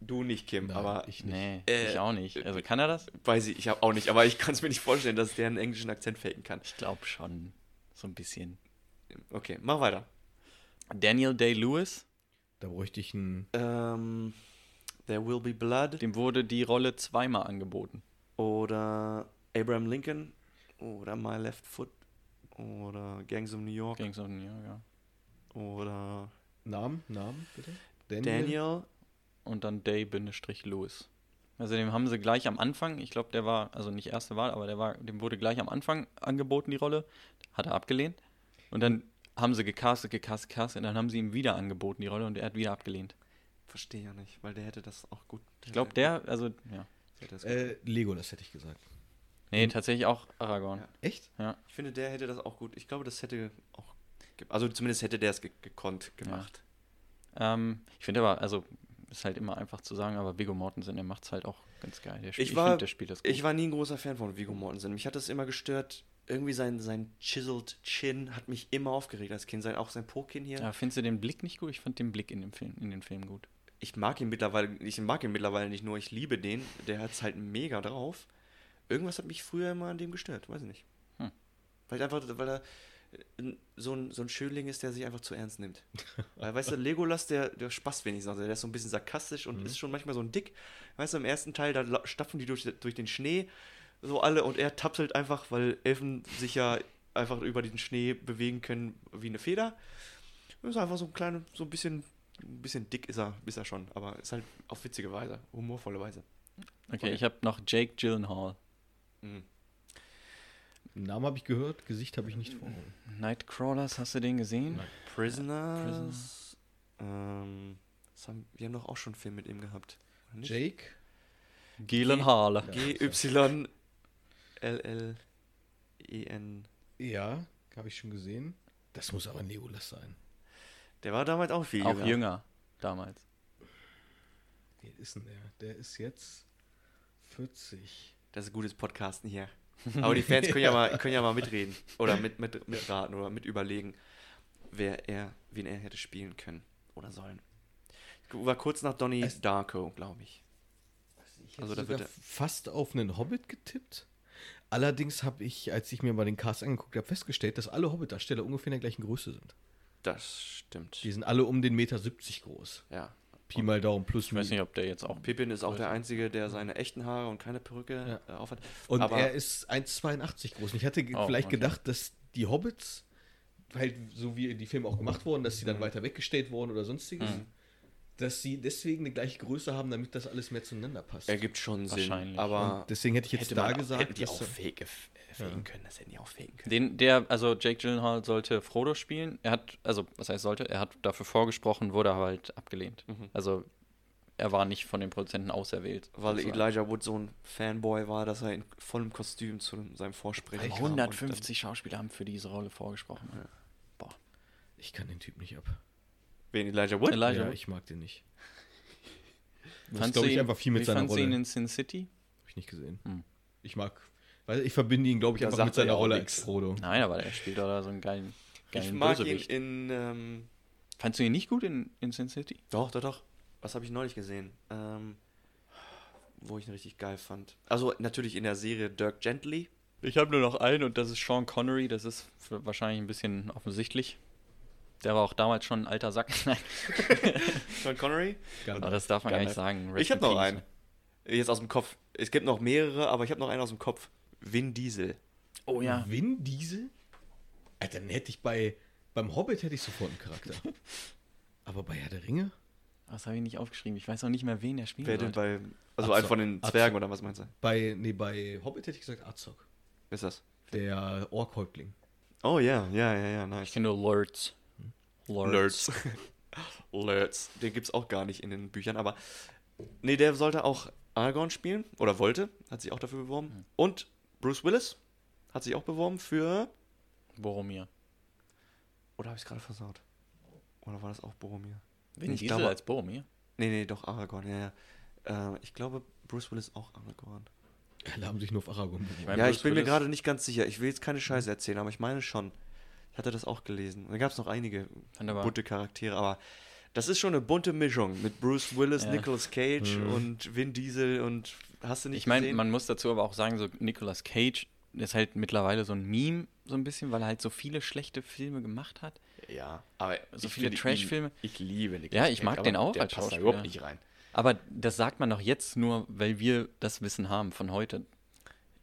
Du nicht, Kim, Nein, aber ich nicht. Nee, Äh, ich auch nicht. Also kann er das? weiß ich, ich habe auch nicht, aber ich kann es mir nicht vorstellen, dass der einen englischen Akzent faken kann. Ich glaube schon. So ein bisschen. Okay, mach weiter. Daniel Day-Lewis, Da bräuchte ich einen. Ähm, There Will Be Blood dem wurde die Rolle zweimal angeboten. oder Abraham Lincoln oder My Left Foot oder Gangs of New York Gangs of New York, ja. Namen, Namen, bitte? Daniel. Und dann Day-Lewis. Also dem haben sie gleich am Anfang, ich glaube, der war, also nicht erste Wahl, aber der war, dem wurde gleich am Anfang angeboten, die Rolle. Hat er abgelehnt. Und dann haben sie gecastet, gecastet, gecastet, und dann haben sie ihm wieder angeboten, die Rolle, und er hat wieder abgelehnt. Verstehe ja nicht, weil der hätte das auch gut. Ich glaube, der, also, ja. Äh, Legolas hätte ich gesagt. Nee, tatsächlich auch Aragorn. Ja. Echt? Ja. Ich finde, der hätte das auch gut. Ich glaube, das hätte auch. Also zumindest hätte der es ge gekonnt gemacht. Ähm, ich finde aber, also, ist halt immer einfach zu sagen, aber Viggo Mortensen, der macht's halt auch ganz geil. Der Ich war, find, der spielt das gut. ich war nie ein großer Fan von Viggo Mortensen. Mich hat das immer gestört. Irgendwie sein, sein chiseled Chin hat mich immer aufgeregt als Kind. Sein, auch sein Po-Kinn hier. ja, findest du den Blick nicht gut? Ich fand den Blick in dem Film, in den Film gut. Ich mag ihn mittlerweile, ich mag ihn mittlerweile nicht nur, ich liebe den. Der hat es halt mega drauf. Irgendwas hat mich früher immer an dem gestört, weiß ich nicht. Hm. Weil einfach, weil er äh, so ein, so ein Schönling ist, der sich einfach zu ernst nimmt. Weil, weißt du, Legolas, der, der spaßt wenigstens. Also der ist so ein bisschen sarkastisch und ist schon manchmal so ein Dick. Weißt du, im ersten Teil, da stapfen die durch, durch den Schnee, so alle, und er tapselt einfach, weil Elfen sich ja einfach über den Schnee bewegen können wie eine Feder. Das ist einfach so ein kleiner, so ein bisschen, ein bisschen dick ist er, ist er schon, aber ist halt auf witzige Weise, humorvolle Weise. Okay, Okay. ich habe noch Jake Gyllenhaal. Mhm. Namen habe ich gehört, Gesicht habe ich nicht vor Augen. Nightcrawlers, hast du den gesehen? Nein. Prisoners. Ähm, das haben, wir haben doch auch schon einen Film mit ihm gehabt. Jake? Gyllenhaal. G-Y-L-L-E-N. Ja, habe ich schon gesehen. Das muss aber ein Legolas sein. Der war damals auch viel Auch jünger. jünger damals. Wie ist denn der? Der ist jetzt 40. Das ist gutes Podcasten hier. Aber die Fans können ja mal, können ja mal mitreden. Oder mit, mit, mitraten oder mit überlegen, wer er, wen er hätte spielen können oder sollen. War kurz nach Donnie Es- Darko, glaube ich. Ich hätte Also da wird fast auf einen Hobbit getippt. Allerdings habe ich, als ich mir mal den Cast angeguckt habe, festgestellt, dass alle Hobbit-Darsteller ungefähr in der gleichen Größe sind. Das stimmt. Die sind alle um den Meter 70 groß. Ja. Pi mal Daumen plus Ich weiß nicht, ob der jetzt auch. Pippin ist auch der Einzige, der seine echten Haare und keine Perücke äh, aufhat. Und Aber er ist 1,82 groß. Und ich hatte Oh, vielleicht okay. gedacht, dass die Hobbits, halt so wie die Filme auch gemacht wurden, dass sie Mhm. dann weiter weggestellt wurden oder sonstiges, dass sie deswegen eine gleiche Größe haben, damit das alles mehr zueinander passt. ergibt schon Sinn. Wahrscheinlich. Aber Und deswegen hätte ich jetzt hätte da gesagt, hätten die dass auch fake, faken können. Das hätten die auch faken können. Den, der, also Jake Gyllenhaal sollte Frodo spielen. Er hat, also was heißt sollte, er hat dafür vorgesprochen, wurde aber halt abgelehnt. Mhm. Also er war nicht von den Produzenten auserwählt. Weil sozusagen. Elijah Wood so ein Fanboy war, dass er in vollem Kostüm zu seinem Vorsprechen kam. und 150 Schauspieler haben für diese Rolle vorgesprochen. Boah. ich kann den Typ nicht ab. Wen Elijah Wood? Elijah ja, Wood. ich mag den nicht. Das Fandst glaube du ich ihn- einfach viel mit seiner fandst du Rolle. ihn in Sin City? Habe ich nicht gesehen. Hm. Ich mag, weil ich verbinde ihn, glaube ich, einfach mit er seiner Rolle als Frodo. Nein, aber er spielt da so einen geilen, geilen Ich mag ihn Bösewicht. in. Ähm, Fandst du ihn nicht gut in, in Sin City? doch, doch, doch. Was habe ich neulich gesehen? Ähm, wo ich ihn richtig geil fand. Also natürlich in der Serie Dirk Gently. Ich habe nur noch einen und das ist Sean Connery. Das ist wahrscheinlich ein bisschen offensichtlich. Der war auch damals schon ein alter Sack. Nein, Sean Connery. aber das darf man gar Geil. nicht sagen. Rest Ich habe noch einen. Jetzt aus dem Kopf. Es gibt noch mehrere, aber ich habe noch einen aus dem Kopf. Vin Diesel. Oh ja. Vin Diesel? Alter, dann hätte ich bei, beim Hobbit hätte ich sofort einen Charakter. Aber bei Herr der Ringe? Das habe ich nicht aufgeschrieben. Ich weiß auch nicht mehr, ven der spielen Wer denn bei. Also Azog. einen von den Azog. Zwergen oder was meinst du? Bei, nee, bei Hobbit hätte ich gesagt Azog. Wer ist das? Der Orkhäuptling. Oh ja, ja, ja, ja, Ich nice. kenne nur Lords. Lurz. Lurz. Den gibt's auch gar nicht in den Büchern, aber. Nee, der sollte auch Aragorn spielen. Oder wollte. Hat sich auch dafür beworben. Und Bruce Willis hat sich auch beworben für. Boromir. Oder habe ich gerade versaut? Oder war das auch Boromir? Vin Ich Diesel glaube- als Boromir? Nee, nee, doch Aragorn, ja, ja. Äh, ich glaube, Bruce Willis auch Aragorn. Alle haben sich nur auf Aragorn beworben. mein, ja, Bruce ich bin mir Willis- gerade nicht ganz sicher. Ich will jetzt keine Scheiße erzählen, aber ich meine schon. Ich hatte das auch gelesen. Und da gab es noch einige aber- bunte Charaktere, aber das ist schon eine bunte Mischung mit Bruce Willis, Ja. Nicolas Cage und Vin Diesel und hast du nicht Ich meine, man muss dazu aber auch sagen, so Nicolas Cage ist halt mittlerweile so ein Meme, so ein bisschen, weil er halt so viele schlechte Filme gemacht hat. ja, aber so ich viele Trash-Filme. Ich liebe Nicolas Ja, ich Cage, mag aber den auch der als passt da Schauspieler. überhaupt nicht rein. Aber das sagt man doch jetzt nur, weil wir das Wissen haben von heute.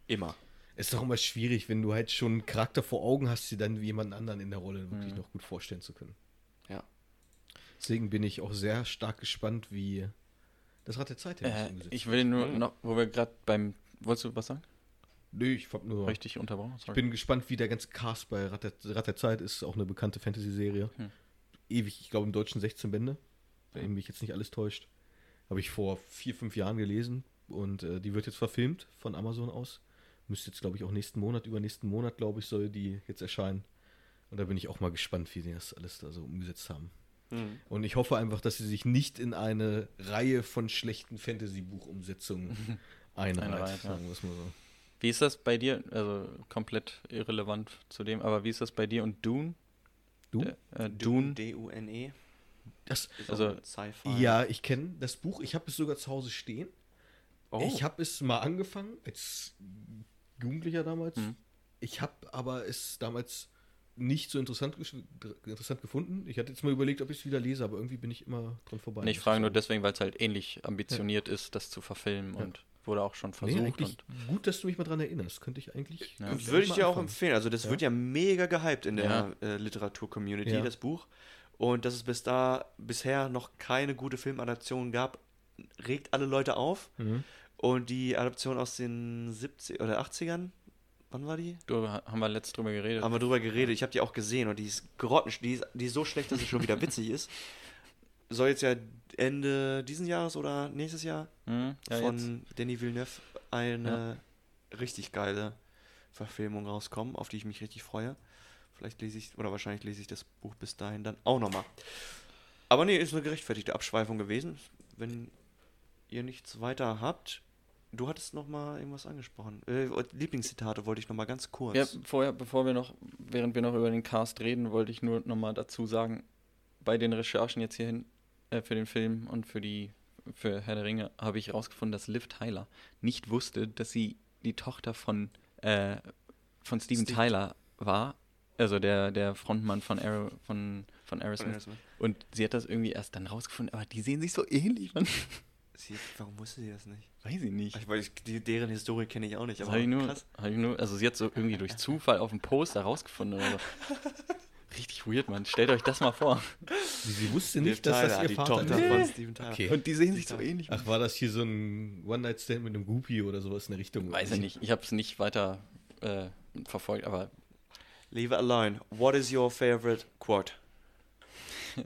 Immer. Es ist doch immer schwierig, wenn du halt schon einen Charakter vor Augen hast, dir dann jemanden anderen in der Rolle wirklich noch gut vorstellen zu können. Ja. Deswegen bin ich auch sehr stark gespannt, wie das Rad der Zeit Äh, jetzt umgesetzt ich will nur noch, wo wir gerade beim. Wolltest du was sagen? Nö, ich hab nur. Richtig unterbrochen? Ich Sorry. bin gespannt, wie der ganze Cast bei Rad der, Rad der Zeit ist. Auch eine bekannte Fantasy-Serie. Hm. Ewig, ich glaube im Deutschen 16 Bände. Wenn mich jetzt nicht alles täuscht. Habe ich vor vier, fünf Jahren gelesen. Und äh, die wird jetzt verfilmt von Amazon aus. Müsste jetzt, glaube ich, auch nächsten Monat, übernächsten Monat, glaube ich, soll die jetzt erscheinen. Und da bin ich auch mal gespannt, wie die das alles da so umgesetzt haben. Mhm. Und ich hoffe einfach, dass sie sich nicht in eine Reihe von schlechten Fantasy-Buchumsetzungen einreiht. Einreiht, sagen wir es mal so. Wie ist das bei dir? Also komplett irrelevant zu dem, aber wie ist das bei dir und Dune? Dune? Äh, Dune. D-U-N-E. Das, Ist Also, Sci-Fi. Ja, ich kenne das Buch. Ich habe es sogar zu Hause stehen. Oh. Ich habe es mal angefangen, als Jugendlicher damals. Mhm. Ich habe aber es damals nicht so interessant, gesch- interessant gefunden. Ich hatte jetzt mal überlegt, ob ich es wieder lese, aber irgendwie bin ich immer dran vorbei. Nee, ich frage nur deswegen, weil es halt ähnlich ambitioniert ist, das zu verfilmen Ja. und wurde auch schon Nee, versucht. und gut, dass du mich mal dran erinnerst. Könnte ich eigentlich. Ja. könnte Würde ich dir auch empfehlen. Also das Ja. wird ja mega gehypt in der Ja. äh, Literatur-Community, Ja. das Buch. Und dass es bis da bisher noch keine gute Filmadaption gab, regt alle Leute auf. Mhm. Und die Adaption aus den 70 oder 80ern, wann war die? du, haben wir letzt drüber geredet. Haben wir drüber geredet. Ich habe die auch gesehen und die ist grotten, die ist, die ist so schlecht, dass sie schon wieder witzig ist. Soll jetzt ja Ende diesen Jahres oder nächstes Jahr Hm, ja, von jetzt. Denis Villeneuve eine richtig geile Verfilmung rauskommen, auf die ich mich richtig freue. Vielleicht lese ich, oder wahrscheinlich lese ich das Buch bis dahin dann auch nochmal. Aber nee, ist eine gerechtfertigte Abschweifung gewesen. Wenn ihr nichts weiter habt, du hattest nochmal irgendwas angesprochen. Äh, Lieblingszitate wollte ich nochmal ganz kurz. Ja, vorher, bevor wir noch, während wir noch über den Cast reden, wollte ich nur nochmal dazu sagen, bei den Recherchen jetzt hierhin äh, für den Film und für die für Herr der Ringe habe ich herausgefunden, dass Liv Tyler nicht wusste, dass sie die Tochter von äh, von Steven Steve- Tyler war. Also der, der Frontmann von, Aero, von, von Aerosmith. Und sie hat das irgendwie erst dann rausgefunden, aber die sehen sich so ähnlich, man. Sie, warum wusste sie das nicht? Weiß ich nicht. Ich, weil ich, die, deren Historie kenne ich auch nicht. Aber habe ich, nur- krass. hab ich nur, also sie hat so irgendwie durch Zufall auf dem Poster rausgefunden oder so. Richtig weird, Mann. Stellt euch das mal vor. Sie, sie wusste nicht, dass das Tyler, ihr die Vater Tochter ist. von Steven Tyler. Okay. Und die sehen sich so ähnlich. Ach, war das hier so ein One-Night-Stand mit einem Groupie oder sowas in der Richtung? Weiß ich nicht. Ich habe es nicht weiter äh, verfolgt, aber Leave it alone. What is your favorite quote?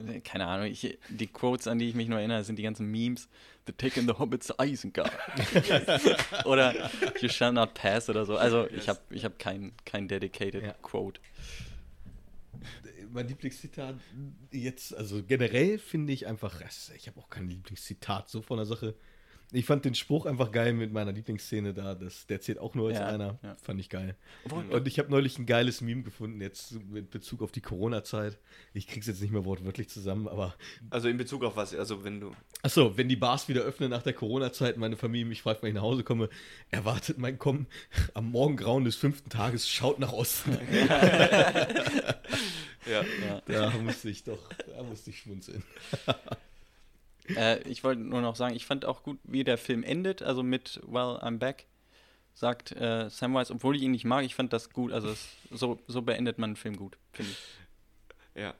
keine Ahnung. Ich, die Quotes, an die ich mich nur erinnere, sind die ganzen Memes. The taking the hobbits to Isengard. oder You shall not pass oder so. Also ich habe ich hab kein, kein dedicated Ja. Quote. Mein Lieblingszitat jetzt, also generell finde ich einfach, ich habe auch kein Lieblingszitat so von der Sache. Ich fand den Spruch einfach geil mit meiner Lieblingsszene da. Das, der zählt auch nur als Ja, einer. ja. Fand ich geil. Und ich habe neulich ein geiles Meme gefunden, jetzt mit Bezug auf die Corona-Zeit. Ich krieg's jetzt nicht mehr wortwörtlich zusammen, aber Also in Bezug auf was? Also wenn du. Achso, wenn die Bars wieder öffnen nach der Corona-Zeit, meine Familie mich fragt, wenn ich nach Hause komme, erwartet mein Kommen am Morgengrauen des fünften Tages, schaut nach Osten. Ja. Ja. Da musste ich doch, da musste ich schmunzeln. Äh, ich wollte nur noch sagen, ich fand auch gut, wie der Film endet, also mit Well, I'm back, sagt äh, Samwise, obwohl ich ihn nicht mag, ich fand das gut, also es, so, so beendet man einen Film gut, finde ich. Ja.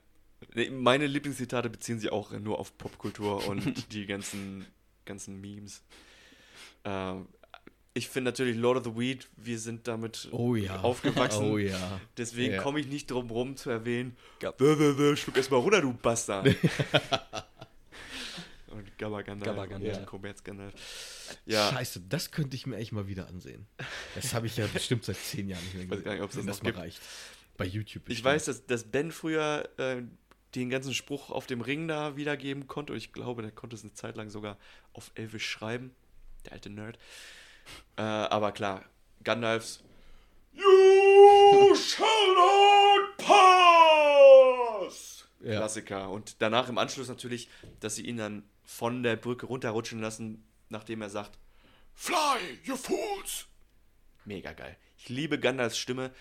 Meine Lieblingszitate beziehen sich auch nur auf Popkultur und die ganzen, ganzen Memes. Ähm, ich finde natürlich Lord of the Weed, wir sind damit Oh ja. aufgewachsen. Oh ja. Deswegen Ja. komme ich nicht drum rum zu erwähnen. Bäh, Schluck erstmal runter, du Bastard. und Gabba Gandalf. Gabba Gandalf. Und Commerz Gandalf. Ja, Scheiße, das könnte ich mir echt mal wieder ansehen. Das habe ich ja bestimmt seit zehn Jahren nicht mehr Weiß gar nicht, ob es das das noch mal gibt. reicht. Bei YouTube ich bestimmt. weiß, dass, dass Ben früher äh, den ganzen Spruch auf dem Ring da wiedergeben konnte. Und ich glaube, der konnte es eine Zeit lang sogar auf Elvisch schreiben. Der alte Nerd. Äh, aber klar, Gandalfs You shall not pass! Ja. Klassiker. Und danach im Anschluss natürlich, dass sie ihn dann von der Brücke runterrutschen lassen, nachdem er sagt, Fly, you fools! mega geil. Ich liebe Gandalfs Stimme.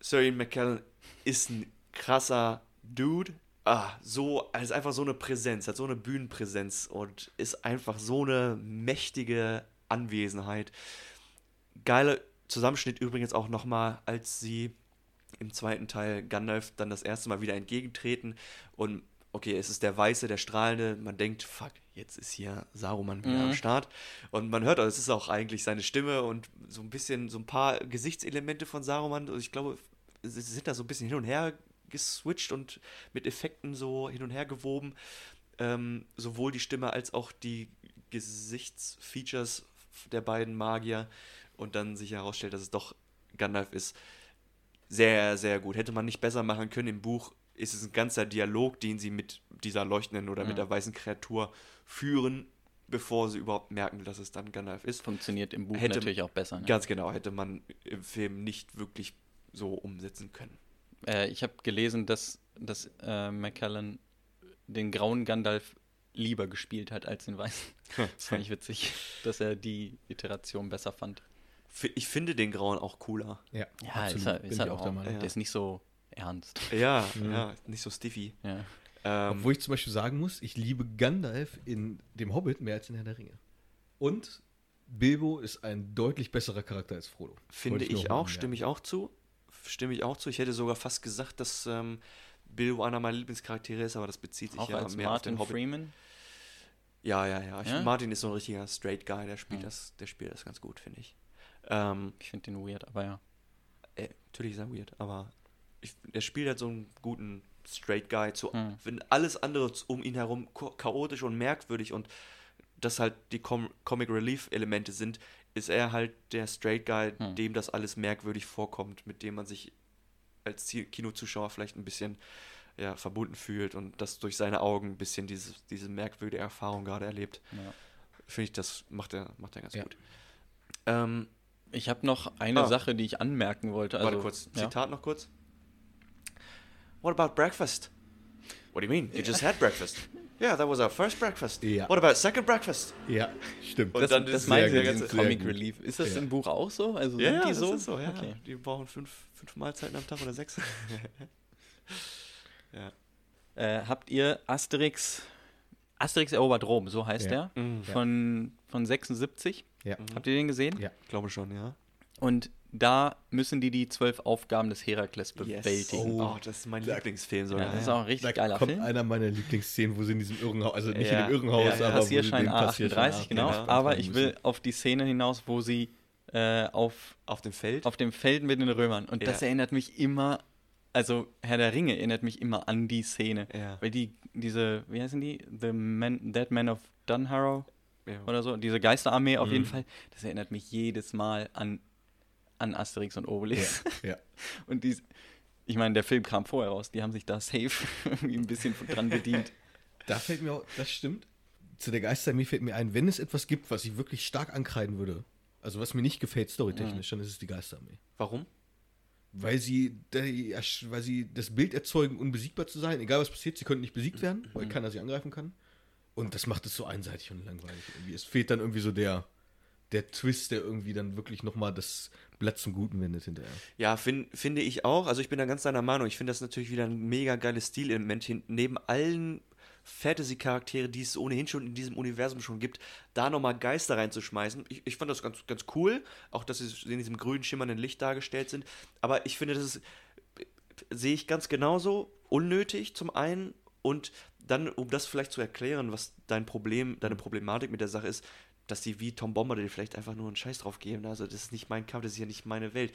Sir Ian McKellen ist ein krasser Dude. Ah, so, er ist einfach so eine Präsenz, hat so eine Bühnenpräsenz und ist einfach so eine mächtige Anwesenheit. Geiler Zusammenschnitt übrigens auch nochmal, als sie im zweiten Teil Gandalf dann das erste Mal wieder entgegentreten und okay, es ist der Weiße, der Strahlende, man denkt, fuck, jetzt ist hier Saruman wieder Mhm. am Start und man hört, es ist auch eigentlich seine Stimme und so ein bisschen, so ein paar Gesichtselemente von Saruman, also ich glaube, sie sind da so ein bisschen hin und her geswitcht und mit Effekten so hin und her gewoben, ähm, sowohl die Stimme als auch die Gesichtsfeatures der beiden Magier und dann sich herausstellt, dass es doch Gandalf ist. Sehr, sehr gut. Hätte man nicht besser machen können. Im Buch ist es ein ganzer Dialog, den sie mit dieser leuchtenden oder Ja. mit der weißen Kreatur führen, bevor sie überhaupt merken, dass es dann Gandalf ist. Funktioniert im Buch Hätte- natürlich auch besser. Ne? Ganz genau, hätte man im Film nicht wirklich so umsetzen können. Äh, ich habe gelesen, dass, dass äh, McKellen den grauen Gandalf lieber gespielt hat als den weißen. Das fand ich witzig, dass er die Iteration besser fand. Ich finde den Grauen auch cooler. Ja, Ja, ist halt, ist ich halt auch auch, der Meinung. der ist nicht so ernst. Ja, ja, nicht so stiffy. Ja. Ähm, Obwohl ich zum Beispiel sagen muss, ich liebe Gandalf in dem Hobbit mehr als in Herr der Ringe. Und Bilbo ist ein deutlich besserer Charakter als Frodo. Finde nur ich auch, stimme ich auch zu. Stimme ich auch zu. Ich hätte sogar fast gesagt, dass ähm, Bilbo einer meiner Lieblingscharaktere ist, aber das bezieht sich Auch ja als mehr Martin auf den Hobbit. Freeman. Ja, ja, ja. Ich, Ja? Martin ist so ein richtiger Straight Guy, der spielt Ja. das, der spielt das ganz gut, finde ich. Ähm, Ich finde den weird, aber ja. äh, natürlich ist er weird, aber ich, er spielt halt so einen guten Straight Guy zu, Hm. wenn alles andere um ihn herum cha- chaotisch und merkwürdig und das halt die Com Comic Relief Elemente sind, ist er halt der Straight Guy, Hm. dem das alles merkwürdig vorkommt, mit dem man sich als Kinozuschauer vielleicht ein bisschen ja, verbunden fühlt und das durch seine Augen ein bisschen diese, diese merkwürdige Erfahrung gerade erlebt. ja. Finde ich, das macht er, macht er ganz Ja. gut. Ähm, Ich habe noch eine Ah. Sache, die ich anmerken wollte. Also, warte kurz, ja. Zitat noch kurz. What about breakfast? What do you mean? You just had breakfast. Yeah, that was our first breakfast. Ja. What about second breakfast? Ja, stimmt. Und Das, dann das gut, mit sehr Comic gut. Relief. Ist das Ja. im Buch auch so? Also Ja, sind ja, die das so? ist so, ja. Okay. Die brauchen fünf, fünf Mahlzeiten am Tag oder sechs. ja. Äh, habt ihr Asterix, Asterix erobert Rom, so heißt Ja. der, Mhm. von, von 76. Ja. Habt ihr den gesehen? Ja. Ich glaube schon, ja. Und da müssen die die zwölf Aufgaben des Herakles bewältigen. Oh, das ist mein Da- Lieblingsfilm Ja, sogar. das ist auch ein richtig Da geiler kommt Film. einer meiner Lieblingsszenen, wo sie in diesem Irrenhaus, also nicht Ja. in dem Irrenhaus, Ja, ja. aber wo sie Passierschein den Passierschein A38, genau. genau. Aber ich will auf die Szene hinaus, wo sie äh, auf, Auf dem Feld? auf dem Feld mit den Römern. Und das Ja. erinnert mich immer, also Herr der Ringe erinnert mich immer an die Szene. Ja. Weil die, diese, wie heißen die? The Man, Dead Man of Dunharrow ja. oder so, diese Geisterarmee auf Mhm. jeden Fall. Das erinnert mich jedes Mal an, an Asterix und Obelix. Ja, ja. Und die, ich meine, der Film kam vorher raus, die haben sich da safe irgendwie ein bisschen dran bedient. Da fällt mir auch, das stimmt. Zu der Geisterarmee fällt mir ein, wenn es etwas gibt, was ich wirklich stark ankreiden würde, also was mir nicht gefällt storytechnisch, dann ist es die Geisterarmee. Warum? Weil sie, weil sie das Bild erzeugen, unbesiegbar zu sein, egal was passiert, sie können nicht besiegt werden, weil keiner sie angreifen kann. Und das macht es so einseitig und langweilig irgendwie. Es fehlt dann irgendwie so der, der Twist, der irgendwie dann wirklich nochmal das Blatt zum Guten wendet hinterher. Ja, fin, finde ich auch. Also ich bin da ganz deiner Meinung. Ich finde das natürlich wieder ein mega geiles Stilelement. Neben allen Fantasy-Charaktere, die es ohnehin schon in diesem Universum schon gibt, da nochmal Geister reinzuschmeißen. Ich, ich fand das ganz, ganz cool. Auch, dass sie in diesem grün schimmernden Licht dargestellt sind. Aber ich finde, das ist, sehe ich ganz genauso unnötig zum einen. Und dann, um das vielleicht zu erklären, was dein Problem, deine Problematik mit der Sache ist, dass die wie Tom Bombadil vielleicht einfach nur einen Scheiß drauf geben. Also das ist nicht mein Kampf, das ist ja nicht meine Welt.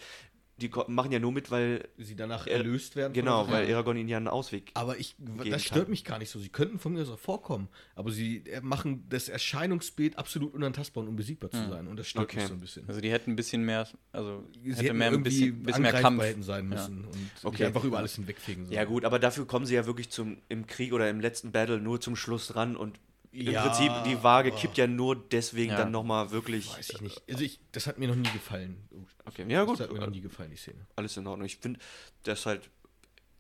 Die machen ja nur mit, weil Sie danach Er- erlöst werden. genau, weil Aragorn ihnen ja einen Ausweg. Aber ich, geben das stört kann. mich gar nicht so. Sie könnten von mir auch vorkommen, aber sie äh, machen das Erscheinungsbild absolut unantastbar und unbesiegbar zu sein. Und das stört Okay. mich so ein bisschen. Also die hätten ein bisschen mehr, also sie hätte hätten mehr ein irgendwie bisschen, bisschen mehr angreifbar Kampf. hätten sein Ja. müssen und nicht Okay. einfach über alles hinwegfegen sollen. Ja gut, aber dafür kommen sie ja wirklich zum im Krieg oder im letzten Battle nur zum Schluss ran und im Ja, Prinzip die Waage kippt ja nur deswegen Ja. dann nochmal wirklich. Weiß ich nicht. Also ich, das hat mir noch nie gefallen. Okay, ja gut. Das hat mir noch nie gefallen, die Szene. Alles in Ordnung. Ich finde, das halt,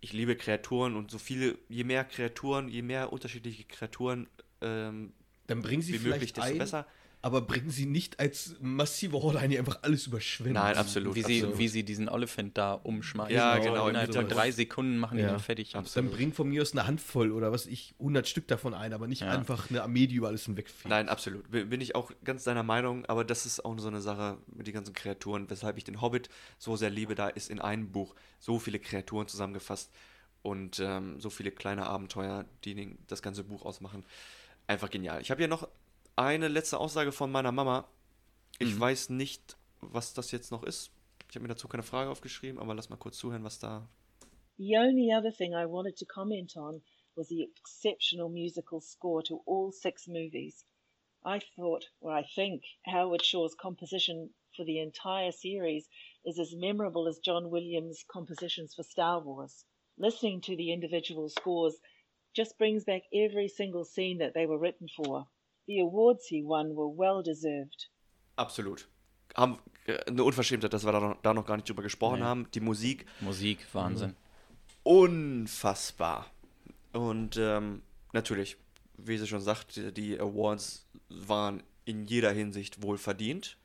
ich liebe Kreaturen und so viele, je mehr Kreaturen, je mehr unterschiedliche Kreaturen ähm, Dann bringen sie wie möglich, vielleicht desto ein, besser. Aber bringen sie nicht als massive Horde ein, die einfach alles überschwemmt. Nein, absolut. Wie sie, absolut. wie sie diesen Elephant da umschmeißen. Ja, genau, Innerhalb von drei Sekunden machen die Ja. den fertig. Dann bringt von mir aus eine Handvoll oder was ich, 100 Stück davon ein, aber nicht Ja. einfach eine Armee, die über alles hinwegfegt. Nein, absolut. Bin bin ich auch ganz deiner Meinung, aber das ist auch so eine Sache mit den ganzen Kreaturen, weshalb ich den Hobbit so sehr liebe. Da ist in einem Buch so viele Kreaturen zusammengefasst und ähm, so viele kleine Abenteuer, die den, das ganze Buch ausmachen. Einfach genial. Ich habe hier noch eine letzte Aussage von meiner Mama. Ich weiß nicht, was das jetzt noch ist. Ich habe mir dazu keine Frage aufgeschrieben, aber lass mal kurz zuhören, was da. The only other thing I wanted to comment on was the exceptional musical score to all six movies. I thought, or I think, Howard Shaw's composition for the entire series is as memorable as John Williams' compositions for Star Wars. Listening to the individual scores just brings back every single scene that they were written for. The awards he won were well deserved. Absolut. Haben, äh, eine Unverschämtheit, dass wir da noch, da noch gar nicht drüber gesprochen Nee. haben. Die Musik Musik, Wahnsinn. unfassbar. Und ähm, natürlich, wie sie schon sagt, die Awards waren in jeder Hinsicht wohl verdient.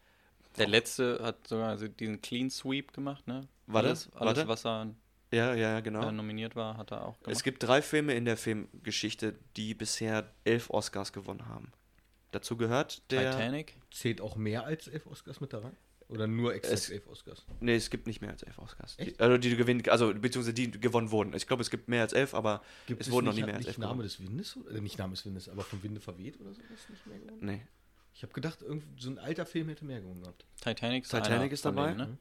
Der letzte hat sogar also diesen Clean Sweep gemacht, ne? Warte, alles, alles warte. was er Ja, ja, genau. äh, nominiert war, hat er auch gemacht. es gibt drei Filme in der Filmgeschichte, die bisher elf Oscars gewonnen haben. Dazu gehört der. Titanic. Zählt auch mehr als elf Oscars mit da rein? Oder nur exakt Es- elf Oscars? Nee, es gibt nicht mehr als elf Oscars. Die, also die gewinnen, also beziehungsweise die gewonnen wurden. Ich glaube, es gibt mehr als elf, aber Gibt es wurden noch nicht, nie mehr als nicht elf Name gewonnen. des Windes? Oder, äh, nicht Name des Windes, aber vom Winde verweht oder sowas nicht mehr gewonnen? Nee. Ich habe gedacht, irgend, so ein alter Film hätte mehr gewonnen gehabt. Titanic ist, Titanic ist dabei? Denen, ne?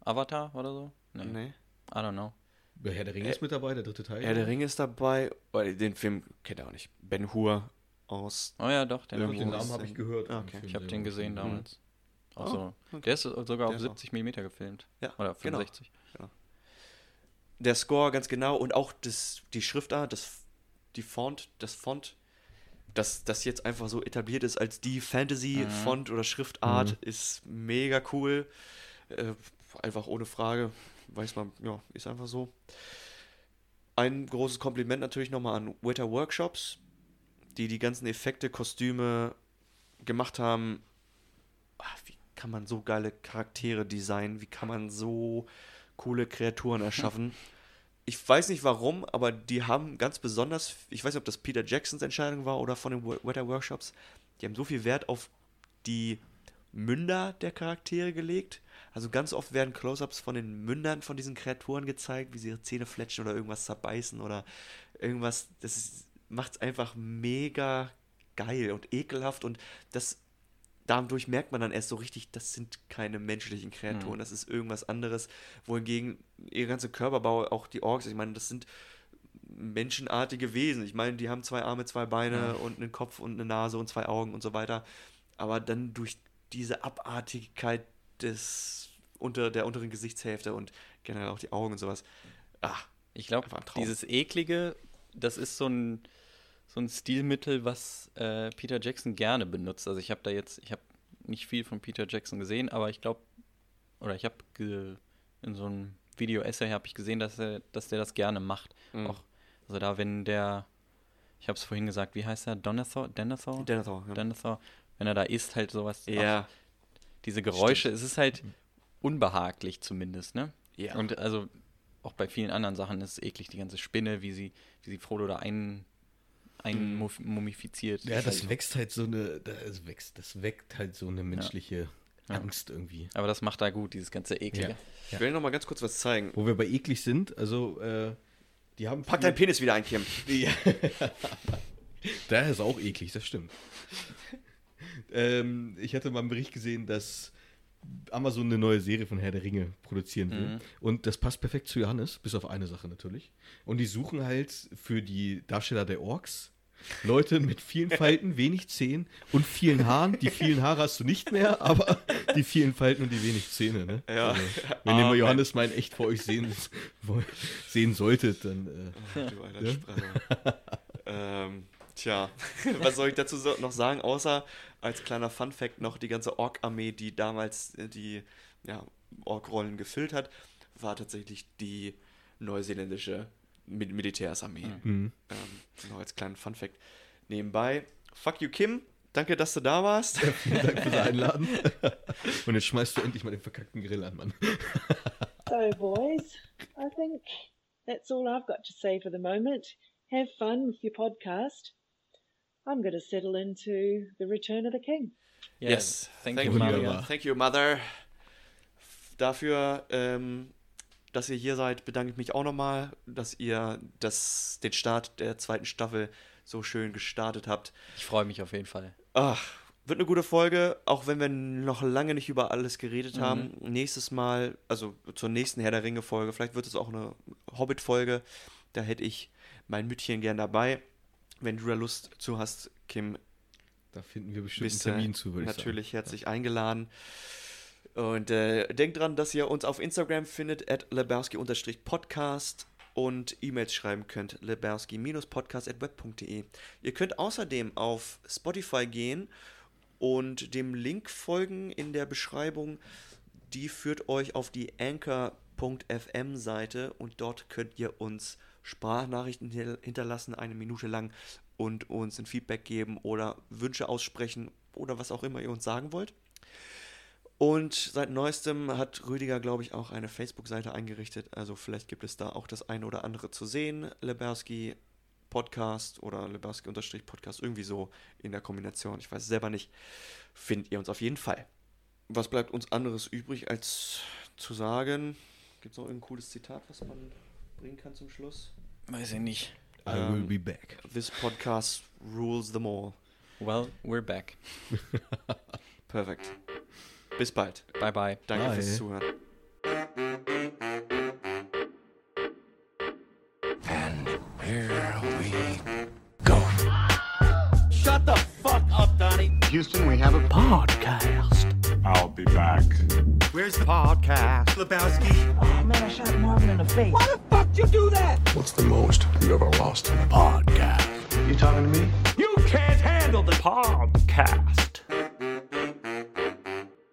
Avatar oder so? Nee. Nee. I don't know. Der Herr der Ringe ist mit dabei, der dritte Teil. Herr der Ringe ist dabei. Oh, den Film kennt er auch nicht. Ben Hur aus. Oh ja, doch, den den Namen habe ich gehört. Ah, okay. Film Ich habe den gesehen Mhm. damals. Auch Oh, okay. Der ist sogar Der auf ist 70 mm gefilmt. Ja, Oder genau. 65. Der Score ganz genau und auch das, die Schriftart, das, die Font, das Font, dass das jetzt einfach so etabliert ist als die Fantasy-Font oder Schriftart, ist mega cool. Äh, einfach ohne Frage. Weiß man, ja, ist einfach so. ein großes Kompliment natürlich nochmal an Weta Workshops, die die ganzen Effekte, Kostüme gemacht haben. Ah, wie kann man so geile Charaktere designen? Wie kann man so coole Kreaturen erschaffen? Ich weiß nicht warum, aber die haben ganz besonders, ich weiß nicht, ob das Peter Jacksons Entscheidung war oder von den Weta Workshops, die haben so viel Wert auf die Münder der Charaktere gelegt. Also ganz oft werden Close-ups von den Mündern von diesen Kreaturen gezeigt, wie sie ihre Zähne fletschen oder irgendwas zerbeißen oder irgendwas. Das macht es einfach mega geil und ekelhaft und das dadurch merkt man dann erst so richtig, das sind keine menschlichen Kreaturen, Mhm. das ist irgendwas anderes. Wohingegen ihr ganzer Körperbau, auch die Orks, ich meine, das sind menschenartige Wesen. Ich meine, die haben zwei Arme, zwei Beine Ja. und einen Kopf und eine Nase und zwei Augen und so weiter. Aber dann durch diese Abartigkeit des unter der unteren Gesichtshälfte und generell auch die Augen und sowas. Ah, Ich glaube, dieses eklige, das ist so ein, so ein Stilmittel, was äh, Peter Jackson gerne benutzt. Also ich habe da jetzt, ich habe nicht viel von Peter Jackson gesehen, aber ich glaube, oder ich habe in so einem Video-Essay habe ich gesehen, dass er, dass der das gerne macht. Mhm. Auch, also da, wenn der, ich habe es vorhin gesagt, wie heißt er? Donathor? Denethor? Denethor, ja. Denethor. Wenn er da isst, halt sowas. Ja. Auch diese Geräusche, es ist halt unbehaglich zumindest, ne? Ja. Und also auch bei vielen anderen Sachen ist es eklig, die ganze Spinne, wie sie, wie sie Frodo da ein, ein Mhm. mumifiziert. Ja, das wächst halt so eine, das wächst, das weckt halt so eine menschliche Ja. Angst irgendwie. Aber das macht da gut, dieses ganze eklige. Ja. Ich will noch mal ganz kurz was zeigen. Wo wir bei eklig sind, also äh, die haben. Pack deinen Penis wieder ein, Kim. Ja. Der ist auch eklig, das stimmt. ähm, ich hatte mal einen Bericht gesehen, dass Amazon eine neue Serie von Herr der Ringe produzieren will. Mhm. Und das passt perfekt zu Johannes, bis auf eine Sache natürlich. Und die suchen halt für die Darsteller der Orks Leute mit vielen Falten, wenig Zähnen und vielen Haaren. Die vielen Haare hast du nicht mehr, aber die vielen Falten und die wenig Zähne. Ne? Ja. Also, wenn ihr mal Amen. Johannes mal in echt vor euch sehen, sehen solltet, dann. Äh, Du alter Ja? Sprache. ähm, tja, was soll ich dazu so noch sagen, außer als kleiner Fun-Fact noch die ganze Ork-Armee, die damals äh, die ja, Ork-Rollen gefüllt hat, war tatsächlich die neuseeländische Mil Militärsarmee. Mhm. Ähm, noch als kleinen Fun-Fact nebenbei. Fuck you, Kim. Danke, dass du da warst. Vielen Dank fürs Einladen. Und jetzt schmeißt du endlich mal den verkackten Grill an, Mann. So, boys, I think that's all I've got to say for the moment. Have fun with your podcast. I'm going to settle into the Return of the King. Yeah, yes, thank, you, Maria. Maria. Thank you, Mother. Dafür, ähm, dass ihr hier seid, bedanke ich mich auch nochmal, dass ihr das, den Start der zweiten Staffel so schön gestartet habt. Ich freue mich auf jeden Fall. Ach, wird eine gute Folge, auch wenn wir noch lange nicht über alles geredet Mhm. haben. Nächstes Mal, also zur nächsten Herr der Ringe-Folge, vielleicht wird es auch eine Hobbit-Folge. Da hätte ich mein Mütchen gern dabei. Wenn du da Lust zu hast, Kim, Da finden wir bestimmt einen Termin zu, würde ich sagen. natürlich herzlich eingeladen. Und äh, denkt dran, dass ihr uns auf Instagram findet, at leberski-podcast und E-Mails schreiben könnt, leberski-podcast.web.de. Ihr könnt außerdem auf Spotify gehen und dem Link folgen in der Beschreibung. Die führt euch auf die anchor.fm Seite und dort könnt ihr uns Sprachnachrichten hinter- hinterlassen, eine Minute lang und uns ein Feedback geben oder Wünsche aussprechen oder was auch immer ihr uns sagen wollt. Und seit neuestem hat Rüdiger, glaube ich, auch eine Facebook-Seite eingerichtet. Also vielleicht gibt es da auch das eine oder andere zu sehen. Leberski Podcast oder Leberski-Podcast, irgendwie so in der Kombination. Ich weiß selber nicht. Findet ihr uns auf jeden Fall. Was bleibt uns anderes übrig, als zu sagen? Gibt es noch irgendein cooles Zitat, was man bringen kann zum Schluss? Weiß ich nicht. I will Ähm, be back. This podcast rules them all. Well, we're back. Perfekt. Bis bald. Bye bye. Danke Bye. fürs Zuhören. Shut the fuck up, Donnie. Houston, we have a Podcast. I'll be back. Where's the podcast? Lebowski. Oh man, I shot Marvin in the face. Why the fuck you do that? What's the most you ever lost? In the podcast. You talking to me? You can't handle the podcast.